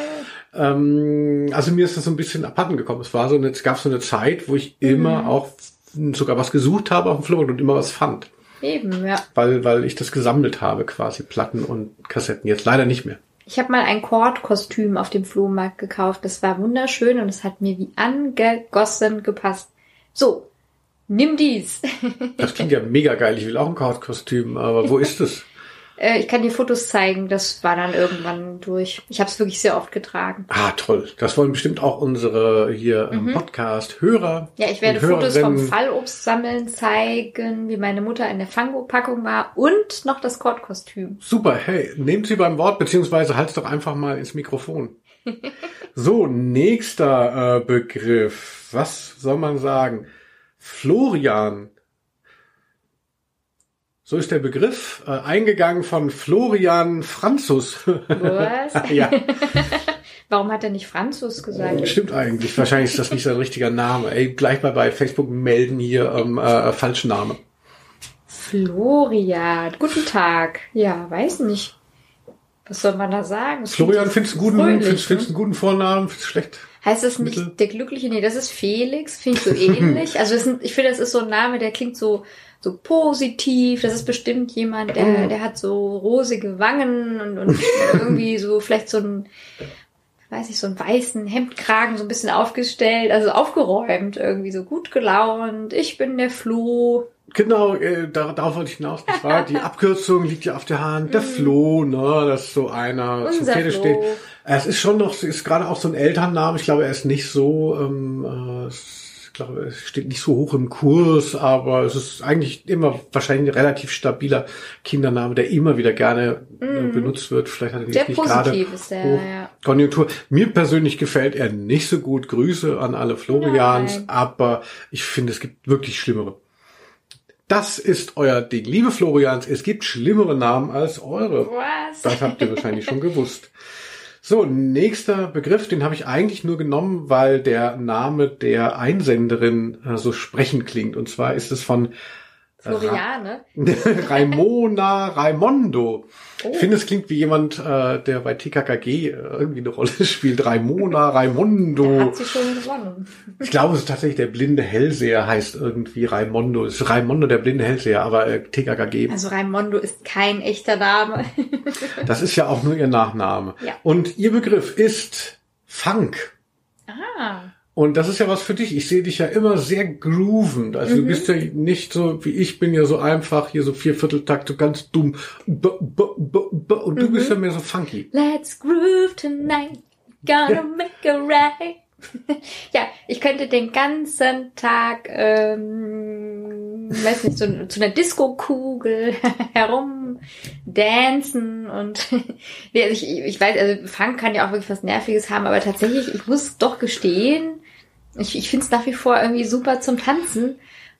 Ähm, also mir ist das so ein bisschen abhanden gekommen. Es war so eine, es gab so eine Zeit, wo ich immer auch sogar was gesucht habe auf dem Flohmarkt und immer was fand Eben, ja. weil, weil ich das gesammelt habe, quasi Platten und Kassetten. Jetzt leider nicht mehr. Ich habe mal ein Kordkostüm auf dem Flohmarkt gekauft. Das war wunderschön und es hat mir wie angegossen gepasst. So, nimm dies. Das klingt ja mega geil. Ich will auch ein Kordkostüm, aber wo ist es? Äh, ich kann dir Fotos zeigen. Das war dann irgendwann durch. Ich habe es wirklich sehr oft getragen. Ah, toll. Das wollen bestimmt auch unsere hier im Podcast Hörer. Ja, ich werde Fotos vom. Fallobst sammeln zeigen, wie meine Mutter in der Fango-Packung war und noch das Kordkostüm. Super, hey, nehmt sie beim Wort, beziehungsweise halt's doch einfach mal ins Mikrofon. so, nächster äh, Begriff. Was soll man sagen? Florian. So ist der Begriff äh, eingegangen von Florian Franzus. Was? ja, Warum hat er nicht Franzus gesagt? stimmt eigentlich. Wahrscheinlich ist das nicht sein richtiger Name. Ey, gleich mal bei Facebook melden hier ähm, äh, Falschname. Florian. Guten Tag. Ja, weiß nicht. Was soll man da sagen? Das Florian, findest du einen guten, fröhlich, findest, findest du ne? einen guten Vornamen? Findest du schlecht? Heißt das nicht Mittel? der Glückliche? Nee, das ist Felix. Finde ich so ähnlich. Also es sind, ich finde, das ist so ein Name, der klingt so, so positiv. Das ist bestimmt jemand, Oh. der, der hat so rosige Wangen und, und irgendwie so vielleicht so ein, weiß ich, so einen weißen Hemdkragen so ein bisschen aufgestellt, also aufgeräumt, irgendwie so gut gelaunt. Ich bin der Flo. Genau, äh, da, darauf wollte ich hinaus. Das war, die Abkürzung liegt ja auf der Hand. Der Flo, ne, das ist so einer zum Unser Pferde Flo. steht. Es ist schon noch, ist gerade auch so ein Elternname. Ich glaube, er ist nicht so, ähm, äh, glaube, es steht nicht so hoch im Kurs, aber es ist eigentlich immer wahrscheinlich ein relativ stabiler Kindername, der immer wieder gerne äh, benutzt wird. Vielleicht hat er. Sehr nicht gerade positiv ist der, ja. Konjunktur. Mir persönlich gefällt er nicht so gut. Grüße an alle Florians, Nein. aber ich finde, es gibt wirklich schlimmere. Das ist euer Ding. Liebe Florians, es gibt schlimmere Namen als eure. Was? Das habt ihr wahrscheinlich schon gewusst. So, nächster Begriff, den habe ich eigentlich nur genommen, weil der Name der Einsenderin äh, so sprechend klingt. Und zwar ist es von Floriane. Raimona Raimondo. Oh. Ich finde, es klingt wie jemand, äh, der bei TKKG äh, irgendwie eine Rolle spielt. Raimona Raimondo. Hat sie schon gewonnen. Ich glaube, es ist tatsächlich der blinde Hellseher heißt irgendwie Raimondo. Es ist Raimondo der blinde Hellseher, aber äh, TKKG. Also Raimondo ist kein echter Name. Das ist ja auch nur ihr Nachname. Ja. Und ihr Begriff ist Funk. Ah. Und das ist ja was für dich. Ich sehe dich ja immer sehr groovend. Also Mhm. du bist ja nicht so, wie ich bin ja so einfach, hier so Viervierteltakt, so ganz dumm. B -b -b und du Mhm. bist ja mehr so funky. Let's groove tonight. Gonna make it right. ja, ich könnte den ganzen Tag, ähm, weiß nicht, so zu einer Disco-Kugel herum dancen und nee, also ich, ich weiß, also Funk kann ja auch wirklich was Nerviges haben, aber tatsächlich, ich muss doch gestehen, ich, ich finde es nach wie vor irgendwie super zum Tanzen.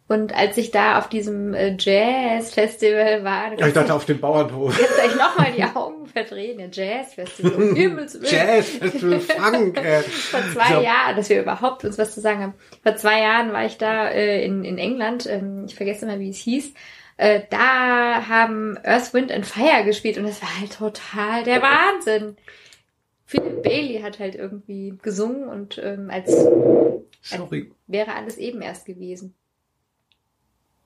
Und als ich da auf diesem äh, Jazz-Festival war, Ja, ich dachte auf dem Bauernhof. Jetzt euch nochmal die Augen verdrehen, der Jazz-Festival. um Himmels Willen. Jazz, Festival, Funk. Äh. Vor zwei So. Jahren, dass wir überhaupt uns was zu sagen haben. Vor zwei Jahren war ich da äh, in, in England, ähm, ich vergesse immer, wie es hieß. Äh, da haben Earth, Wind and Fire gespielt und das war halt total der Wahnsinn. Philip Bailey hat halt irgendwie gesungen und ähm, als Sorry, wäre alles eben erst gewesen.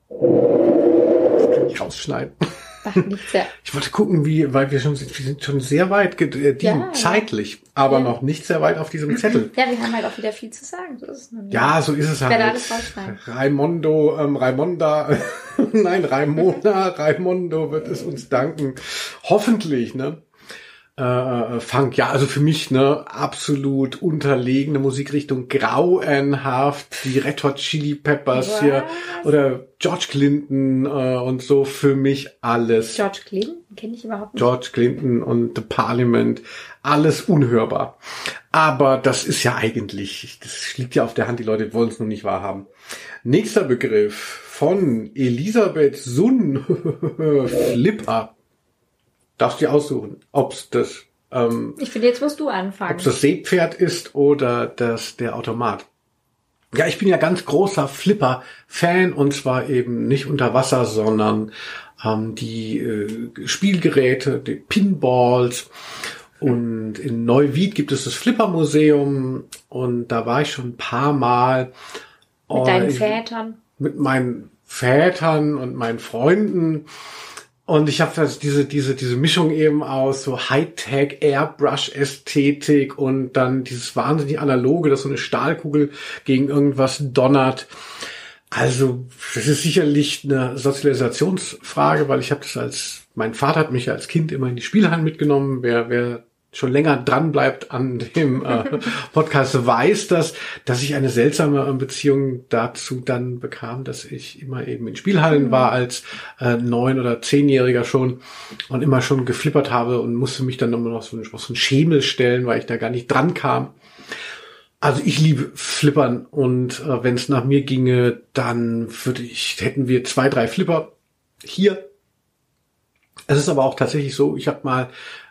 kann ich rausschneiden. Ich wollte gucken, wie, weil wir schon, wir sind schon sehr weit gedient, Ja. zeitlich, aber Ja. noch nicht sehr weit auf diesem Zettel. Ja, wir haben halt auch wieder viel zu sagen. So ist es nun. Ja, so ist es werde halt. alles rausschneiden. Raimondo, ähm, Raimonda, nein, Raimona, Raimondo wird es uns danken. Hoffentlich, ne? Äh, äh, Funk, ja, also für mich ne absolut unterlegene Musikrichtung, grauenhaft, die Red Hot Chili Peppers Was? hier oder George Clinton äh, und so für mich alles. George Clinton kenne ich überhaupt nicht. George Clinton und The Parliament, alles unhörbar. Aber das ist ja eigentlich, das liegt ja auf der Hand, die Leute wollen es nur nicht wahrhaben. Nächster Begriff von Elisabeth Sunn, Flipper. Darfst du dir aussuchen, ob's das, ähm, Ich finde, jetzt musst du anfangen. ob's das Seepferd ist oder das, der Automat. Ja, ich bin ja ganz großer Flipper-Fan und zwar eben nicht unter Wasser, sondern ähm, die äh, Spielgeräte, die Pinballs. Und in Neuwied gibt es das Flipper-Museum und da war ich schon ein paar Mal. Mit Oh, deinen ich- Vätern. mit meinen Vätern und meinen Freunden. Und ich habe das diese diese diese Mischung eben aus so Hightech Airbrush Ästhetik und dann dieses wahnsinnig analoge, dass so eine Stahlkugel gegen irgendwas donnert. Also das ist sicherlich eine Sozialisationsfrage, weil ich habe das als mein Vater hat mich als Kind immer in die Spielhallen mitgenommen. Wer wer schon länger dran bleibt an dem äh, Podcast, weiß das, dass ich eine seltsame äh, Beziehung dazu dann bekam, dass ich immer eben in Spielhallen war als äh, neun- oder zehnjähriger schon und immer schon geflippert habe und musste mich dann immer noch so auf so einen Schemel stellen, weil ich da gar nicht dran kam. Also ich liebe Flippern und äh, wenn es nach mir ginge, dann würde ich, hätten wir zwei, drei Flipper hier. Es ist aber auch tatsächlich so, ich habe mal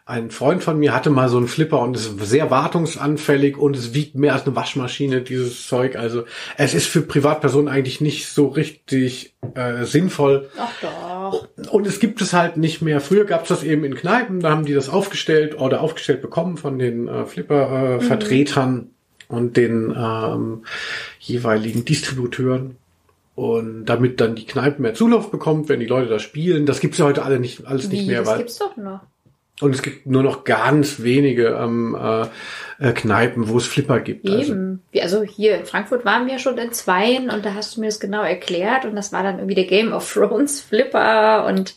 ein Freund von mir hatte mal so einen Flipper und ist sehr wartungsanfällig und es wiegt mehr als eine Waschmaschine, dieses Zeug. Also es ist für Privatpersonen eigentlich nicht so richtig äh, sinnvoll. Ach doch. Und es gibt es halt nicht mehr. Früher gab es das eben in Kneipen, da haben die das aufgestellt oder aufgestellt bekommen von den äh, Flipper-Vertretern und den ähm, jeweiligen Distributeuren. Und damit dann die Kneipen mehr Zulauf bekommt, wenn die Leute da spielen. Das gibt's ja heute alle nicht, alles nicht Wie, mehr, das weil gibt's doch noch. Und es gibt nur noch ganz wenige ähm, äh, äh, Kneipen, wo es Flipper gibt. Also, Eben. Wie- Also hier in Frankfurt waren wir schon in zweien und da hast du mir das genau erklärt und das war dann irgendwie der Game of Thrones Flipper und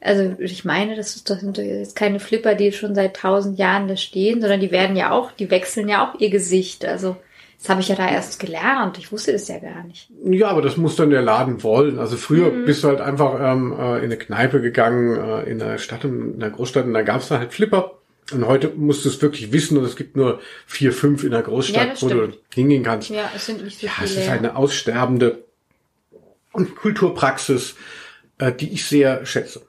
also ich meine, das ist doch sind jetzt keine Flipper, die schon seit tausend Jahren da stehen, sondern die werden ja auch, die wechseln ja auch ihr Gesicht. Also das habe ich ja da erst gelernt. Ich wusste das ja gar nicht. ja, aber das muss dann der Laden wollen. Also früher Mhm. bist du halt einfach ähm, äh, in eine Kneipe gegangen, äh, in der Stadt, in der Großstadt, und da gab's da halt Flipper. Und heute musst du es wirklich wissen und es gibt nur vier, fünf in der Ja, Großstadt, das wo du stimmt. hingehen kannst. Ja, es sind nicht so Ja, viele. es ist eine aussterbende Kulturpraxis, äh, die ich sehr schätze.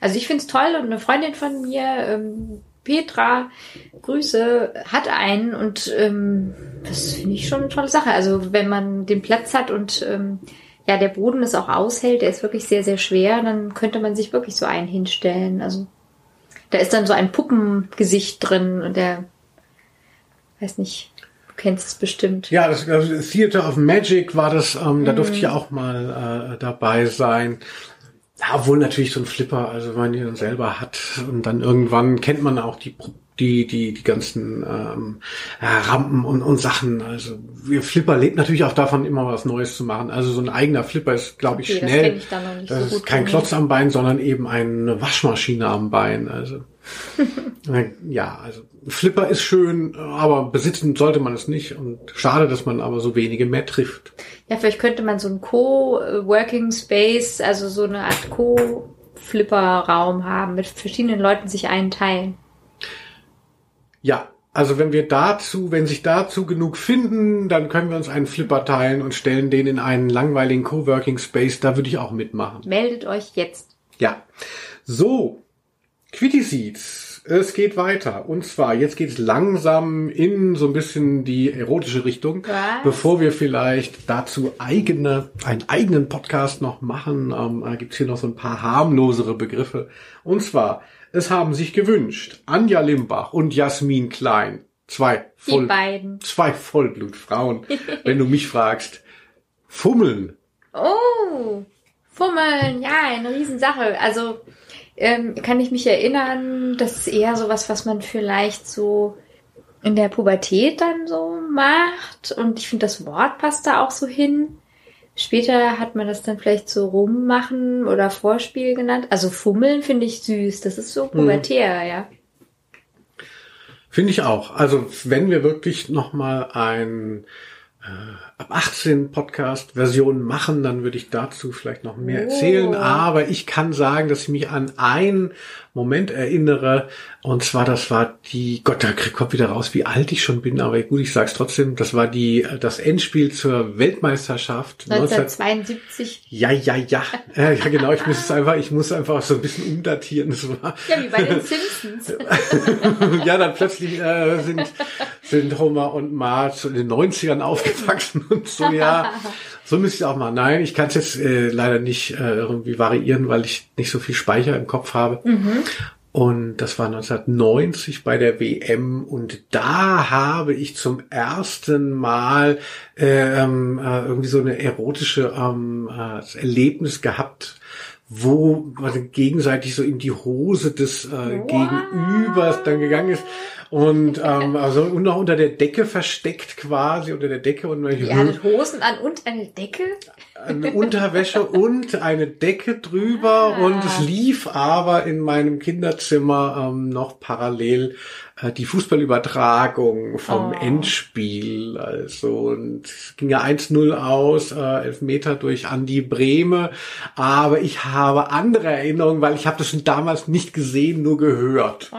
Also ich find's toll und eine Freundin von mir, ähm, Petra, Grüße, hat einen und ähm, das finde ich schon eine tolle Sache. Also wenn man den Platz hat und ähm, ja, der Boden es auch aushält, der ist wirklich sehr, sehr schwer, dann könnte man sich wirklich so einen hinstellen. Also da ist dann so ein Puppengesicht drin und der, weiß nicht, du kennst es bestimmt. Ja, das, das Theater of Magic war das, ähm, da durfte ich auch mal äh, dabei sein. Ja, wohl natürlich so ein Flipper, also wenn man ihn selber hat und dann irgendwann kennt man auch die die die die ganzen ähm, Rampen und, und Sachen. Also wir Flipper lebt natürlich auch davon, immer was Neues zu machen. Also so ein eigener Flipper ist, glaube ich, Okay, das schnell. kenn ich das so ist kein Klotz am Bein, sondern eben eine Waschmaschine am Bein. Also ja, also Flipper ist schön, aber besitzen sollte man es nicht. Und schade, dass man aber so wenige mehr trifft. Ja, vielleicht könnte man so einen Co-Working Space, also so eine Art Co-Flipper-Raum haben, mit verschiedenen Leuten sich einen teilen. Ja, also wenn wir dazu, wenn sich dazu genug finden, dann können wir uns einen Flipper teilen und stellen den in einen langweiligen Coworking Space. Da würde ich auch mitmachen. Meldet euch jetzt. Ja. So, Quitty Seeds. Es geht weiter. Und zwar, jetzt geht's langsam in so ein bisschen die erotische Richtung. Was? Bevor wir vielleicht dazu eigene, einen eigenen Podcast noch machen, ähm, äh, gibt's hier noch so ein paar harmlosere Begriffe. Und zwar, es haben sich gewünscht, Anja Limbach und Jasmin Klein, zwei Voll, beiden. zwei Vollblutfrauen, wenn du mich fragst, fummeln. Oh, Fummeln, ja, eine Riesensache. Also ähm, kann ich mich erinnern, das ist eher sowas, was man vielleicht so in der Pubertät dann so macht. Und ich finde, das Wort passt da auch so hin. Später hat man das dann vielleicht so rummachen oder Vorspiel genannt. Also Fummeln finde ich süß. Das ist so pubertär, ja. Finde ich auch. Also wenn wir wirklich noch mal ein äh, ab 18 Podcast Version machen, dann würde ich dazu vielleicht noch mehr Oh. erzählen. Aber ich kann sagen, dass ich mich an einen Moment erinnere. Und zwar, das war die, Gott, da kommt wieder raus, wie alt ich schon bin. Aber gut, ich sag's trotzdem. Das war die, das Endspiel zur Weltmeisterschaft 19 1972. ja, ja, ja. Äh, ja, genau. Ich muss es einfach, ich muss einfach so ein bisschen umdatieren. Das war, Ja, wie bei den Simpsons. ja, dann plötzlich äh, sind, sind Homer und Marge in den 90ern aufgewachsen und so, ja. So müsste ich auch mal. Nein, ich kann es jetzt äh, leider nicht äh, irgendwie variieren, weil ich nicht so viel Speicher im Kopf habe. Und das war 1990 bei der WM und da habe ich zum ersten Mal ähm, äh, irgendwie so eine erotische ähm, äh, Erlebnis gehabt, wo man gegenseitig so in die Hose des äh, Gegenübers dann gegangen ist und ähm, also und noch unter der Decke versteckt quasi unter der Decke und Ihr hattet Hosen an und eine Decke? Eine Unterwäsche und eine Decke drüber Ah. und es lief aber in meinem Kinderzimmer ähm, noch parallel äh, die Fußballübertragung vom Oh. Endspiel. Also und es ging ja 1-0 aus, äh, Elfmeter durch Andi Brehme, aber ich habe andere Erinnerungen, weil ich habe das schon damals nicht gesehen, nur gehört. Oh.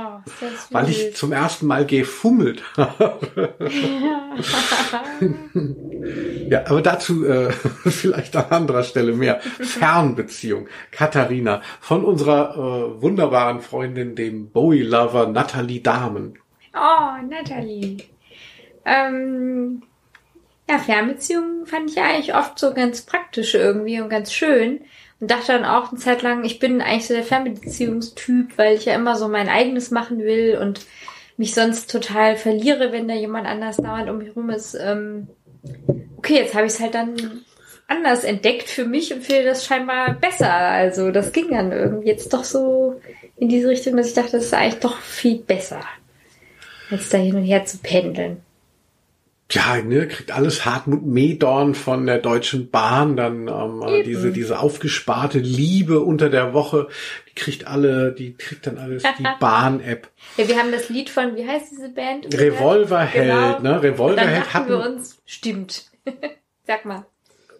Weil ich zum ersten Mal gefummelt habe. Ja, aber dazu äh, vielleicht an anderer Stelle mehr. Fernbeziehung. Katharina von unserer äh, wunderbaren Freundin, dem Bowie-Lover Natalie Dahmen. Oh, Natalie. Ähm, ja, Fernbeziehungen fand ich eigentlich oft so ganz praktisch irgendwie und ganz schön. Und dachte dann auch eine Zeit lang, ich bin eigentlich so der Fernbeziehungstyp, weil ich ja immer so mein eigenes machen will und mich sonst total verliere, wenn da jemand anders dauernd um mich rum ist. Ähm, okay, jetzt habe ich es halt dann anders entdeckt für mich und finde das scheinbar besser. Also das ging dann irgendwie jetzt doch so in diese Richtung, dass ich dachte, das ist eigentlich doch viel besser als da hin und her zu pendeln. Ja, ne, kriegt alles Hartmut Medorn von der Deutschen Bahn, dann ähm, äh, diese diese aufgesparte Liebe unter der Woche, die kriegt alle, die kriegt dann alles die Bahn-App. Ja, wir haben das Lied von, wie heißt diese Band? Revolverheld, Genau. ne? Revolverheld hatten wir uns, stimmt. Sag mal.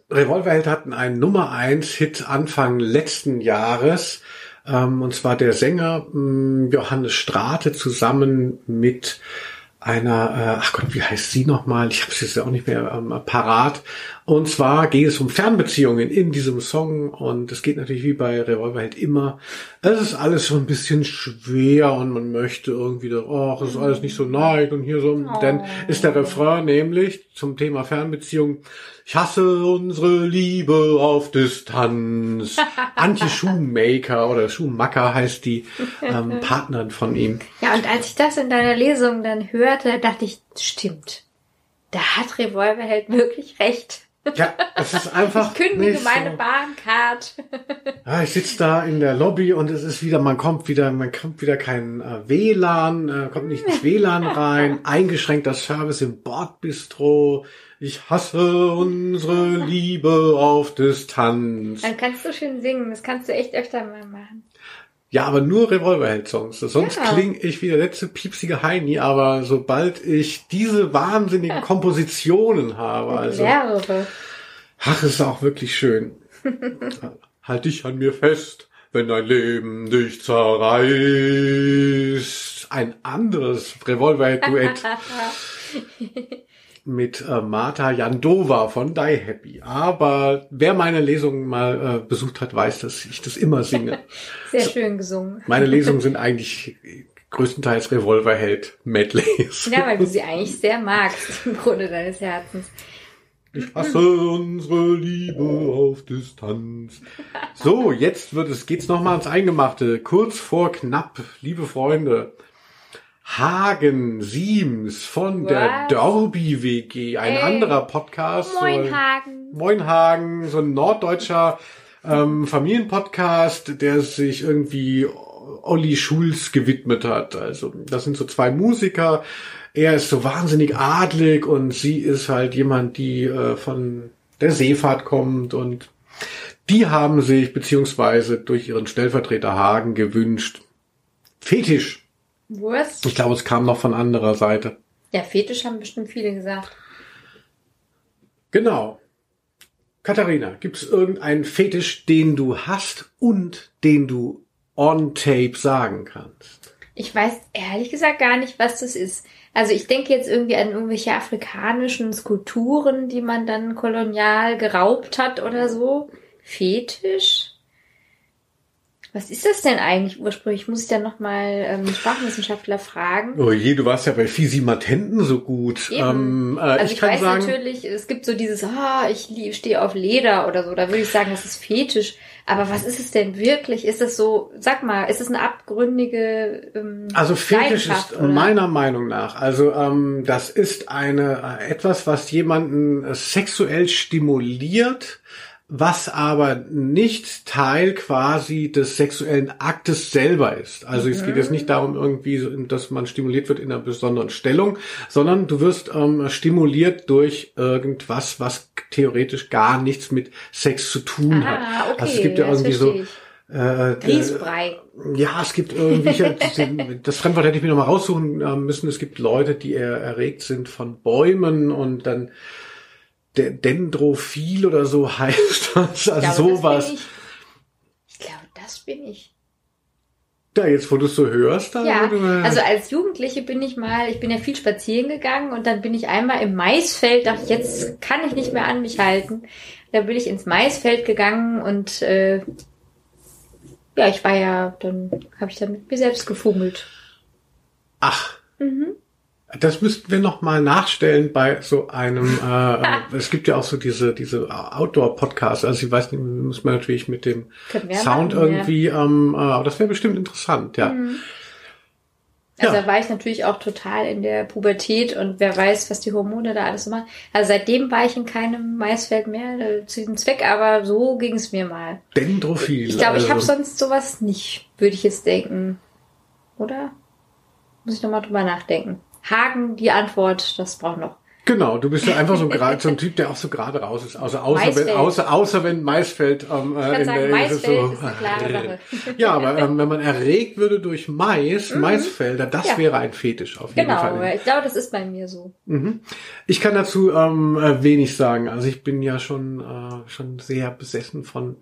Revolverheld hatten einen Nummer eins Hit Anfang letzten Jahres. Ähm, und zwar der Sänger mh, Johannes Strate zusammen mit einer, äh, ach Gott, wie heißt sie nochmal? Ich habe es jetzt auch nicht mehr ähm, parat. Und zwar geht es um Fernbeziehungen in diesem Song und es geht natürlich wie bei Revolverheld immer. Es ist alles so ein bisschen schwer und man möchte irgendwie, oh, es ist alles nicht so neig und hier so. Oh. Denn ist der Refrain nämlich zum Thema Fernbeziehung, ich hasse unsere Liebe auf Distanz. Antje Schuhmaker oder Schuhmacker heißt die ähm, Partnerin von ihm. Ja, und als ich das in deiner Lesung dann hörte, dachte ich, stimmt. Da hat Revolverheld wirklich recht. Ja, es ist einfach. Ich kündige meine so. Bahncard. Ja, ich sitze da in der Lobby und es ist wieder, man kommt wieder, man kommt wieder kein äh, WLAN, äh, kommt nicht ins WLAN rein, eingeschränkter Service im Bordbistro. Ich hasse unsere Liebe auf Distanz. Dann kannst du schön singen, das kannst du echt öfter mal machen. Ja, aber nur Revolverheld-Songs. Sonst ja. klinge ich wie der letzte piepsige Heini, aber sobald ich diese wahnsinnigen Kompositionen habe, also. Mehrere. Ach, ist auch wirklich schön. halt dich an mir fest, wenn dein Leben dich zerreißt. Ein anderes Revolverheld-Duett. mit äh, Marta Jandova von Die Happy. Aber wer meine Lesungen mal äh, besucht hat, weiß, dass ich das immer singe. Sehr schön gesungen. Meine Lesungen sind eigentlich größtenteils Revolverheld Medleys. Ja, weil du sie eigentlich sehr magst im Grunde deines Herzens. Ich hasse unsere Liebe auf Distanz. So, jetzt wird es, geht's nochmal ans Eingemachte. Kurz vor knapp, liebe Freunde. Hagen Siems von Was? der Dorby WG, ein Ey. anderer Podcast. Moin Hagen. Moin Hagen, so ein norddeutscher ähm, Familienpodcast, der sich irgendwie Olli Schulz gewidmet hat. Also das sind so zwei Musiker. Er ist so wahnsinnig adlig und sie ist halt jemand, die äh, von der Seefahrt kommt und die haben sich beziehungsweise durch ihren Stellvertreter Hagen gewünscht, Fetisch Wurst? Ich glaube, es kam noch von anderer Seite. Ja, Fetisch haben bestimmt viele gesagt. Genau. Katharina, gibt es irgendeinen Fetisch, den du hast und den du on tape sagen kannst? Ich weiß ehrlich gesagt gar nicht, was das ist. Also ich denke jetzt irgendwie an irgendwelche afrikanischen Skulpturen, die man dann kolonial geraubt hat oder so. Fetisch? Was ist das denn eigentlich ursprünglich? Muss ich dann nochmal ähm, Sprachwissenschaftler fragen? Oh je, du warst ja bei Fisimatenten so gut. Ähm, äh, also ich, ich weiß sagen, natürlich, es gibt so dieses, ah, ich stehe auf Leder oder so. Da würde ich sagen, das ist fetisch. Aber was ist es denn wirklich? Ist es so, sag mal, ist es eine abgründige ähm, Also Fetisch ist oder? meiner Meinung nach, also ähm, das ist eine äh, etwas, was jemanden äh, sexuell stimuliert was aber nicht Teil quasi des sexuellen Aktes selber ist. Also es geht jetzt nicht darum irgendwie, dass man stimuliert wird in einer besonderen Stellung, sondern du wirst ähm, stimuliert durch irgendwas, was theoretisch gar nichts mit Sex zu tun ah, hat. Okay, also es gibt ja irgendwie so äh, Grießbrei. Ja, es gibt irgendwelche, das Fremdwort hätte ich mir nochmal raussuchen äh, müssen. Es gibt Leute, die erregt sind von Bäumen und dann Dendrophil oder so heißt das. Also glaube, sowas. Das ich. glaube, das bin ich. Ja, jetzt wo du es so hörst, dann. Ja, also als Jugendliche bin ich mal, ich bin ja viel spazieren gegangen und dann bin ich einmal im Maisfeld, dachte ich, jetzt kann ich nicht mehr an mich halten. Da bin ich ins Maisfeld gegangen und äh, ja, ich war ja, dann habe ich dann mit mir selbst gefummelt. Ach. Mhm. Das müssten wir noch mal nachstellen bei so einem. Äh, es gibt ja auch so diese diese Outdoor-Podcasts. Also ich weiß nicht, muss man natürlich mit dem Sound machen, irgendwie. Ja. Ähm, äh, aber das wäre bestimmt interessant, ja. Mhm. Also ja. da war ich natürlich auch total in der Pubertät und wer weiß, was die Hormone da alles so machen. Also seitdem war ich in keinem Maisfeld mehr äh, zu diesem Zweck, aber so ging es mir mal. Dendrophil. Ich glaube, also. ich habe sonst sowas nicht, würde ich jetzt denken. Oder? Muss ich nochmal drüber nachdenken. Hagen die Antwort, das braucht noch. Genau, du bist ja einfach so, grad, so ein Typ, der auch so gerade raus ist. Also außer wenn, außer, außer wenn Maisfeld ähm, äh, in sagen, der Maisfeld so, ist eine klare Sache. Ja, aber ähm, wenn man erregt würde durch Mais, mhm. Maisfelder, das ja. wäre ein Fetisch auf jeden genau, Fall. Genau, ich glaube, das ist bei mir so. Mhm. Ich kann dazu ähm, äh, wenig sagen. Also ich bin ja schon äh, schon sehr besessen von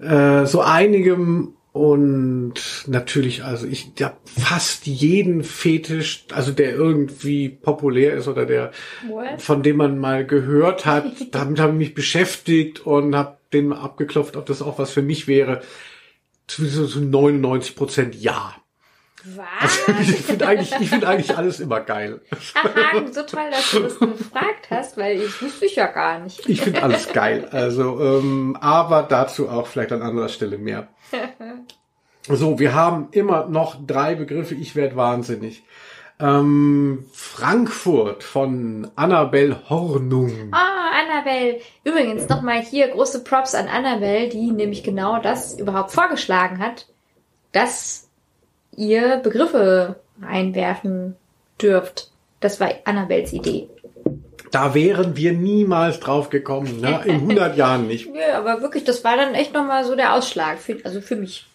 äh, so einigem Und natürlich, also ich habe fast jeden Fetisch, also der irgendwie populär ist oder der, What? von dem man mal gehört hat, damit habe ich mich beschäftigt und habe den mal abgeklopft, ob das auch was für mich wäre. Zu, zu 99 Prozent ja. Was? Ich finde eigentlich, ich finde eigentlich alles immer geil. Aha, so toll, dass du das gefragt hast, weil ich wusste ich ja gar nicht. Ich finde alles geil. Also, ähm, aber dazu auch vielleicht an anderer Stelle mehr. So, wir haben immer noch drei Begriffe. Ich werde wahnsinnig. Ähm, Frankfurt von Annabel Hornung. Ah, Annabelle. Übrigens nochmal hier große Props an Annabelle, die nämlich genau das überhaupt vorgeschlagen hat, dass ihr Begriffe reinwerfen dürft. Das war Annabelles Idee. Da wären wir niemals drauf gekommen. Ne? In 100 Jahren nicht. Ja, aber wirklich, das war dann echt nochmal so der Ausschlag, für, also für mich.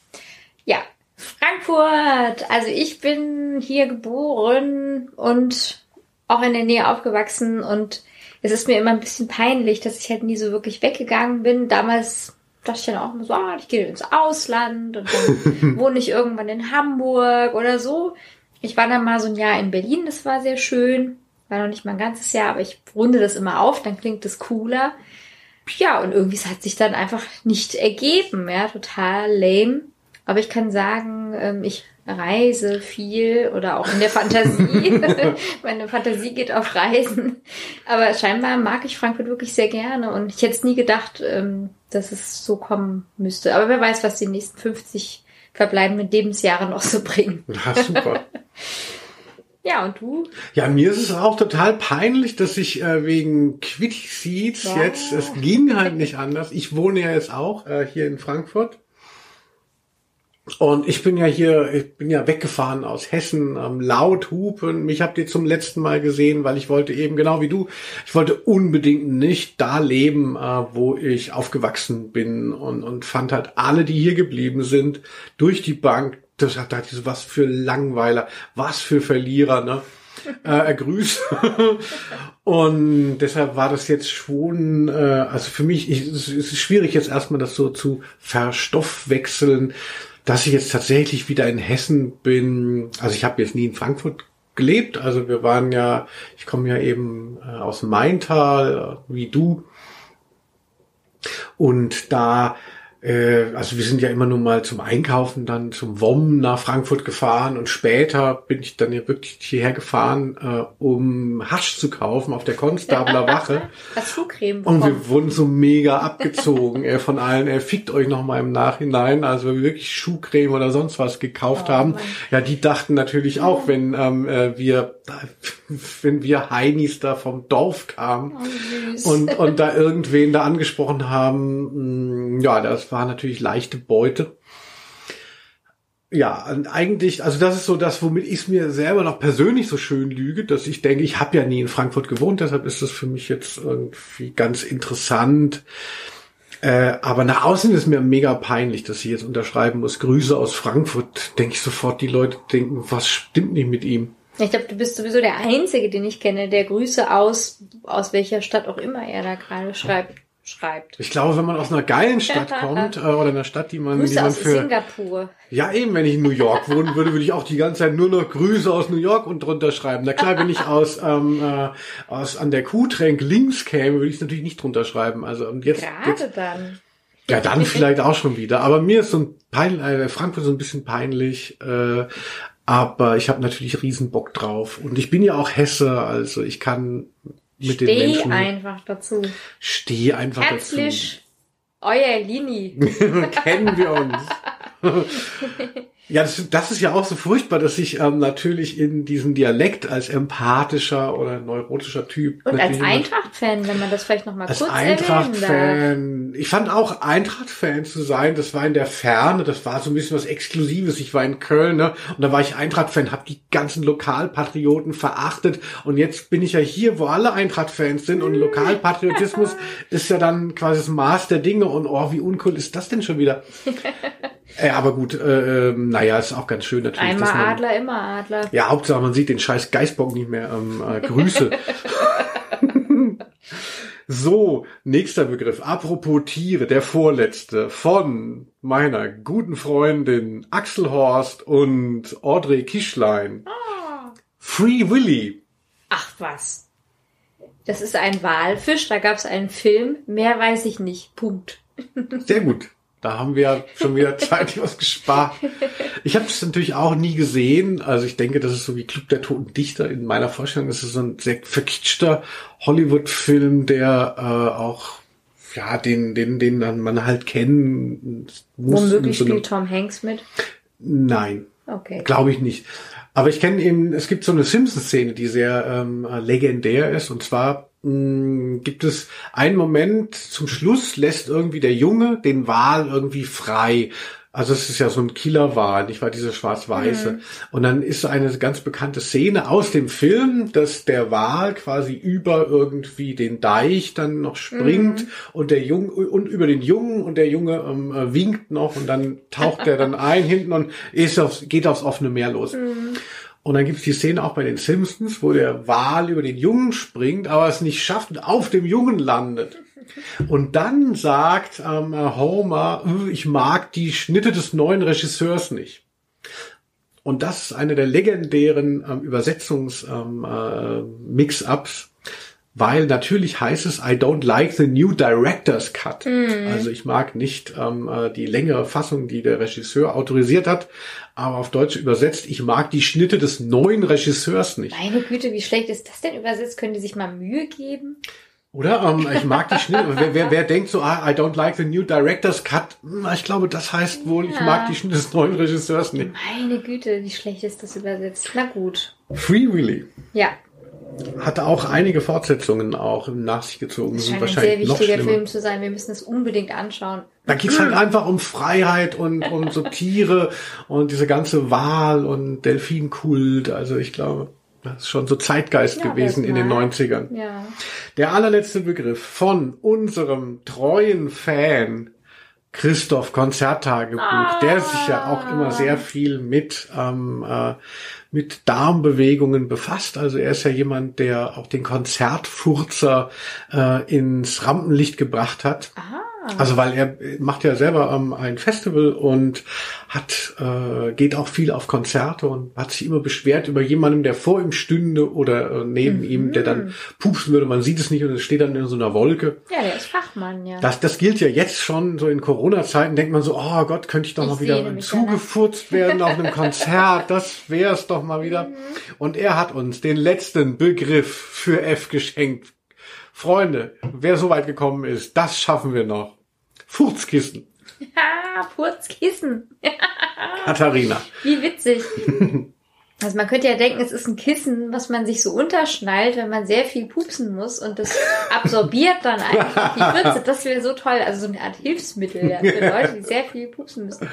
Ja, Frankfurt. Also ich bin hier geboren und auch in der Nähe aufgewachsen und es ist mir immer ein bisschen peinlich, dass ich halt nie so wirklich weggegangen bin. Damals dachte ich dann auch immer so, ah, ich gehe ins Ausland und dann wohne ich irgendwann in Hamburg oder so. Ich war dann mal so ein Jahr in Berlin, das war sehr schön. War noch nicht mal ein ganzes Jahr, aber ich runde das immer auf, dann klingt es cooler. Ja, und irgendwie es hat sich dann einfach nicht ergeben, ja, total lame. Aber ich kann sagen, ähm, ich reise viel oder auch in der Fantasie. Meine Fantasie geht auf Reisen. Aber scheinbar mag ich Frankfurt wirklich sehr gerne und ich hätte es nie gedacht, ähm, dass es so kommen müsste. Aber wer weiß, was die nächsten 50 verbleibenden Lebensjahre noch so bringen. Ja, super. Ja, und du? Ja, mir ist es auch total peinlich, dass ich äh, wegen Quitty Seeds Ja. jetzt, es ging halt nicht anders. Ich wohne ja jetzt auch äh, hier in Frankfurt. Und ich bin ja hier, ich bin ja weggefahren aus Hessen, ähm, laut hupen. Mich habt ihr zum letzten Mal gesehen, weil ich wollte eben, genau wie du, ich wollte unbedingt nicht da leben, äh, wo ich aufgewachsen bin und, und fand halt alle, die hier geblieben sind, durch die Bank, das hat halt so was für Langweiler, was für Verlierer, ne? äh, grüß. und deshalb war das jetzt schon, äh, also für mich, ich, es ist schwierig jetzt erstmal das so zu verstoffwechseln, dass ich jetzt tatsächlich wieder in Hessen bin. Also ich habe jetzt nie in Frankfurt gelebt, also wir waren ja, ich komme ja eben äh, aus Maintal, wie du. Und da also wir sind ja immer nur mal zum Einkaufen dann zum WOM nach Frankfurt gefahren und später bin ich dann ja wirklich hierher gefahren, äh, um Hasch zu kaufen auf der Konstabler Wache. Hast Schuhcreme Und bekommen? wir wurden so mega abgezogen äh, von allen. Er fickt euch noch mal im Nachhinein. Also wir wirklich Schuhcreme oder sonst was gekauft Oh, haben. Mann. Ja, die dachten natürlich auch, wenn ähm, äh, wir, wenn wir Heinis da vom Dorf kamen Oh, und, und da irgendwen da angesprochen haben, mh, ja, das war natürlich leichte Beute. Ja, und eigentlich, also das ist so das, womit ich es mir selber noch persönlich so schön lüge, dass ich denke, ich habe ja nie in Frankfurt gewohnt, deshalb ist das für mich jetzt irgendwie ganz interessant. Äh, aber nach außen ist mir mega peinlich, dass ich jetzt unterschreiben muss, Grüße aus Frankfurt. Denke ich sofort, die Leute denken, was stimmt nicht mit ihm? Ich glaube, du bist sowieso der Einzige, den ich kenne, der Grüße aus, aus welcher Stadt auch immer er da gerade schreibt, schreibt. Ich glaube, wenn man aus einer geilen Stadt kommt äh, oder einer Stadt, die man, die Grüße man aus für Singapur. Ja, eben, wenn ich in New York wohnen würde, würde ich auch die ganze Zeit nur noch Grüße aus New York und drunter schreiben. Na klar, wenn ich aus, ähm, äh, aus an der Kuhtränk links käme, würde ich es natürlich nicht drunter schreiben. Also und jetzt, jetzt Gerade dann. ja, dann vielleicht auch schon wieder. Aber mir ist so ein pein, äh, Frankfurt so ein bisschen peinlich. Äh, aber ich habe natürlich riesen Bock drauf. Und ich bin ja auch Hesse, also ich kann mit den Steh Menschen einfach dazu. steh einfach Herzlich, euer Lini. dazu. Kennen wir uns. Ja, das, das ist ja auch so furchtbar, dass ich ähm, natürlich in diesen Dialekt als empathischer oder neurotischer Typ. Und als Eintracht-Fan, wenn man das vielleicht noch mal als kurz erwähnen darf. Eintracht-Fan. Ich fand auch Eintracht-Fan zu sein, das war in der Ferne, das war so ein bisschen was Exklusives. Ich war in Köln, ne? Und da war ich Eintracht-Fan, hab die ganzen Lokalpatrioten verachtet. Und jetzt bin ich ja hier, wo alle Eintracht-Fans sind. Und Lokalpatriotismus ist ja dann quasi das Maß der Dinge. Und oh, wie uncool ist das denn schon wieder? äh, aber gut, äh, ähm, naja, ist auch ganz schön natürlich. Einmal man, Adler, immer Adler. ja, Hauptsache man sieht den scheiß Geißbock nicht mehr. Ähm, äh, Grüße. So, nächster Begriff. Apropos Tiere, der vorletzte von meiner guten Freundin Axel Horst und Audrey Kischlein. Ah. Free Willy. Ach was. Das ist ein Walfisch, da gab es einen Film, mehr weiß ich nicht. Punkt. Sehr gut. Da haben wir schon wieder zeitlich was gespart. Ich habe es natürlich auch nie gesehen. Also ich denke, das ist so wie Club der Toten Dichter. In meiner Vorstellung Das ist so ein sehr verkitschter Hollywood-Film, der äh, auch ja den den den man halt kennen muss. Womöglich so spielt Tom Hanks mit? Nein. Okay. Glaube ich nicht. Aber ich kenne eben, es gibt so eine Simpsons-Szene, die sehr ähm, legendär ist. Und zwar gibt es einen Moment zum Schluss, lässt irgendwie der Junge den Wal irgendwie frei. Also es ist ja so ein Killerwal, nicht wahr, diese schwarz-weiße. Mhm. Und dann ist eine ganz bekannte Szene aus dem Film, dass der Wal quasi über irgendwie den Deich dann noch springt mhm. und der Junge und über den Jungen und der Junge ähm, äh, winkt noch und dann taucht der dann ein hinten und ist aufs, geht aufs offene Meer los. Mhm. Und dann gibt es die Szene auch bei den Simpsons, wo der Wal über den Jungen springt, aber es nicht schafft und auf dem Jungen landet. Und dann sagt ähm, Homer, äh, ich mag die Schnitte des neuen Regisseurs nicht. Und das ist eine der legendären ähm, Übersetzungs-Mix-Ups, ähm, äh, weil natürlich heißt es, I don't like the new director's cut. Mm. Also ich mag nicht ähm, äh, die längere Fassung, die der Regisseur autorisiert hat, aber auf Deutsch übersetzt, ich mag die Schnitte des neuen Regisseurs nicht. Meine Güte, wie schlecht ist das denn übersetzt? Können die sich mal Mühe geben? Oder? Ähm, ich mag die Schnitte. wer, wer, wer denkt so, ah, I don't like the new director's cut, hm, ich glaube, das heißt wohl, ja. ich mag die Schnitte des neuen Regisseurs nicht. Meine Güte, wie schlecht ist das übersetzt. Na gut. Free Willy. Ja. Hatte auch einige Fortsetzungen auch nach sich gezogen. Das scheint ein sehr wichtiger Film zu sein. Wir müssen es unbedingt anschauen. Da geht's halt einfach um Freiheit und um so Tiere und diese ganze Wahl und Delfinkult. Also ich glaube, das ist schon so Zeitgeist ja, gewesen in den 90ern. Ja. Der allerletzte Begriff von unserem treuen Fan Christoph Konzerttagebuch, ah. der sich ja auch immer sehr viel mit ähm, äh, mit Darmbewegungen befasst. Also er ist ja jemand, der auch den Konzertfurzer äh, ins Rampenlicht gebracht hat. Aha. Also weil er macht ja selber ähm, ein Festival und hat äh, geht auch viel auf Konzerte und hat sich immer beschwert über jemanden, der vor ihm stünde oder äh, neben mhm. ihm, der dann pupsen würde. Man sieht es nicht und es steht dann in so einer Wolke. Ja, der ist Fachmann, ja. Das, das gilt ja jetzt schon so in Corona-Zeiten. Denkt man so, oh Gott, könnte ich doch ich mal wieder zugefurzt werden auf einem Konzert. Das wär's doch mal wieder. Mhm. Und er hat uns den letzten Begriff für F geschenkt. Freunde, wer so weit gekommen ist, das schaffen wir noch. Furzkissen. Ja, Furzkissen. Katharina. Wie witzig. Also man könnte ja denken, es ist ein Kissen, was man sich so unterschnallt, wenn man sehr viel pupsen muss und das absorbiert dann einfach die Würze. Das wäre so toll. Also so eine Art Hilfsmittel ja, für Leute, die sehr viel pupsen müssen.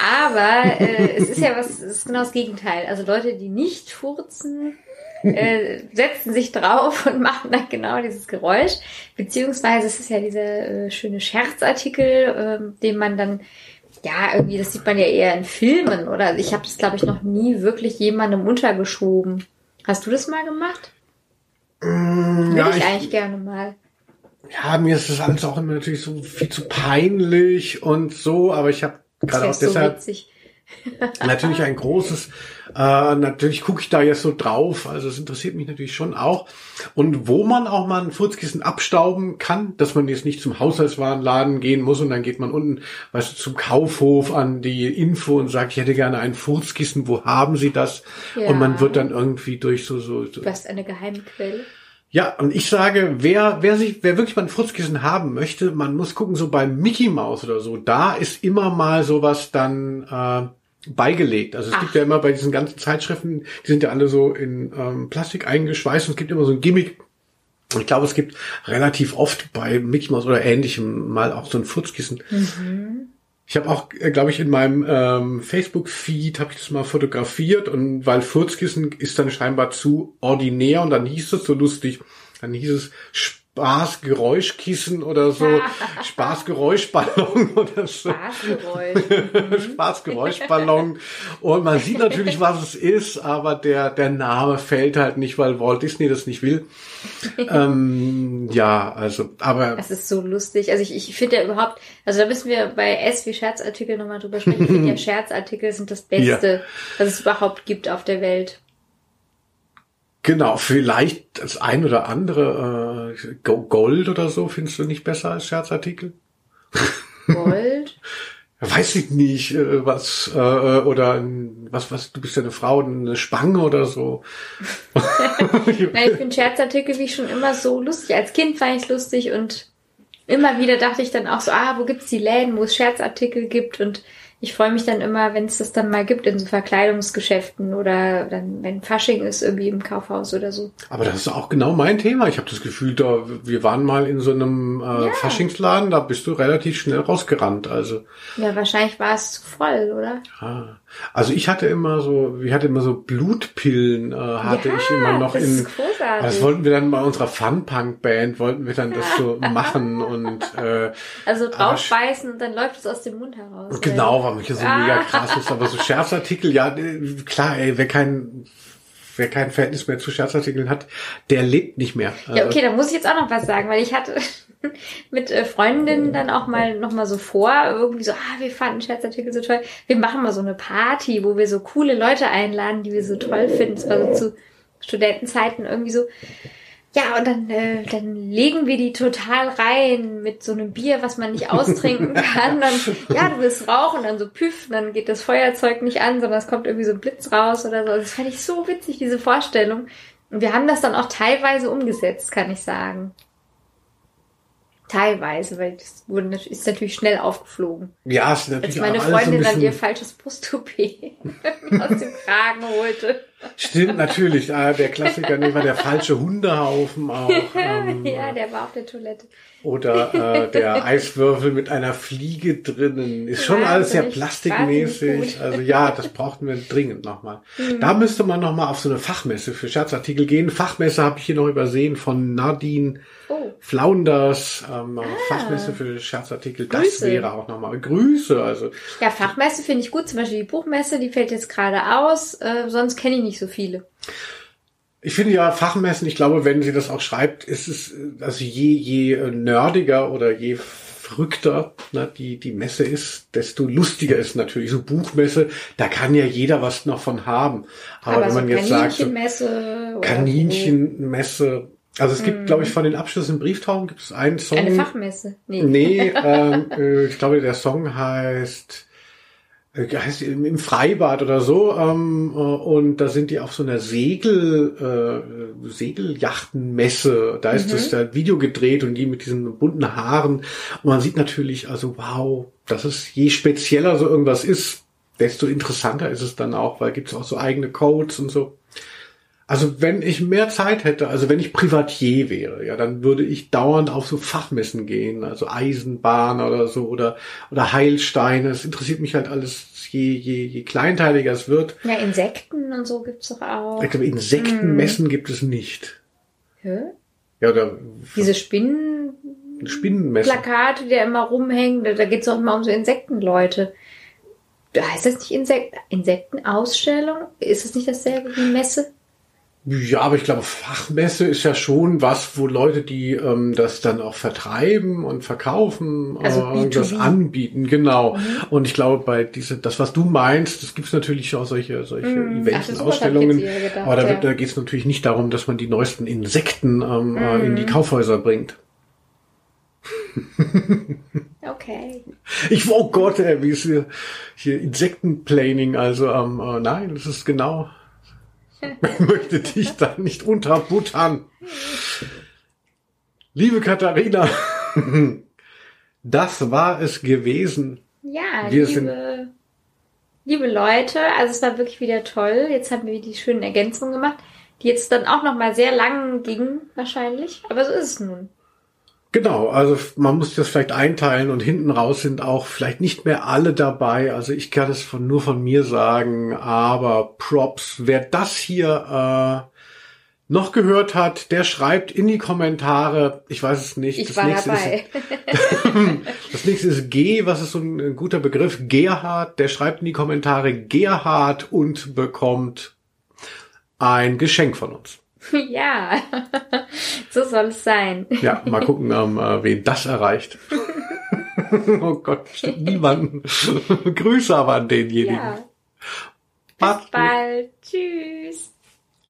Aber äh, es ist ja was, es ist genau das Gegenteil. Also Leute, die nicht furzen, äh, setzen sich drauf und machen dann genau dieses Geräusch. Beziehungsweise es ist ja dieser äh, schöne Scherzartikel, äh, den man dann ja, irgendwie, das sieht man ja eher in Filmen, oder? Also ich habe das, glaube ich, noch nie wirklich jemandem untergeschoben. Hast du das mal gemacht? Mm, ja, ich, ich eigentlich gerne mal. Ja, mir ist das alles auch immer natürlich so viel zu peinlich und so, aber ich habe gerade auch deshalb so natürlich ein großes äh, natürlich gucke ich da jetzt so drauf, also es interessiert mich natürlich schon auch. Und wo man auch mal ein Furzkissen abstauben kann, dass man jetzt nicht zum Haushaltswarenladen gehen muss und dann geht man unten, weißt du, zum Kaufhof an die Info und sagt, ich hätte gerne ein Furzkissen, wo haben Sie das? Ja. Und man wird dann irgendwie durch so so. so du hast eine geheime Quelle. Ja, und ich sage, wer, wer sich, wer wirklich mal ein Furzkissen haben möchte, man muss gucken, so bei Mickey Mouse oder so, da ist immer mal sowas dann äh, beigelegt. Also es Ach. gibt ja immer bei diesen ganzen Zeitschriften, die sind ja alle so in ähm, Plastik eingeschweißt und es gibt immer so ein Gimmick. Ich glaube, es gibt relativ oft bei Mickey Mouse oder ähnlichem mal auch so ein Furzkissen. Mhm. Ich habe auch, äh, glaube ich, in meinem ähm, Facebook-Feed habe ich das mal fotografiert und weil Furzkissen ist dann scheinbar zu ordinär und dann hieß es so lustig, dann hieß es Spaßgeräuschkissen oder so, Spaßgeräuschballon oder so. Spaßgeräusch. Spaßgeräuschballon. Und man sieht natürlich, was es ist, aber der, der Name fällt halt nicht, weil Walt Disney das nicht will. ähm, ja, also, aber. Das ist so lustig. Also ich, ich finde ja überhaupt, also da müssen wir bei S wie Scherzartikel nochmal drüber sprechen. Ich finde ja Scherzartikel sind das Beste, ja. was es überhaupt gibt auf der Welt. Genau, vielleicht das ein oder andere äh, Gold oder so findest du nicht besser als Scherzartikel? Gold? Weiß ich nicht, äh, was äh, oder was was du bist ja eine Frau, eine Spange oder so. Nein, ich finde Scherzartikel wie schon immer so lustig. Als Kind fand ich lustig und immer wieder dachte ich dann auch so, ah, wo gibt's die Läden, wo es Scherzartikel gibt und ich freue mich dann immer, wenn es das dann mal gibt in so Verkleidungsgeschäften oder dann, wenn Fasching ist, irgendwie im Kaufhaus oder so. Aber das ist auch genau mein Thema. Ich habe das Gefühl, da wir waren mal in so einem äh, ja. Faschingsladen, da bist du relativ schnell rausgerannt. Also ja, wahrscheinlich war es zu voll, oder? Ah. Also ich hatte immer so, ich hatte immer so Blutpillen, äh, hatte ja, ich immer noch das in. Ist großartig. Das wollten wir dann bei unserer Fun-Punk-Band, wollten wir dann das so machen und äh, also draufbeißen und dann läuft es aus dem Mund heraus. Genau, weil mich so ah. mega krass ist, aber so Scherzartikel, ja, klar, ey, wer kein wer kein Verhältnis mehr zu Scherzartikeln hat, der lebt nicht mehr. Ja, okay, da muss ich jetzt auch noch was sagen, weil ich hatte mit äh, Freundinnen dann auch mal noch mal so vor, irgendwie so, ah, wir fanden Scherzartikel so toll. Wir machen mal so eine Party, wo wir so coole Leute einladen, die wir so toll finden. Es war so zu Studentenzeiten irgendwie so, ja, und dann, äh, dann legen wir die total rein mit so einem Bier, was man nicht austrinken kann. Dann, ja, du willst rauchen, dann so püff, dann geht das Feuerzeug nicht an, sondern es kommt irgendwie so ein Blitz raus oder so. Das fand ich so witzig, diese Vorstellung. Und wir haben das dann auch teilweise umgesetzt, kann ich sagen. Teilweise, weil das wurde, ist natürlich schnell aufgeflogen. Ja, ist natürlich Als meine Freundin dann ihr falsches Brusttoupet aus dem Kragen holte. Stimmt, natürlich. Ah, der Klassiker nee, war der falsche Hundehaufen auch. Ähm, ja, der war auf der Toilette. Oder äh, der Eiswürfel mit einer Fliege drinnen. Ist schon alles sehr plastikmäßig. Also ja, das brauchten wir dringend nochmal. Mhm. Da müsste man nochmal auf so eine Fachmesse für Scherzartikel gehen. Fachmesse habe ich hier noch übersehen von Nadine oh. Flaunders. Ähm, ah. Fachmesse für Scherzartikel. Grüße. Das wäre auch nochmal Grüße. Also Ja, Fachmesse finde ich gut. Zum Beispiel die Buchmesse, die fällt jetzt gerade aus. Äh, sonst kenne ich nicht so viele. Ich finde ja Fachmessen, ich glaube, wenn sie das auch schreibt, ist es, also je, je nerdiger oder je verrückter ne, die, die Messe ist, desto lustiger ist natürlich. So Buchmesse, da kann ja jeder was noch von haben. Aber, Aber wenn man so jetzt sagt, so Kaninchenmesse, also es gibt, hm. glaube ich, von den Abschlüssen Brieftauben gibt es einen Song. Eine Fachmesse? Nee, nee ähm, äh, ich glaube, der Song heißt heißt im Freibad oder so ähm, äh, und da sind die auf so einer Segel äh, Segeljachtenmesse. Da ist mhm. das da Video gedreht und die mit diesen bunten Haaren. Und man sieht natürlich also wow das ist je spezieller so irgendwas ist desto interessanter ist es dann auch weil gibt's auch so eigene Codes und so also wenn ich mehr Zeit hätte, also wenn ich Privatier wäre, ja, dann würde ich dauernd auf so Fachmessen gehen, also Eisenbahn oder so oder oder Heilsteine. Es interessiert mich halt alles, je je je kleinteiliger es wird. Ja, Insekten und so gibt's doch auch. Ich glaube, Insektenmessen hm. gibt es nicht. Hä? Ja, oder diese Spinnen Spinnenmesse. Plakate, die da immer rumhängen, da, da geht's auch immer um so Insektenleute. Heißt das nicht Insek Insektenausstellung? Ist das nicht dasselbe wie Messe? Ja, aber ich glaube, Fachmesse ist ja schon was, wo Leute, die ähm, das dann auch vertreiben und verkaufen, also äh, das anbieten, genau. Mhm. Und ich glaube, bei diese, das, was du meinst, das gibt's natürlich auch solche, solche mhm. Events und Ausstellungen. Gedacht, aber da, ja. da geht's natürlich nicht darum, dass man die neuesten Insekten ähm, mhm. in die Kaufhäuser bringt. okay. Ich, oh Gott, ey, wie ist hier, hier Insektenplaning, also ähm, äh, nein, das ist genau ich möchte dich da nicht unterbuttern. Liebe Katharina, das war es gewesen. Ja, wir liebe, liebe Leute, also es war wirklich wieder toll. Jetzt haben wir die schönen Ergänzungen gemacht, die jetzt dann auch noch mal sehr lang gingen wahrscheinlich, aber so ist es nun. Genau, also man muss das vielleicht einteilen und hinten raus sind auch vielleicht nicht mehr alle dabei. Also ich kann es von, nur von mir sagen, aber Props, wer das hier äh, noch gehört hat, der schreibt in die Kommentare. Ich weiß es nicht. Ich das war nächste dabei. Ist, das nächste ist G. Was ist so ein, ein guter Begriff? Gerhard. Der schreibt in die Kommentare Gerhard und bekommt ein Geschenk von uns. ja, so soll es sein. Ja, mal gucken, ähm, äh, wen das erreicht. oh Gott, bestimmt niemanden. Grüße aber an denjenigen. Ja. Macht's Bis gut. bald. Tschüss.